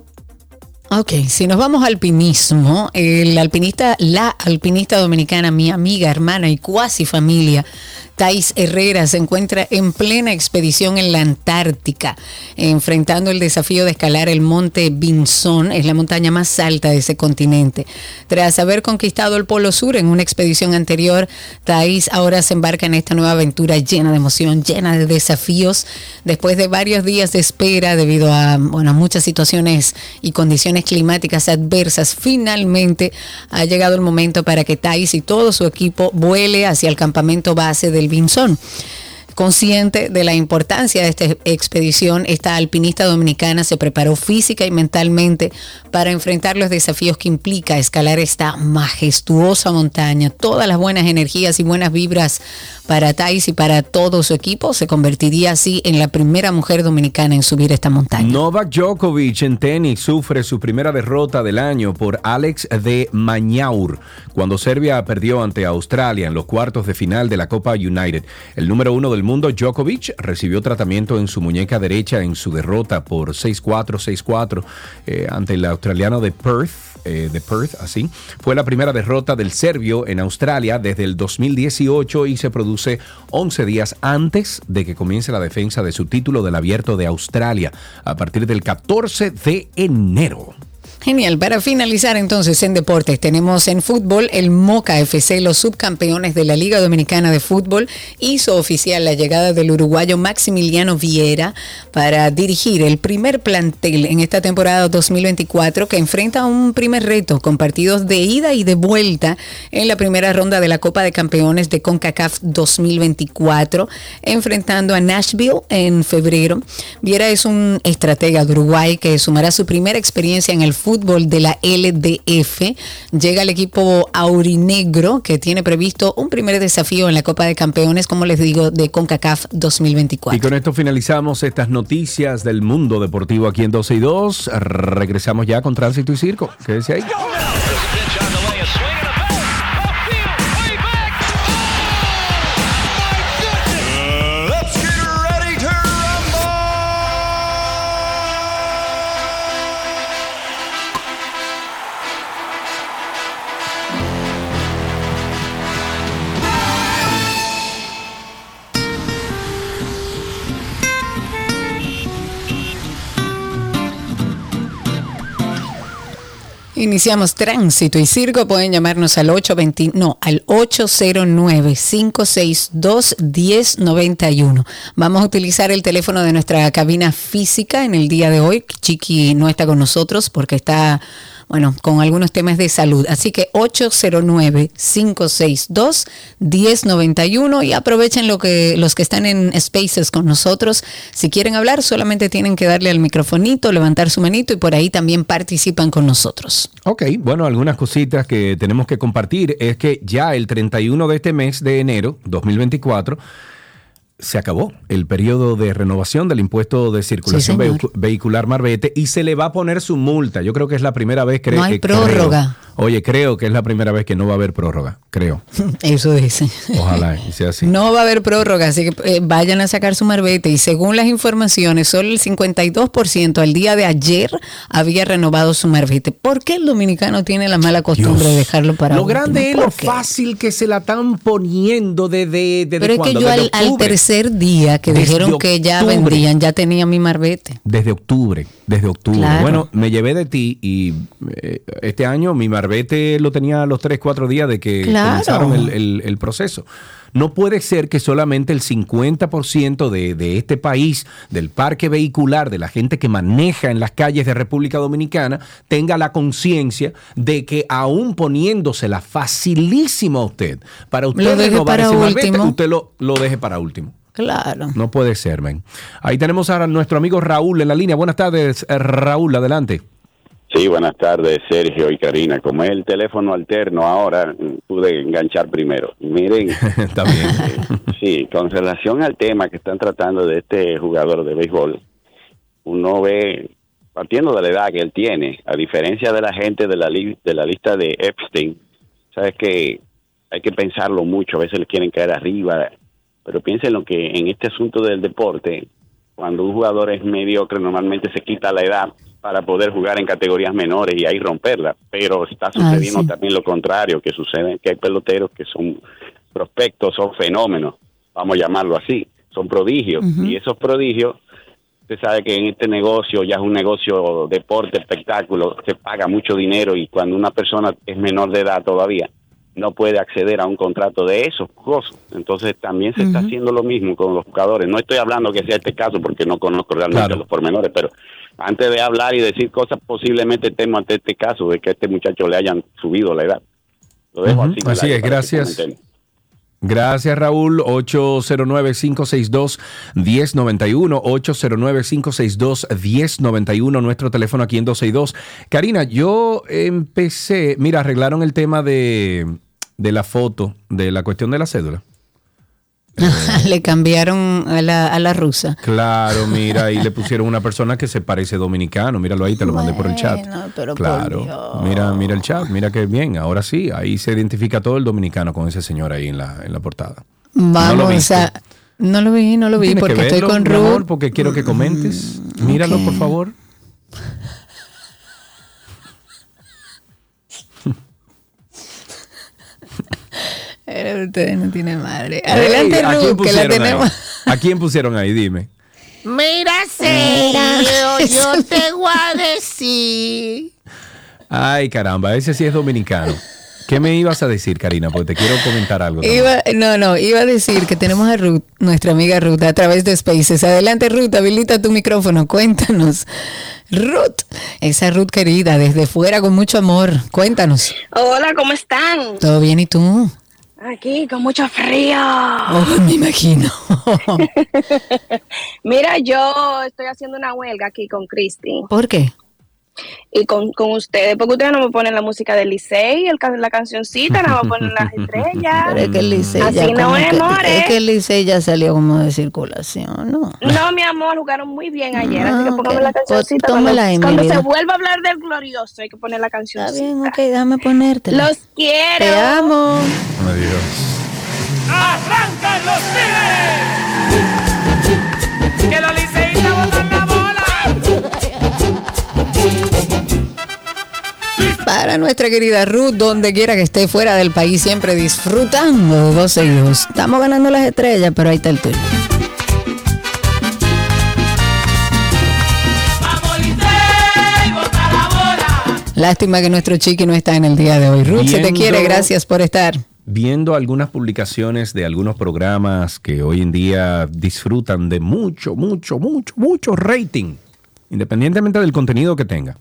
Ok, si nos vamos al alpinismo, el alpinista, la alpinista dominicana, mi amiga, hermana y cuasi familia, Thais Herrera, se encuentra en plena expedición en la Antártica, enfrentando el desafío de escalar el monte Vinson, es la montaña más alta de ese continente. Tras haber conquistado el Polo Sur en una expedición anterior, Thais ahora se embarca en esta nueva aventura llena de emoción, llena de desafíos, después de varios días de espera debido a bueno, muchas situaciones y condiciones climáticas adversas, finalmente ha llegado el momento para que Thais y todo su equipo vuele hacia el campamento base del Vinson. Consciente de la importancia de esta expedición, esta alpinista dominicana se preparó física y mentalmente para enfrentar los desafíos que implica escalar esta majestuosa montaña. Todas las buenas energías y buenas vibras para Thais y para todo su equipo se convertiría así en la primera mujer dominicana en subir esta montaña. Novak Djokovic en tenis sufre su primera derrota del año por Alex de Mañaur cuando Serbia perdió ante Australia en los cuartos de final de la Copa United. El número uno del mundo, Djokovic, recibió tratamiento en su muñeca derecha en su derrota por 6-4, 6-4 eh, ante el australiano de Perth. Eh, de Perth, así. Fue la primera derrota del serbio en Australia desde el 2018 y se produce 11 días antes de que comience la defensa de su título del Abierto de Australia a partir del 14 de enero. Genial. Para finalizar entonces en deportes, tenemos en fútbol el Moca FC, los subcampeones de la Liga Dominicana de Fútbol, hizo oficial la llegada del uruguayo Maximiliano Viera para dirigir el primer plantel en esta temporada 2024 que enfrenta un primer reto con partidos de ida y de vuelta en la primera ronda de la Copa de Campeones de CONCACAF 2024, enfrentando a Nashville en febrero. Viera es un estratega de Uruguay que sumará su primera experiencia en el fútbol de la LDF. Llega el equipo aurinegro que tiene previsto un primer desafío en la Copa de Campeones, como les digo, de CONCACAF 2024. Y con esto finalizamos estas noticias del mundo deportivo aquí en 12 y 2. Regresamos ya con Tránsito y Circo. Quédese ahí. Iniciamos tránsito y circo. Pueden llamarnos al 820, no, al 809-562-1091. Vamos a utilizar el teléfono de nuestra cabina física en el día de hoy. Chiqui no está con nosotros porque está, bueno, con algunos temas de salud. Así que 809-562-1091 y aprovechen lo que los que están en Spaces con nosotros. Si quieren hablar, solamente tienen que darle al microfonito, levantar su manito y por ahí también participan con nosotros. Ok, bueno, algunas cositas que tenemos que compartir es que ya el 31 de este mes de enero 2024 se acabó el periodo de renovación del impuesto de circulación vehicular Marbete y se le va a poner su multa. Yo creo que es la primera vez que No hay que prórroga. Oye, creo que es la primera vez que no va a haber prórroga. Creo. Eso dice. Ojalá y sea así. No va a haber prórroga, así que eh, vayan a sacar su marbete. Y según las informaciones, solo el 52% al día de ayer había renovado su marbete. ¿Por qué el dominicano tiene la mala costumbre de dejarlo para Lo último? grande es ¿Por lo qué? fácil que se la están poniendo desde desde Pero es que yo al, tercer día que Desde dijeron que ya vendían, ya tenía mi marbete. Desde octubre, desde octubre. Claro. Bueno, me llevé de ti y eh, este año mi marbete lo tenía a los 3, 4 días de que Claro. comenzaron el, el- el proceso. No puede ser que solamente el 50% de, de este país, del parque vehicular, de la gente que maneja en las calles de República Dominicana, tenga la conciencia de que aún poniéndosela facilísimo a usted, para usted Lo deje para ese último. usted lo, lo deje para último. Claro. No puede ser, men. Ahí tenemos a nuestro amigo Raúl en la línea. Buenas tardes, eh, Raúl, adelante. Sí, buenas tardes, Sergio y Karina. Como es el teléfono alterno ahora, pude enganchar primero. Miren, Está bien. sí, con relación al tema que están tratando de este jugador de béisbol, uno ve, partiendo de la edad que él tiene, a diferencia de la gente de la, li- de la lista de Epstein, sabes que hay que pensarlo mucho, a veces le quieren caer arriba, pero piensen lo que en este asunto del deporte, cuando un jugador es mediocre, normalmente se quita la edad para poder jugar en categorías menores y ahí romperla, pero está sucediendo sí. también lo contrario, que sucede que hay peloteros que son prospectos, son fenómenos, vamos a llamarlo así, son prodigios, y esos prodigios, usted sabe que en este negocio ya es un negocio deporte, espectáculo, se paga mucho dinero y cuando una persona es menor de edad todavía, no puede acceder a un contrato de esos cosas. Entonces también se está haciendo lo mismo con los jugadores. No estoy hablando que sea este caso porque no conozco realmente los pormenores, pero antes de hablar y decir cosas, posiblemente estemos ante este caso de que a este muchacho le hayan subido la edad. Lo dejo así. así es, gracias. Gracias, Raúl. 809-562-1091. 809-562-1091, nuestro teléfono aquí en 262. Karina, yo empecé. Mira, arreglaron el tema de, de la foto, de la cuestión de la cédula. Le cambiaron a la, a la rusa. Claro, mira, y le pusieron una persona que se parece dominicano. Míralo ahí, te lo mandé por el chat. pero por claro, mira, mira el chat, mira que bien. Ahora sí, ahí se identifica todo el dominicano con ese señor ahí en la, en la portada. Vamos a. No lo vi, no lo vi, Tienes que porque estoy verlo, con Ruth. Mm, porque quiero que comentes. Míralo, por favor. Ustedes no tienen madre. Adelante, Ey, ¿a quién Ruth, que la ahí? tenemos. ¿A quién pusieron ahí? Dime. Mira, Sergio, yo te voy a decir. Ay, caramba, ese sí es dominicano. ¿Qué me ibas a decir, Karina? Porque te quiero comentar algo. Iba, no, no, iba a decir que tenemos a Ruth, nuestra amiga Ruth, a través de Spaces. Adelante, Ruth, habilita tu micrófono, cuéntanos. Ruth, esa Ruth querida, desde fuera con mucho amor, cuéntanos. Hola, ¿cómo están? ¿Todo bien y tú? Aquí con mucho frío. Oh, me imagino. Mira, yo estoy haciendo una huelga aquí con Cristi ¿Por qué? Y con, con ustedes, porque ustedes no me ponen la música del Licey, el, la cancioncita, no me ponen las estrellas. Pero es que el Licey ya Así no como es, que- more. es que el Licey ya salió como de circulación, ¿no? No, mi amor, jugaron muy bien ayer, así que Ah, póngame ok. la cancioncita. Pues, ahí, mi cuando, se vuelva a hablar del glorioso, hay que poner la cancioncita. Está bien, ok, déjame ponértela. Los quiero. Te amo. Adiós. ¡Arrancan los tigres! ¡Que los Para nuestra querida Ruth, donde quiera que esté fuera del país, siempre disfrutando de 12 hijos. Estamos ganando las estrellas, pero ahí está el tuyo. ¡Vamos, Licey! ¡Bota la bola! Lástima que nuestro chiqui no está en el día de hoy. Ruth, se te quiere, gracias por estar. Viendo algunas publicaciones de algunos programas que hoy en día disfrutan de mucho, mucho, mucho, mucho rating, independientemente del contenido que tenga,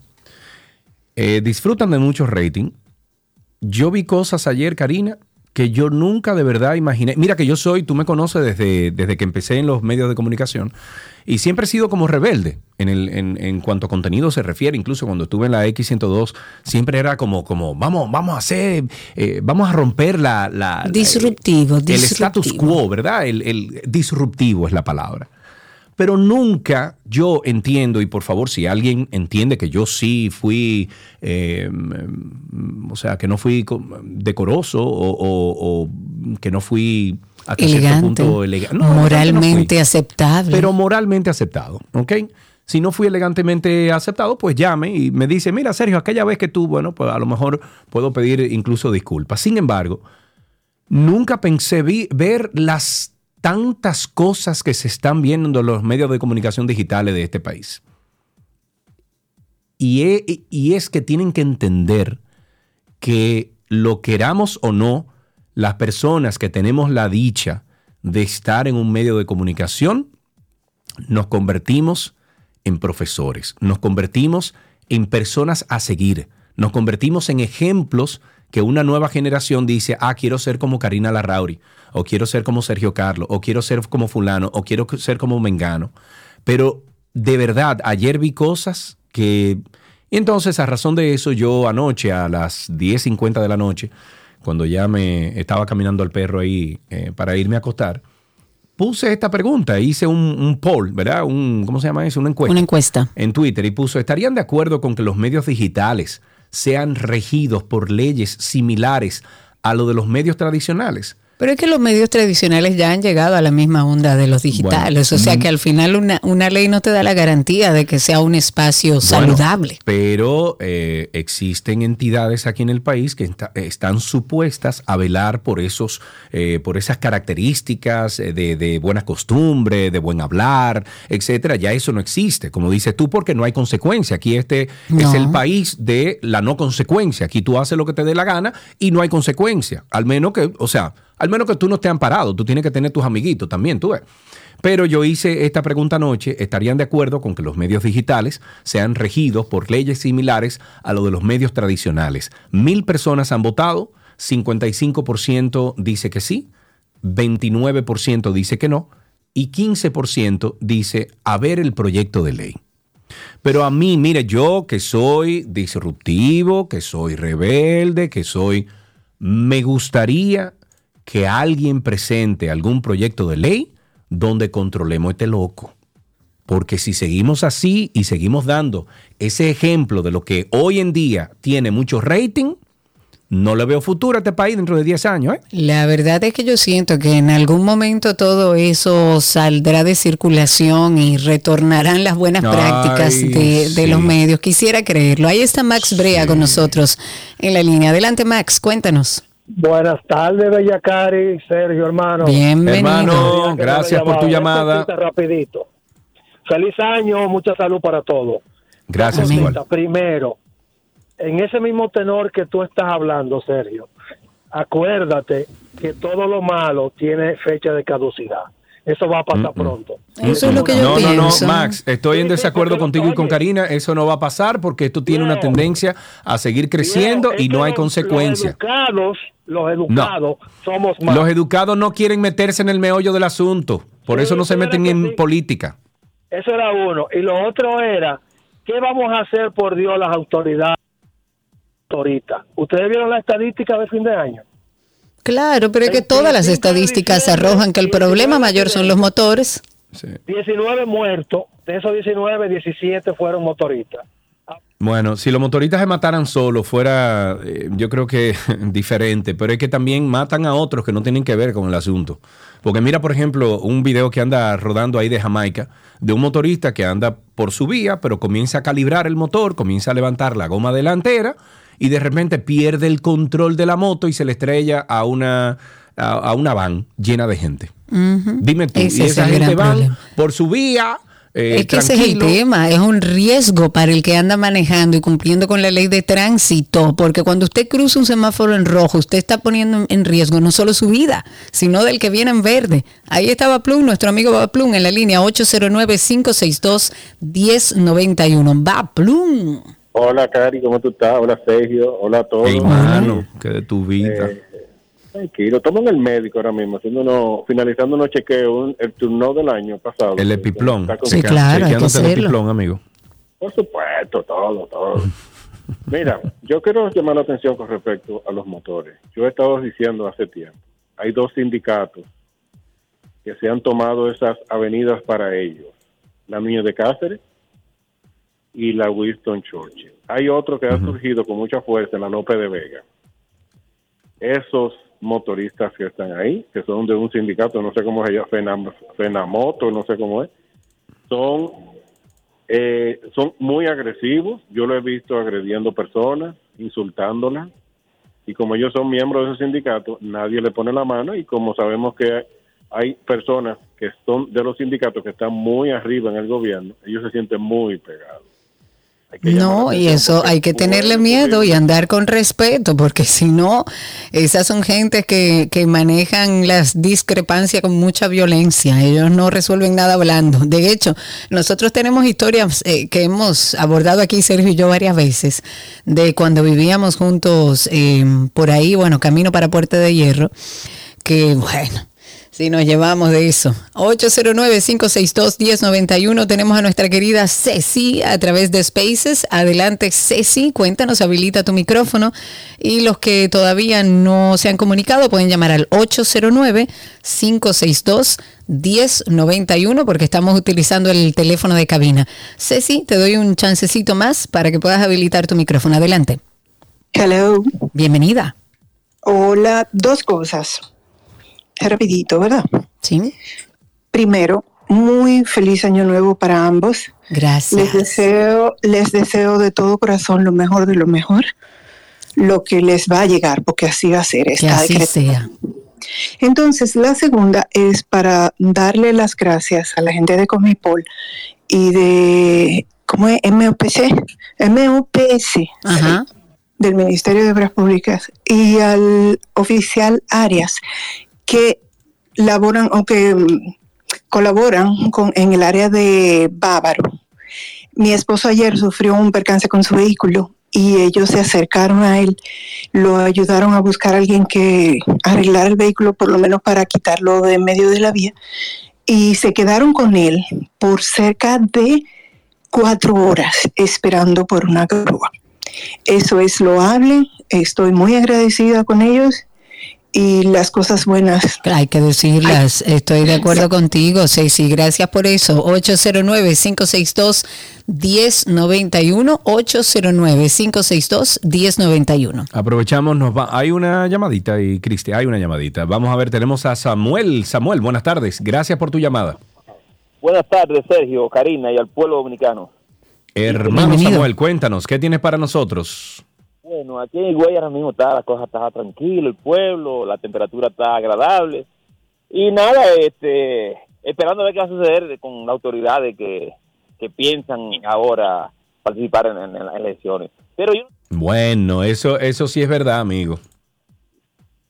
eh, disfrutan de mucho rating. Yo vi cosas ayer, Karina, que yo nunca de verdad imaginé. Mira que yo soy, tú me conoces desde, desde que empecé en los medios de comunicación y siempre he sido como rebelde en, el, en, en cuanto a contenido se refiere. Incluso cuando estuve en la X102, siempre era como, como vamos, vamos a hacer, eh, vamos a romper la... la- la- Disruptivo, el status quo, ¿verdad? El, el disruptivo es la palabra. Pero nunca yo entiendo, y por favor, si alguien entiende que yo sí fui, eh, mm, o sea, que no fui co- decoroso o, o- o que no fui hasta cierto Elegante. punto elega- No, elegante no moralmente fui, aceptable. pero moralmente aceptado, ¿ok? Si no fui elegantemente aceptado, pues llame y me dice, mira, Sergio, aquella vez que tú, bueno, pues a lo mejor puedo pedir incluso disculpas. Sin embargo, nunca pensé vi- ver las tantas cosas que se están viendo en los medios de comunicación digitales de este país. Y, es que tienen que entender que lo queramos o no, las personas que tenemos la dicha de estar en un medio de comunicación, nos convertimos en profesores, nos convertimos en personas a seguir, nos convertimos en ejemplos que una nueva generación dice, ah, quiero ser como Karina Larrauri, o quiero ser como Sergio Carlos, o quiero ser como fulano, o quiero ser como Mengano. Pero de verdad, ayer vi cosas que... Y entonces, a razón de eso, yo anoche a las 10.50 de la noche, cuando ya me estaba caminando al perro ahí eh, para irme a acostar, puse esta pregunta, hice un, un poll, ¿verdad? Un, ¿Cómo se llama eso? Una encuesta. Una encuesta. En Twitter y puso, ¿estarían de acuerdo con que los medios digitales sean regidos por leyes similares a lo de los medios tradicionales? Pero es que los medios tradicionales ya han llegado a la misma onda de los digitales, Bueno, o sea mm. que al final una, una ley no te da la garantía de que sea un espacio Bueno, saludable. pero eh, existen entidades aquí en el país que están supuestas a velar por esos, eh, por esas características eh, de, de buena costumbre, de buen hablar, etcétera. Ya eso no existe, como dices tú, porque no hay consecuencia. Aquí este es el país de la no consecuencia. Aquí tú haces lo que te dé la gana y no hay consecuencia. Al menos que, o sea, al menos que tú no estés amparado. Tú tienes que tener tus amiguitos también, tú ves. Pero yo hice esta pregunta anoche, ¿estarían de acuerdo con que los medios digitales sean regidos por leyes similares a lo de los medios tradicionales? Mil personas han votado, 55% dice que sí, 29% dice que no y 15% dice a ver el proyecto de ley. Pero a mí, mire, yo que soy disruptivo, que soy rebelde, que soy... Me gustaría que alguien presente algún proyecto de ley donde controlemos este loco. Porque si seguimos así y seguimos dando ese ejemplo de lo que hoy en día tiene mucho rating, no le veo futuro a este país dentro de 10 años. ¿eh? La verdad es que yo siento que en algún momento todo eso saldrá de circulación y retornarán las buenas Ay, prácticas de, los medios. Quisiera creerlo. Ahí está Max Brea con nosotros en la línea. Adelante, Max, cuéntanos. Buenas tardes, Bella Cari, Sergio, hermano. Bienvenido. Hermano, gracias por tu llamada. Rapidito. Feliz año, mucha salud para todos. Gracias, igual. Primero, en ese mismo tenor que tú estás hablando, Sergio, acuérdate que todo lo malo tiene fecha de caducidad. Eso va a pasar pronto. Eso es lo que yo no, no, no. Max, estoy en desacuerdo contigo y con Karina. Eso no va a pasar porque esto tiene una tendencia a seguir creciendo y no hay consecuencia. Los educados, los educados, somos más. Los educados no quieren meterse en el meollo del asunto. Por eso no se meten en política. Eso era uno. Y lo otro era, ¿qué vamos a hacer por Dios las autoridades ahorita? ¿Ustedes vieron la estadística de fin de año? Claro, pero es que todas las estadísticas arrojan que el problema mayor son los motores. 19 muertos, de esos 19, 17 fueron motoristas. Bueno, si los motoristas se mataran solos fuera, eh, yo creo que diferente, pero es que también matan a otros que no tienen que ver con el asunto. Porque mira, por ejemplo, un video que anda rodando ahí de Jamaica, de un motorista que anda por su vía, pero comienza a calibrar el motor, comienza a levantar la goma delantera y de repente pierde el control de la moto y se le estrella a una, a, a una van llena de gente. Dime tú, Ese y es esa gente problema. por su vía. eh, es que ese es el tema, es un riesgo para el que anda manejando y cumpliendo con la ley de tránsito, porque cuando usted cruza un semáforo en rojo, usted está poniendo en- en riesgo no solo su vida, sino del que viene en verde. Ahí estaba Plum, nuestro amigo Va Plum, en la línea 809-562-1091. Va Plum. Hola, Cari, ¿cómo tú estás? Hola, Sergio. Hola a todos. Hermano, que de tu vida. Eh, tranquilo, estamos en el médico ahora mismo, haciendo uno, finalizando unos chequeos, un- el turno del año pasado. el epiplón. Con- Chequea- chequeándote el epiplón, amigo. Por supuesto, todo, todo. Mira, yo quiero llamar la atención con respecto a los motores. Yo he estado diciendo hace tiempo, hay dos sindicatos que se han tomado esas avenidas para ellos, la Núñez de Cáceres y la Winston Churchill. Hay otro que ha surgido con mucha fuerza en la Lope de Vega. Esos motoristas que están ahí, que son de un sindicato, no sé cómo se llama, Fenam- Fenamoto, no sé cómo es, son eh, son muy agresivos. Yo lo he visto agrediendo personas, insultándolas. Y como ellos son miembros de ese sindicato, nadie le pone la mano. Y como sabemos que hay personas que son de los sindicatos que están muy arriba en el gobierno, ellos se sienten muy pegados. No, y eso hay que tenerle miedo y andar con respeto, porque si no, esas son gente que, que manejan las discrepancias con mucha violencia. Ellos no resuelven nada hablando. De hecho, nosotros tenemos historias eh, que hemos abordado aquí, Sergio y yo, varias veces, de cuando vivíamos juntos eh, por ahí, bueno, camino para Puerta de Hierro, que bueno. Si nos llevamos de eso. 809-562-1091. Tenemos a nuestra querida Ceci a través de Spaces. Adelante, Ceci. Cuéntanos, habilita tu micrófono. Y los que todavía no se han comunicado pueden llamar al 809-562-1091 porque estamos utilizando el teléfono de cabina. Ceci, te doy un chancecito más para que puedas habilitar tu micrófono. Adelante. Hello. Bienvenida. Hola, dos cosas. Rapidito, ¿verdad? Sí. Primero, muy feliz año nuevo para ambos. Gracias. Les deseo, les deseo de todo corazón lo mejor de lo mejor, lo que les va a llegar, porque así va a ser. Que está así decretado. sea. Entonces, la segunda es para darle las gracias a la gente de Comipol y de, ¿cómo es? MOPC, MOPS, Ajá. del Ministerio de Obras Públicas y al oficial Arias, que laboran o que mm, colaboran con, en el área de Bávaro. Mi esposo ayer sufrió un percance con su vehículo y ellos se acercaron a él, lo ayudaron a buscar a alguien que arreglara el vehículo, por lo menos para quitarlo de medio de la vía, y se quedaron con él por cerca de cuatro horas esperando por una grúa. Eso es loable, estoy muy agradecida con ellos y las cosas buenas. Hay que decirlas, estoy de acuerdo contigo, Ceci, gracias por eso. 809-562-1091, 809-562-1091. Aprovechamos, nos va. Hay una llamadita y Cristi, hay una llamadita. Vamos a ver, tenemos a Samuel. Samuel, buenas tardes. Gracias por tu llamada. Buenas tardes, Sergio, Karina y al pueblo dominicano. Hermano Bienvenido. Samuel, cuéntanos, ¿qué tienes para nosotros? Bueno, aquí en Higüey ahora mismo está la cosa está tranquila, el pueblo, la temperatura está agradable. Y nada, este, esperando a ver qué va a suceder con la autoridad de que, que piensan ahora participar en, en- en las elecciones. Pero yo, Bueno, eso, eso sí es verdad, amigo.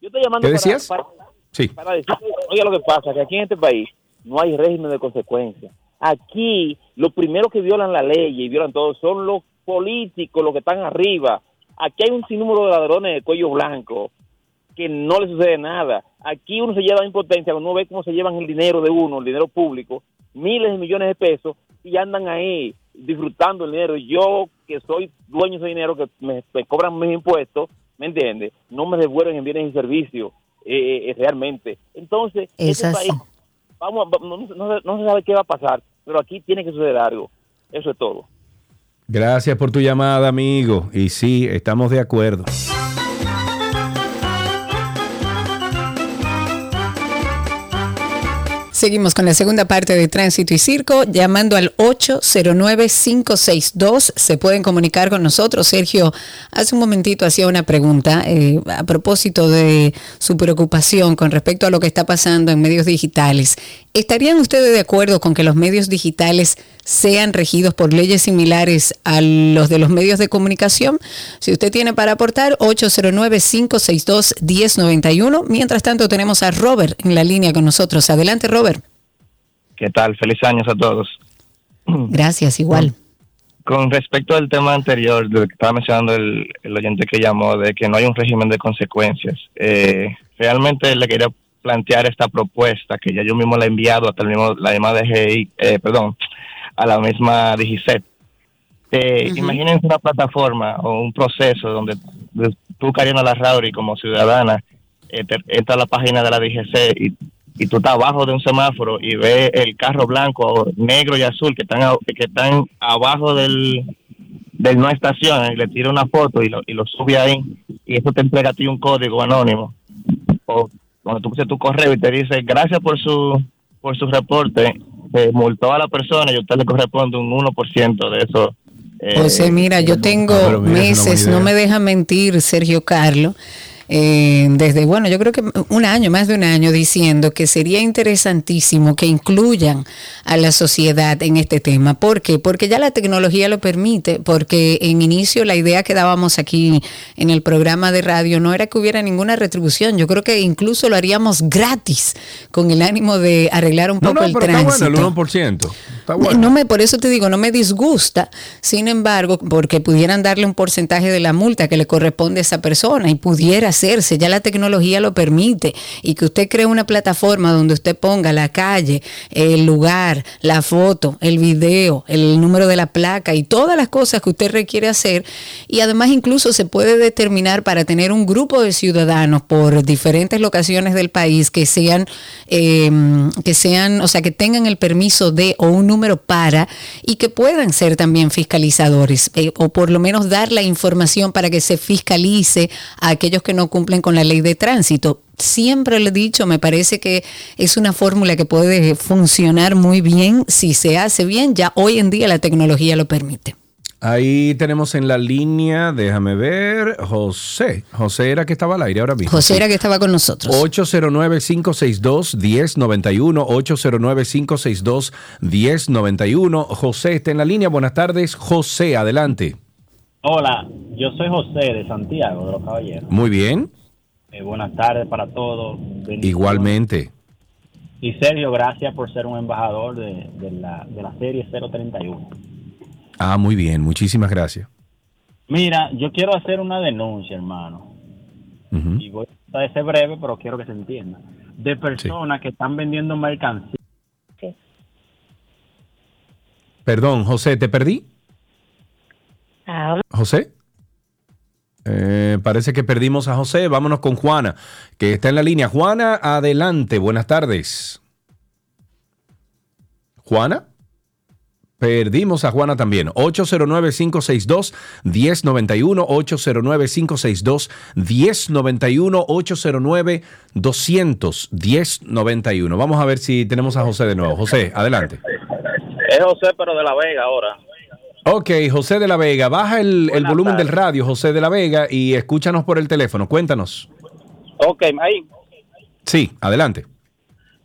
yo estoy llamando ¿Qué para- decías? para, Sí. para decir, oiga lo que pasa, que aquí en este país no hay régimen de consecuencias. Aquí los primeros que violan la ley y violan todo son los políticos, los que están arriba. Aquí hay un sinnúmero de ladrones de cuello blanco que no les sucede nada. Aquí uno se lleva impotencia cuando uno ve cómo se llevan el dinero de uno, el dinero público, miles de millones de pesos y andan ahí disfrutando el dinero. Yo, que soy dueño de ese dinero, que me, me cobran mis impuestos, ¿me entiendes? No me devuelven en bienes y servicios eh, eh, realmente. Entonces, Es este así. país, vamos, no, no no se sabe qué va a pasar, pero aquí tiene que suceder algo. Eso es todo. Gracias por tu llamada, amigo. Y sí, estamos de acuerdo. Seguimos con la segunda parte de Tránsito y Circo, llamando al 809-562. Se pueden comunicar con nosotros. Sergio, hace un momentito hacía una pregunta eh, a propósito de su preocupación con respecto a lo que está pasando en medios digitales. ¿Estarían ustedes de acuerdo con que los medios digitales sean regidos por leyes similares a los de los medios de comunicación? Si usted tiene para aportar, 809-562-1091. Mientras tanto, tenemos a Robert en la línea con nosotros. Adelante, Robert. ¿Qué tal? Feliz años a todos. Gracias, igual. Con respecto al tema anterior, de lo que estaba mencionando el, el oyente que llamó, de que no hay un régimen de consecuencias, eh, realmente le quería plantear esta propuesta, que ya yo mismo la he enviado hasta el mismo, la misma DGI, eh, perdón, a la misma DGCET. Eh, Imagínense una plataforma o un proceso donde de- tú, Karina Larrauri, como ciudadana, eh, te- entras a la página de la DGC y, y tú estás abajo de un semáforo y ves el carro blanco, negro y azul que están, a- que están abajo del, del no estación y le tira una foto y lo, y lo sube ahí y eso te entrega a ti un código anónimo o cuando tú pones tu correo y te dice gracias por su por su reporte se multó a la persona y a usted le corresponde un 1% de eso eh, José, mira, yo tengo Ah, meses, no me deja mentir Sergio Carlos, eh, desde, bueno, yo creo que un año, más de un año, diciendo que sería interesantísimo que incluyan a la sociedad en este tema. ¿Por qué? Porque ya la tecnología lo permite, porque en inicio la idea que dábamos aquí en el programa de radio no era que hubiera ninguna retribución, yo creo que incluso lo haríamos gratis, con el ánimo de arreglar un No, poco no, el pero está tránsito. bueno, el 1%. Está bueno. No me, por eso te digo, no me disgusta. Sin embargo, porque pudieran darle un porcentaje de la multa que le corresponde a esa persona y pudiera hacerse, ya la tecnología lo permite y que usted cree una plataforma donde usted ponga la calle, el lugar, la foto, el video, el número de la placa y todas las cosas que usted requiere hacer y además incluso se puede determinar para tener un grupo de ciudadanos por diferentes locaciones del país que sean eh, que sean, o sea, que tengan el permiso de o un número para y que puedan ser también fiscalizadores eh, o por lo menos dar la información para que se fiscalice a aquellos que no no cumplen con la ley de tránsito. Siempre lo he dicho, me parece que es una fórmula que puede funcionar muy bien si se hace bien. Ya hoy en día la tecnología lo permite. Ahí tenemos en la línea, déjame ver, José. José era que estaba al aire ahora mismo. José era que estaba con nosotros. 809-562-1091, 809-562-1091. José está en la línea. Buenas tardes, José, adelante. Hola, yo soy José de Santiago, de los Caballeros. Muy bien, Eh, buenas tardes para todos. Igualmente. Y Sergio, gracias por ser un embajador de, de la, de la serie 031. Ah, muy bien, muchísimas gracias. Mira, yo quiero hacer una denuncia, hermano. Ujú. Y voy a ser breve, pero quiero que se entienda. De personas que están vendiendo mercancía. Perdón, José, ¿te perdí? José. Eh, parece que perdimos a José. Vámonos con Juana, que está en la línea. Juana, adelante. Buenas tardes. Juana. Perdimos a Juana también. 809-562-1091, 809-562-1091, 809-200-1091. Vamos a ver si tenemos a José de nuevo. José, adelante. Es José, pero de La Vega ahora. Ok, José de la Vega, baja el, el volumen del radio, José de la Vega, y escúchanos por el teléfono. Cuéntanos. Ok, ahí. Sí, adelante.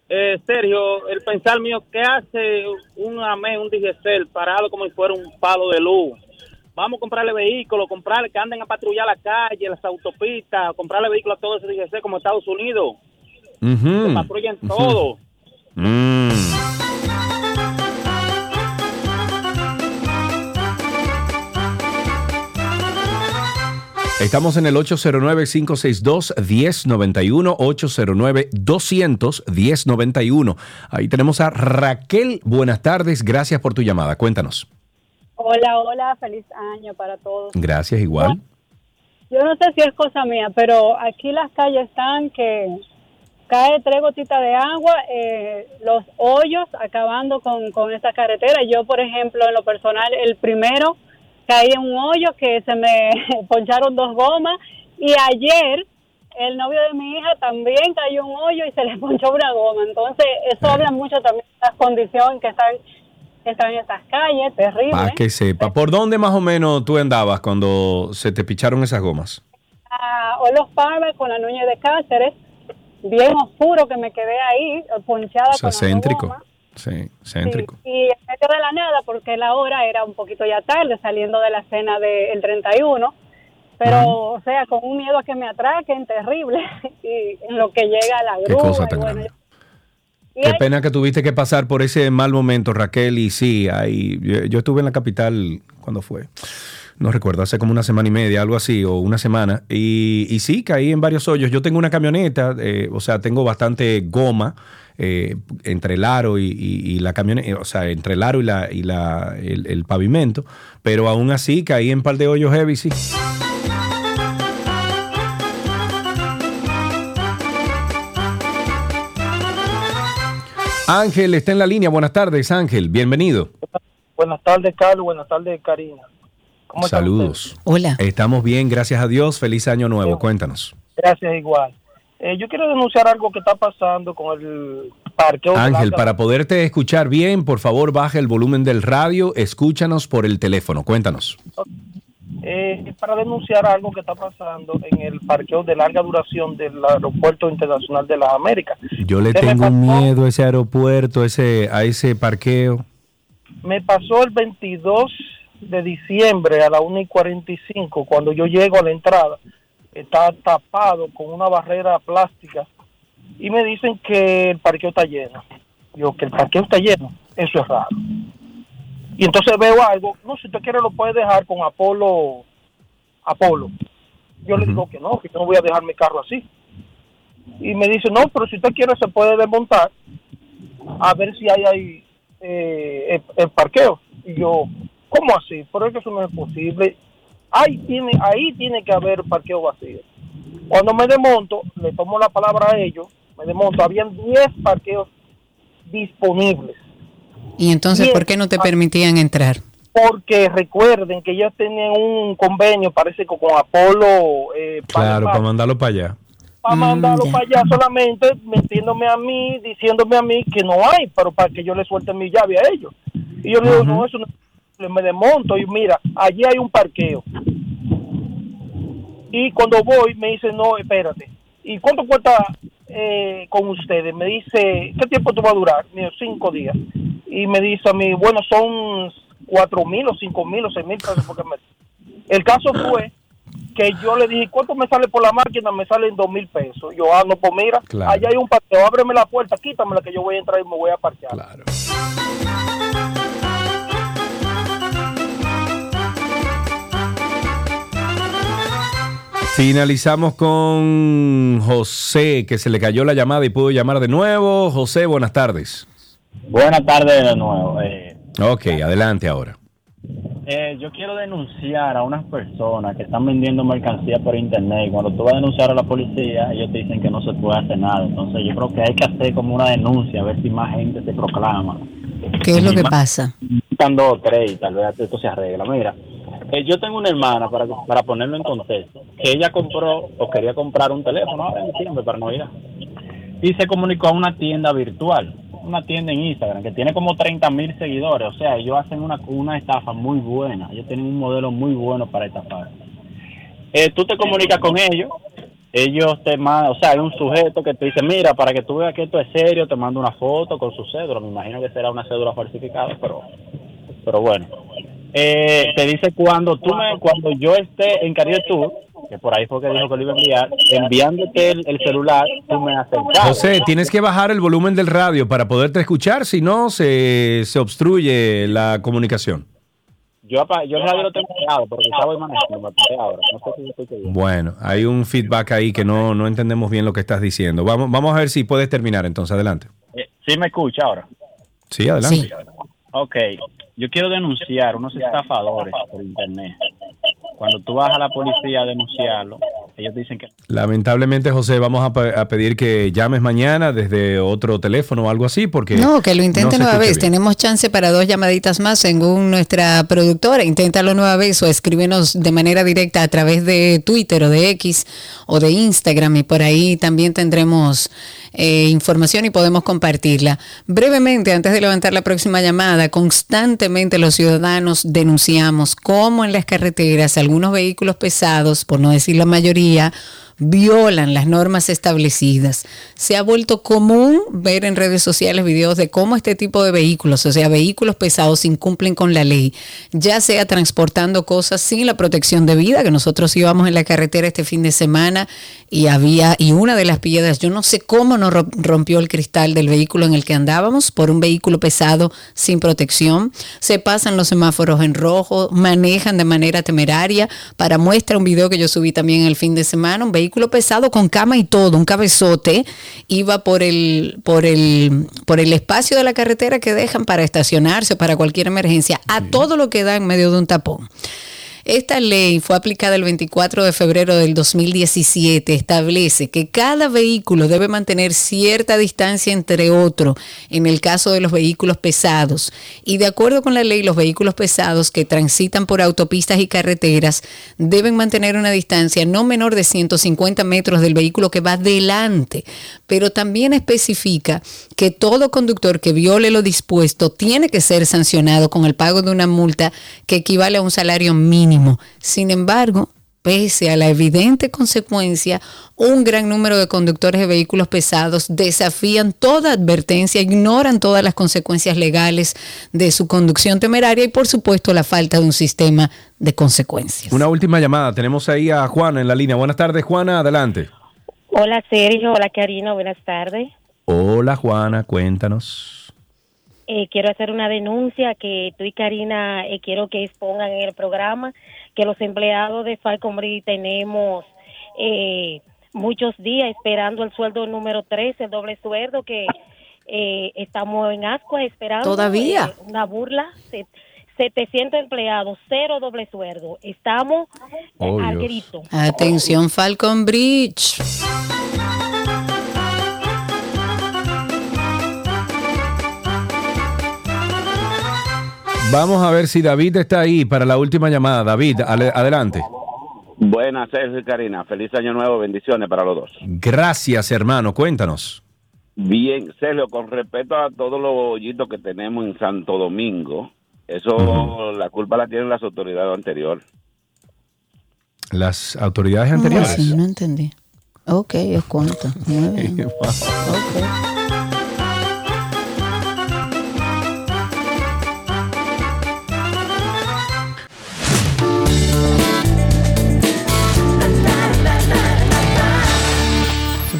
Eh, Sergio, el pensar mío, ¿qué hace un AME, un DGCEL, parado como si fuera un palo de luz? Vamos a comprarle vehículos, comprarle que anden a patrullar la calle, las autopistas, comprarle vehículos a todos esos DGC como Estados Unidos. Patrullen ujú. todo. Mm. Estamos en el 809-562-1091, 809-200-1091. Ahí tenemos a Raquel. Buenas tardes, gracias por tu llamada. Cuéntanos. Hola, hola, feliz año para todos. Gracias, igual. Yo no sé si es cosa mía, pero aquí las calles están que cae tres gotitas de agua, eh, los hoyos acabando con, con esta carretera. Yo, por ejemplo, en lo personal, el primero caí en un hoyo que se me poncharon dos gomas y ayer el novio de mi hija también cayó en un hoyo y se le ponchó una goma. Entonces, eso habla mucho también de las condiciones que están, que están en estas calles, terrible. Para que sepa, ¿por dónde más o menos tú andabas cuando se te picharon esas gomas? a Olos Palmer con la Núñez de Cáceres, bien oscuro que me quedé ahí, ponchada O sea, con la goma. Sí, céntrico. Y en medio de la nada, porque la hora era un poquito ya tarde, saliendo de la cena del 31. Pero, o sea, con un miedo a que me atraquen terrible. y en lo que llega la Qué grúa. cosa y tan bueno, grande. Qué hay- pena que tuviste que pasar por ese mal momento, Raquel. Y sí, ahí, yo, yo estuve en la capital, ¿cuándo fue? No recuerdo, hace como una semana y media, algo así, o una semana. Y, y sí, caí en varios hoyos. Yo tengo una camioneta, eh, o sea, tengo bastante goma eh, entre el aro y, y- y la camioneta, o sea, entre el aro y, la, y la, el, el pavimento. Pero aún así caí en par de hoyos heavy, sí. Ángel está en la línea. Buenas tardes, Ángel. Bienvenido. Buenas tardes, Carlos. Buenas tardes, Karina. ¿Cómo Saludos. Hola. Estamos bien, gracias a Dios. Feliz año nuevo. Cuéntanos. Gracias, igual. Eh, yo quiero denunciar algo que está pasando con el parqueo. Ángel, para poderte escuchar bien, por favor, baja el volumen del radio. Escúchanos por el teléfono. Cuéntanos. Eh, para denunciar algo que está pasando en el parqueo de larga duración del Aeropuerto Internacional de las Américas. Yo le tengo miedo a ese aeropuerto, ese, a ese parqueo. Me pasó el 22 de diciembre a la 1 y 45, cuando yo llego a la entrada, está tapado con una barrera plástica y me dicen que el parqueo está lleno. Yo, que el parqueo está lleno, eso es raro. Y entonces veo algo, no, si usted quiere lo puede dejar con Apolo. Apolo. Yo le digo que no, que yo no voy a dejar mi carro así. Y me dice, no, pero si usted quiere se puede desmontar a ver si hay ahí eh, el, el parqueo. Y yo, ¿cómo así? Pero es que eso no es posible. Ahí tiene, ahí tiene que haber parqueo vacío. Cuando me desmonto, le tomo la palabra a ellos, me desmonto, habían 10 parqueos disponibles. Y entonces, Bien. ¿por qué no te permitían entrar? porque recuerden que ellos tenían un convenio, parece que con Apolo, eh, Claro, para mandarlo para allá. para mandarlo para allá solamente metiéndome a mí, diciéndome a mí que no hay, pero para que yo le suelte mi llave a ellos. Y yo le digo, no, eso no me desmonto y mira, allí hay un parqueo. Y cuando voy me dice, no, espérate. ¿Y cuánto cuesta eh, con ustedes? Me dice, ¿qué tiempo tú vas a durar? Mío, cinco días. Y me dice a mí, bueno, son cuatro mil o cinco mil o seis mil pesos. Porque me... El caso fue que yo le dije, ¿cuánto me sale por la máquina? Me salen dos mil pesos. Yo, ah, no, pues mira, Claro. allá hay un parqueo, ábreme la puerta, quítamela que yo voy a entrar y me voy a parquear. Finalizamos con José, que se le cayó la llamada y pudo llamar de nuevo. José, buenas tardes. Buenas tardes de nuevo. Eh, Ok, adelante ahora. eh, yo quiero denunciar a unas personas que están vendiendo mercancía por internet. Y cuando tú vas a denunciar a la policía, ellos te dicen que no se puede hacer nada. Entonces yo creo que hay que hacer como una denuncia, a ver si más gente se proclama. ¿Qué es lo Y que más- pasa? Están dos o tres y tal vez esto se arregla. Mira, eh, yo tengo una hermana, para, para ponerlo en contexto, que ella compró o quería comprar un teléfono ahora en diciembre para Navidad. Y se comunicó a una tienda virtual, una tienda en Instagram que tiene como 30 mil seguidores. O sea, ellos hacen una, una estafa muy buena. Ellos tienen un modelo muy bueno para estafar. Eh, tú te comunicas con ellos, ellos te mandan, o sea, hay un sujeto que te dice, mira, para que tú veas que esto es serio, te mando una foto con su cédula. Me imagino que será una cédula falsificada, pero, pero bueno. Eh, te dice cuando tú me, cuando yo esté en Caribe Tour, que por ahí fue que dijo que lo iba a enviar, enviándote el, el celular, tú me pago. José, tienes que bajar el volumen del radio para poderte escuchar, si no se, se obstruye la comunicación. Yo, yo el radio lo tengo pegado, porque estaba manejando, me ahora. No sé si estoy bien. Bueno, hay un feedback ahí que no, no entendemos bien lo que estás diciendo. Vamos, vamos a ver si puedes terminar entonces, adelante. Eh, ¿Sí me escucha ahora? Sí, adelante. Ok, yo quiero denunciar unos estafadores por internet. Cuando tú vas a la policía a denunciarlo, ellos dicen que Lamentablemente, José, vamos a, pe- a pedir que llames mañana desde otro teléfono o algo así, porque... No, que lo intente no nueva vez. bien. Tenemos chance para dos llamaditas más según nuestra productora. Inténtalo nueva vez o escríbenos de manera directa a través de Twitter o de X o de Instagram y por ahí también tendremos eh, información y podemos compartirla. Brevemente, antes de levantar la próxima llamada, constantemente los ciudadanos denunciamos cómo en las carreteras algunos vehículos pesados, por no decir la mayoría, violan las normas establecidas. Se ha vuelto común ver en redes sociales videos de cómo este tipo de vehículos, o sea, vehículos pesados, incumplen con la ley, ya sea transportando cosas sin la protección de vida, que nosotros íbamos en la carretera este fin de semana y había, y una de las piedras, yo no sé cómo no ro- rompió el cristal del vehículo en el que andábamos por un vehículo pesado sin protección. Se pasan los semáforos en rojo, manejan de manera temeraria. Para muestra un video que yo subí también el fin de semana, un vehículo pesado con cama y todo, un cabezote, iba por el, por el, por el espacio de la carretera que dejan para estacionarse, para cualquier emergencia, a todo lo que da en medio de un tapón. Esta ley fue aplicada el 24 de febrero del 2017. Establece que cada vehículo debe mantener cierta distancia entre otro en el caso de los vehículos pesados. Y de acuerdo con la ley, los vehículos pesados que transitan por autopistas y carreteras deben mantener una distancia no menor de 150 metros del vehículo que va delante. Pero también especifica que todo conductor que viole lo dispuesto tiene que ser sancionado con el pago de una multa que equivale a un salario mínimo. Sin embargo, pese a la evidente consecuencia, un gran número de conductores de vehículos pesados desafían toda advertencia, ignoran todas las consecuencias legales de su conducción temeraria y por supuesto la falta de un sistema de consecuencias. Una última llamada. Tenemos ahí a Juana en la línea. Buenas tardes, Juana. Adelante. Hola Sergio, hola Karina, buenas tardes. Hola, Juana. Cuéntanos. Eh, quiero hacer una denuncia que tú y Karina eh, quiero que expongan en el programa que los empleados de Falconbri tenemos eh, muchos días esperando el sueldo número 13, el doble sueldo que eh, estamos en Ascua esperando. ¿Todavía? eh, una burla. Se- 700 empleados, cero doble sueldo. Estamos Oh, al grito. Atención Falcon Bridge. Vamos a ver si David está ahí para la última llamada. David, adelante. Buenas, Sergio y Karina. Feliz año nuevo, bendiciones para los dos. Gracias, hermano. Cuéntanos. Bien, Sergio, con respecto a todos los hoyitos que tenemos en Santo Domingo, eso la culpa la tienen las autoridades anteriores. Las autoridades ¿Cómo anteriores. así? No entendí. Ok, es cuánto. Muy bien.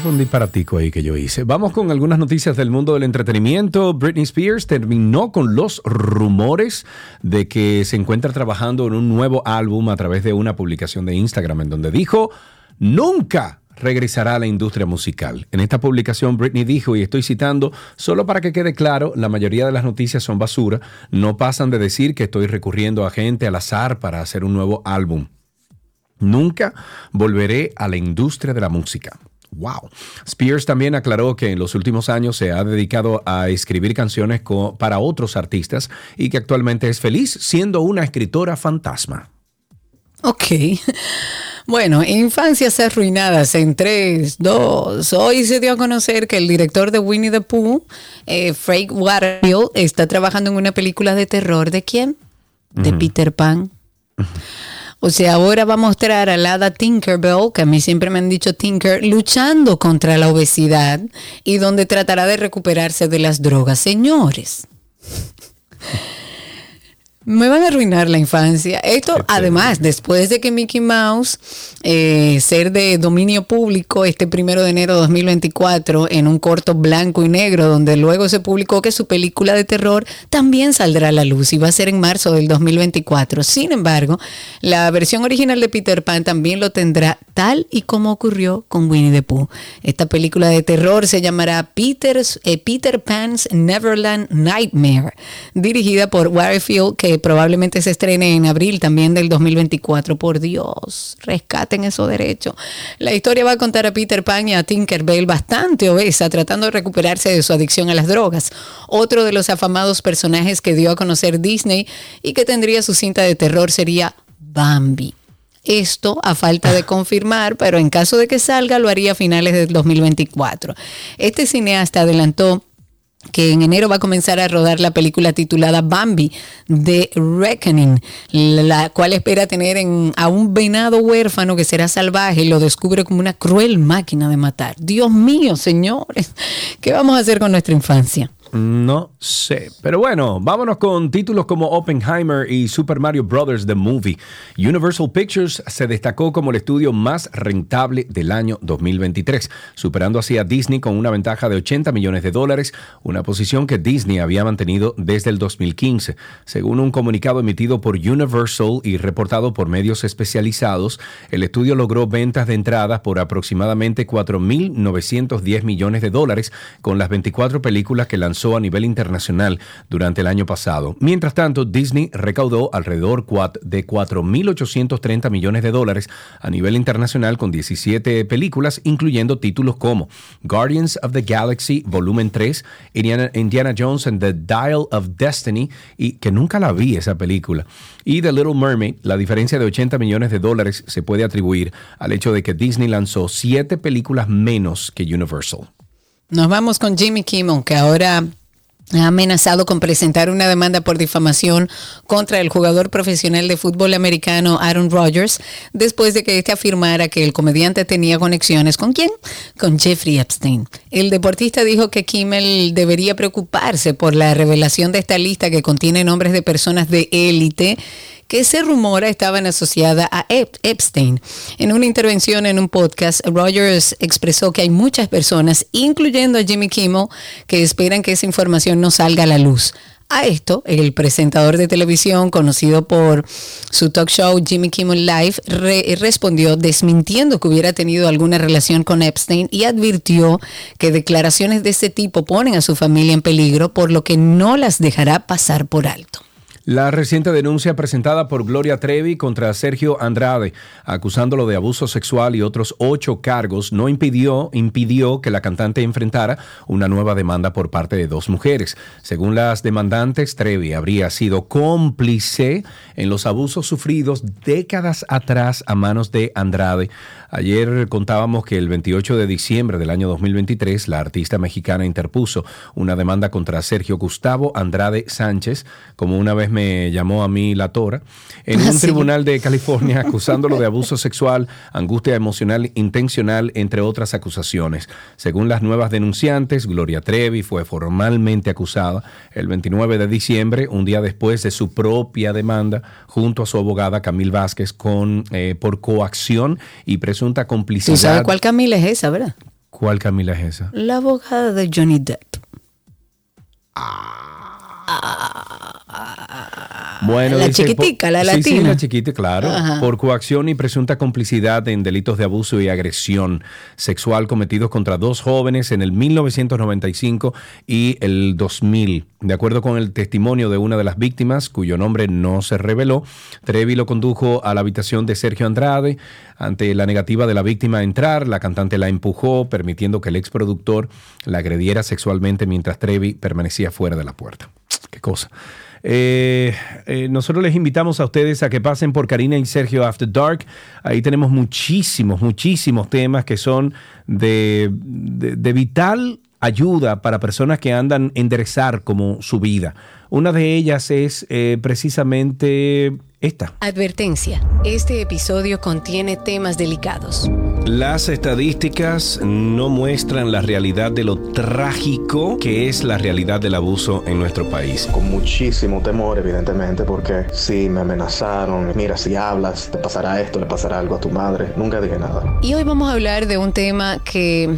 un disparatico ahí que yo hice. Vamos con algunas noticias del mundo del entretenimiento. Britney Spears terminó con los rumores de que se encuentra trabajando en un nuevo álbum a través de una publicación de Instagram en donde dijo, nunca regresará a la industria musical. En esta publicación Britney dijo, y estoy citando, solo para que quede claro, la mayoría de las noticias son basura, no pasan de decir que estoy recurriendo a gente al azar para hacer un nuevo álbum. Nunca volveré a la industria de la música. Wow. Spears también aclaró que en los últimos años se ha dedicado a escribir canciones para otros artistas y que actualmente es feliz siendo una escritora fantasma. Ok. Bueno, infancias arruinadas en 3, 2. Hoy se dio a conocer que el director de Winnie the Pooh, eh, Frank Waterfield, está trabajando en una película de terror. ¿De quién? De Peter Pan. O sea, ahora va a mostrar a la hada Tinkerbell, que a mí siempre me han dicho Tinker, luchando contra la obesidad y donde tratará de recuperarse de las drogas. Señores, me van a arruinar la infancia. Esto, además, después de que Mickey Mouse, eh, ser de dominio público este primero de enero de 2024 en un corto blanco y negro, donde luego se publicó que su película de terror también saldrá a la luz y va a ser en marzo del 2024. Sin embargo, la versión original de Peter Pan también lo tendrá tal y como ocurrió con Winnie the Pooh. Esta película de terror se llamará Peter's, eh, Peter Pan's Neverland Nightmare, dirigida por Waterfield, que probablemente se estrene en abril también del 2024. Por Dios, rescaten esos derechos. La historia va a contar a Peter Pan y a Tinkerbell bastante obesa, tratando de recuperarse de su adicción a las drogas. Otro de los afamados personajes que dio a conocer Disney y que tendría su cinta de terror sería Bambi. Esto a falta de confirmar, pero en caso de que salga lo haría a finales del 2024. Este cineasta adelantó que en enero va a comenzar a rodar la película titulada Bambi de Reckoning, la cual espera tener en- a un venado huérfano que será salvaje y lo descubre como una cruel máquina de matar. Dios mío, señores, ¿qué vamos a hacer con nuestra infancia? No sé. Pero bueno, vámonos con títulos como Oppenheimer y Super Mario Bros. The Movie. Universal Pictures se destacó como el estudio más rentable del año 2023, superando así a Disney con una ventaja de 80 millones de dólares, una posición que Disney había mantenido desde el 2015. Según un comunicado emitido por Universal y reportado por medios especializados, el estudio logró ventas de entradas por aproximadamente 4.910 millones de dólares con las 24 películas que lanzó a nivel internacional durante el año pasado. Mientras tanto, Disney recaudó alrededor de 4.830 millones de dólares a nivel internacional con 17 películas, incluyendo títulos como Guardians of the Galaxy Volumen 3, Indiana, Indiana Jones and the Dial of Destiny, y que nunca la vi esa película, y The Little Mermaid. La diferencia de 80 millones de dólares se puede atribuir al hecho de que Disney lanzó siete películas menos que Universal. Nos vamos con Jimmy Kimmel, que ahora ha amenazado con presentar una demanda por difamación contra el jugador profesional de fútbol americano Aaron Rodgers, después de que este afirmara que el comediante tenía conexiones con quién? Con Jeffrey Epstein. El deportista dijo que Kimmel debería preocuparse por la revelación de esta lista que contiene nombres de personas de élite que se rumora estaban asociadas a Ep- Epstein. En una intervención en un podcast, Rogers expresó que hay muchas personas, incluyendo a Jimmy Kimmel, que esperan que esa información no salga a la luz. A esto, el presentador de televisión, conocido por su talk show Jimmy Kimmel Live, re- respondió desmintiendo que hubiera tenido alguna relación con Epstein y advirtió que declaraciones de este tipo ponen a su familia en peligro, por lo que no las dejará pasar por alto. La reciente denuncia presentada por Gloria Trevi contra Sergio Andrade, acusándolo de abuso sexual y otros ocho cargos, no impidió, impidió que la cantante enfrentara una nueva demanda por parte de dos mujeres. Según las demandantes, Trevi habría sido cómplice en los abusos sufridos décadas atrás a manos de Andrade. Ayer contábamos que el 28 de diciembre del año 2023, la artista mexicana interpuso una demanda contra Sergio Gustavo Andrade Sánchez, como una vez me llamó a mí la Tora, en un Sí. tribunal de California acusándolo de abuso sexual, angustia emocional intencional, entre otras acusaciones. Según las nuevas denunciantes, Gloria Trevi fue formalmente acusada el 29 de diciembre, un día después de su propia demanda, junto a su abogada Camil Vázquez, con, eh, por coacción y presunta complicidad. ¿Tú sabes cuál Camila es esa, verdad? ¿Cuál Camila es esa? La abogada de Johnny Depp. Bueno, La dice, chiquitica, por- la sí, sí, latina. la chiquita, claro. Ajá. Por coacción y presunta complicidad en delitos de abuso y agresión sexual cometidos contra dos jóvenes en el 1995 y el 2000. De acuerdo con el testimonio de una de las víctimas, cuyo nombre no se reveló, Trevi lo condujo a la habitación de Sergio Andrade. Ante la negativa de la víctima a entrar, la cantante la empujó, permitiendo que el exproductor la agrediera sexualmente mientras Trevi permanecía fuera de la puerta. Qué cosa. Eh, eh, nosotros les invitamos a ustedes a que pasen por Karina y Sergio After Dark. Ahí tenemos muchísimos, muchísimos temas que son de, de- vital ayuda para personas que andan enderezar como su vida. Una de ellas es eh, precisamente esta. Advertencia. Este episodio contiene temas delicados. Las estadísticas no muestran la realidad de lo trágico que es la realidad del abuso en nuestro país. Con muchísimo temor, evidentemente, porque sí, me amenazaron. Mira, si hablas, te pasará esto, le pasará algo a tu madre. Nunca dije nada. Y hoy vamos a hablar de un tema que,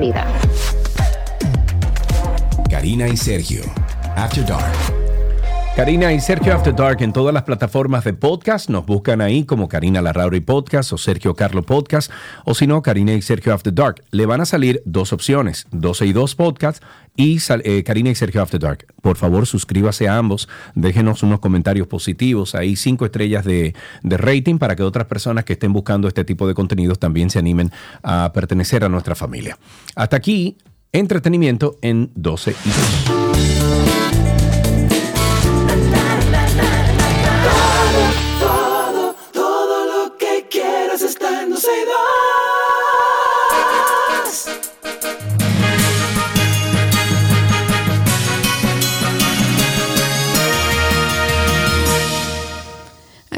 Karina y Sergio. After Dark. Karina y Sergio After Dark en todas las plataformas de podcast. Nos buscan ahí como Karina Larrauri Podcast o Sergio Carlo Podcast. O si no, Karina y Sergio After Dark. Le van a salir dos opciones: 12 y 2 Podcast y eh, Karina y Sergio After Dark. Por favor, suscríbase a ambos. Déjenos unos comentarios positivos. Ahí cinco estrellas de, de rating para que otras personas que estén buscando este tipo de contenidos también se animen a pertenecer a nuestra familia. Hasta aquí, entretenimiento en 12 y 2.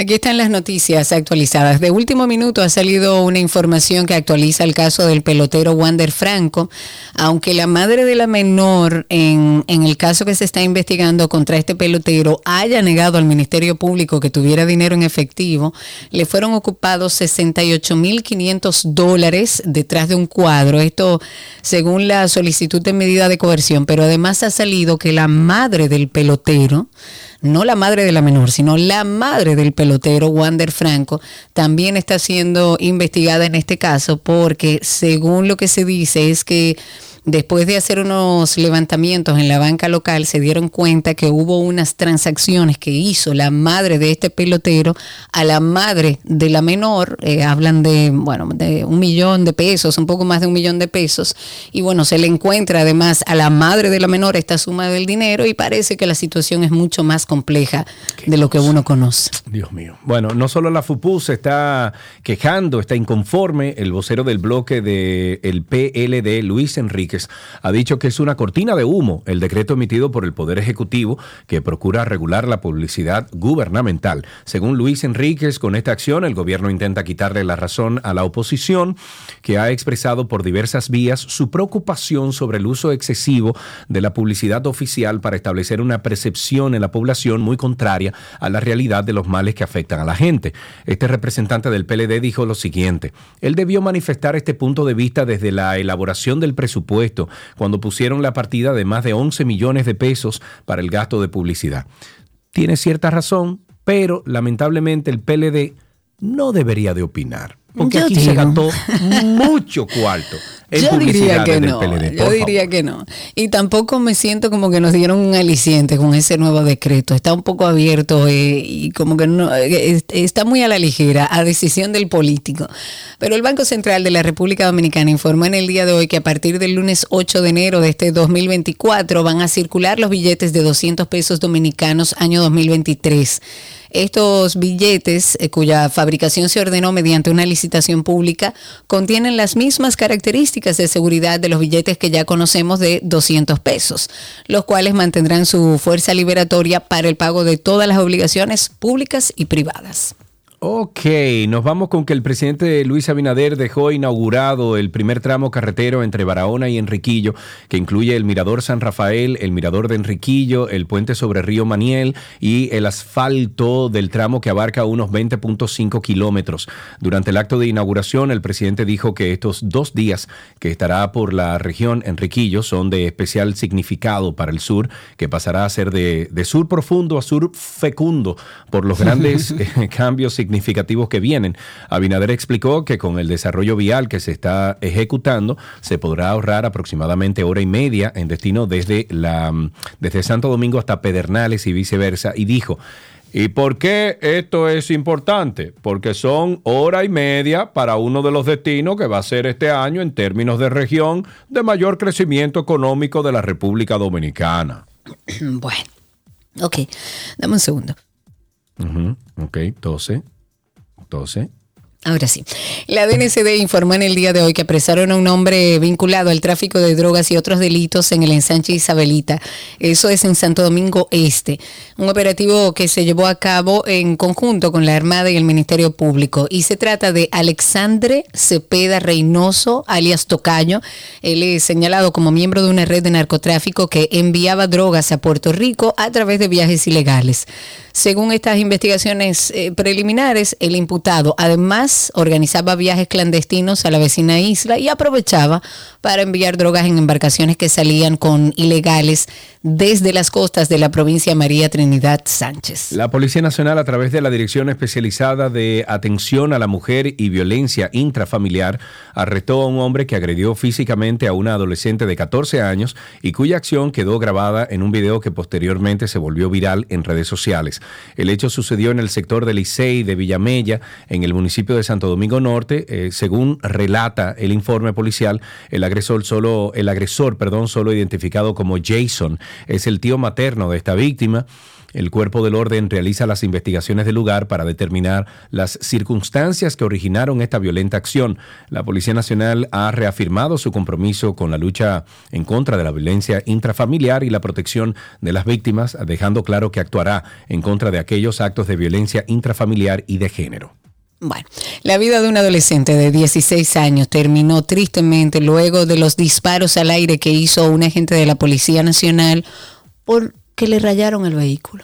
Aquí están las noticias actualizadas. De último minuto ha salido una información que actualiza el caso del pelotero Wander Franco, aunque la madre de la menor en, en el caso que se está investigando contra este pelotero haya negado al Ministerio Público que tuviera dinero en efectivo, le fueron ocupados 68.500 dólares detrás de un cuadro. Esto según la solicitud de medida de coerción, pero además ha salido que la madre del pelotero no la madre de la menor, sino la madre del pelotero, Wander Franco, también está siendo investigada en este caso porque según lo que se dice es que después de hacer unos levantamientos en la banca local se dieron cuenta que hubo unas transacciones que hizo la madre de este pelotero a la madre de la menor, eh, hablan de, bueno, de un millón de pesos, un poco más de un millón de pesos, y bueno, se le encuentra además a la madre de la menor esta suma del dinero y parece que la situación es mucho más compleja de lo que uno conoce. Dios mío. Bueno, no solo la FUPU se está quejando, está inconforme, el vocero del bloque del PLD, Luis Enrique Ha dicho que es una cortina de humo el decreto emitido por el Poder Ejecutivo que procura regular la publicidad gubernamental. Según Luis Enríquez, con esta acción el gobierno intenta quitarle la razón a la oposición que ha expresado por diversas vías su preocupación sobre el uso excesivo de la publicidad oficial para establecer una percepción en la población muy contraria a la realidad de los males que afectan a la gente. Este representante del PLD dijo lo siguiente, él debió manifestar este punto de vista desde la elaboración del presupuesto, cuando pusieron la partida de más de 11 millones de pesos para el gasto de publicidad. Tiene cierta razón, pero lamentablemente el PLD no debería de opinar. Porque Yo aquí se digo. gastó mucho cuarto en Yo diría que no, PLD. yo favor. diría que no. Y tampoco me siento como que nos dieron un aliciente con ese nuevo decreto. Está un poco abierto eh, y como que no, eh, es- está muy a la ligera, a decisión del político. Pero el Banco Central de la República Dominicana informó en el día de hoy que a partir del lunes 8 de enero de este 2024 van a circular los billetes de 200 pesos dominicanos año 2023. Estos billetes, eh, cuya fabricación se ordenó mediante una licitación pública, contienen las mismas características de seguridad de los billetes que ya conocemos de 200 pesos, los cuales mantendrán su fuerza liberatoria para el pago de todas las obligaciones públicas y privadas. Ok, nos vamos con que el presidente Luis Abinader dejó inaugurado el primer tramo carretero entre Barahona y Enriquillo, que incluye el Mirador San Rafael, el Mirador de Enriquillo, el puente sobre Río Maniel y el asfalto del tramo que abarca unos 20.5 kilómetros. Durante el acto de inauguración, el presidente dijo que estos dos días que estará por la región Enriquillo son de especial significado para el sur, que pasará a ser de, de sur profundo a sur fecundo por los grandes eh, cambios significativos que vienen. Abinader explicó que con el desarrollo vial que se está ejecutando se podrá ahorrar aproximadamente hora y media en destino desde, la, desde Santo Domingo hasta Pedernales y viceversa y dijo, ¿Y por qué esto es importante? Porque son hora y media para uno de los destinos que va a ser este año en términos de región de mayor crecimiento económico de la República Dominicana. bueno, ok, dame un segundo. Ujú, Ok, 12. 12. Ahora sí. La DNCD informó en el día de hoy que apresaron a un hombre vinculado al tráfico de drogas y otros delitos en el ensanche Isabelita. Eso es en Santo Domingo Este. Un operativo que se llevó a cabo en conjunto con la Armada y el Ministerio Público. Y se trata de Alexandre Cepeda Reynoso, alias Tocayo. Él es señalado como miembro de una red de narcotráfico que enviaba drogas a Puerto Rico a través de viajes ilegales. Según estas investigaciones eh, preliminares, el imputado además organizaba viajes clandestinos a la vecina isla y aprovechaba para enviar drogas en embarcaciones que salían con ilegales desde las costas de la provincia María Trinidad Sánchez. La Policía Nacional, a través de la Dirección Especializada de Atención a la Mujer y Violencia Intrafamiliar, arrestó a un hombre que agredió físicamente a una adolescente de 14 años y cuya acción quedó grabada en un video que posteriormente se volvió viral en redes sociales. El hecho sucedió en el sector de Licey de Villamella, en el municipio de Santo Domingo Norte. Eh, según relata el informe policial, el agresor solo, el agresor, perdón, solo identificado como Jason, es el tío materno de esta víctima. El cuerpo del orden realiza las investigaciones del lugar para determinar las circunstancias que originaron esta violenta acción. La Policía Nacional ha reafirmado su compromiso con la lucha en contra de la violencia intrafamiliar y la protección de las víctimas, dejando claro que actuará en contra de aquellos actos de violencia intrafamiliar y de género. Bueno, la vida de un adolescente de 16 años terminó tristemente luego de los disparos al aire que hizo un agente de la Policía Nacional porque le rayaron el vehículo.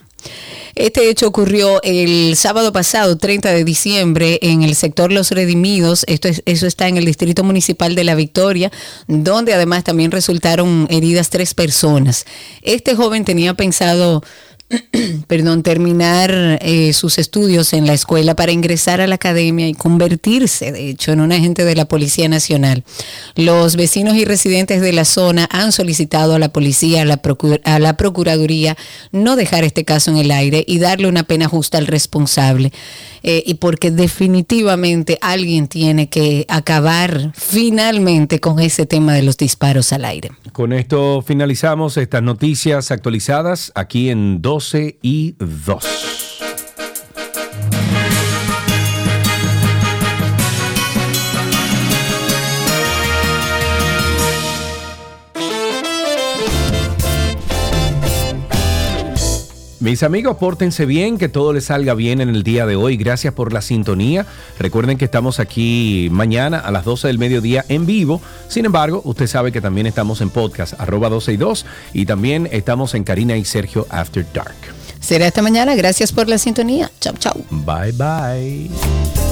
Este hecho ocurrió el sábado pasado, 30 de diciembre, en el sector Los Redimidos. Esto es, eso está en el Distrito Municipal de La Victoria, donde además también resultaron heridas tres personas. Este joven tenía pensado perdón, terminar eh, sus estudios en la escuela para ingresar a la academia y convertirse, de hecho, en un agente de la Policía Nacional. Los vecinos y residentes de la zona han solicitado a la policía, a la, procu- a la Procuraduría, no dejar este caso en el aire y darle una pena justa al responsable. Eh, y porque definitivamente alguien tiene que acabar finalmente con ese tema de los disparos al aire. Con esto finalizamos estas noticias actualizadas aquí en 12 y 2. Mis amigos, pórtense bien, que todo les salga bien en el día de hoy. Gracias por la sintonía. Recuerden que estamos aquí mañana a las 12 del mediodía en vivo. Sin embargo, usted sabe que también estamos en podcast, arroba 12 y 2, y también estamos en Karina y Sergio After Dark. Será esta mañana. Gracias por la sintonía. Chau, chau. Bye bye.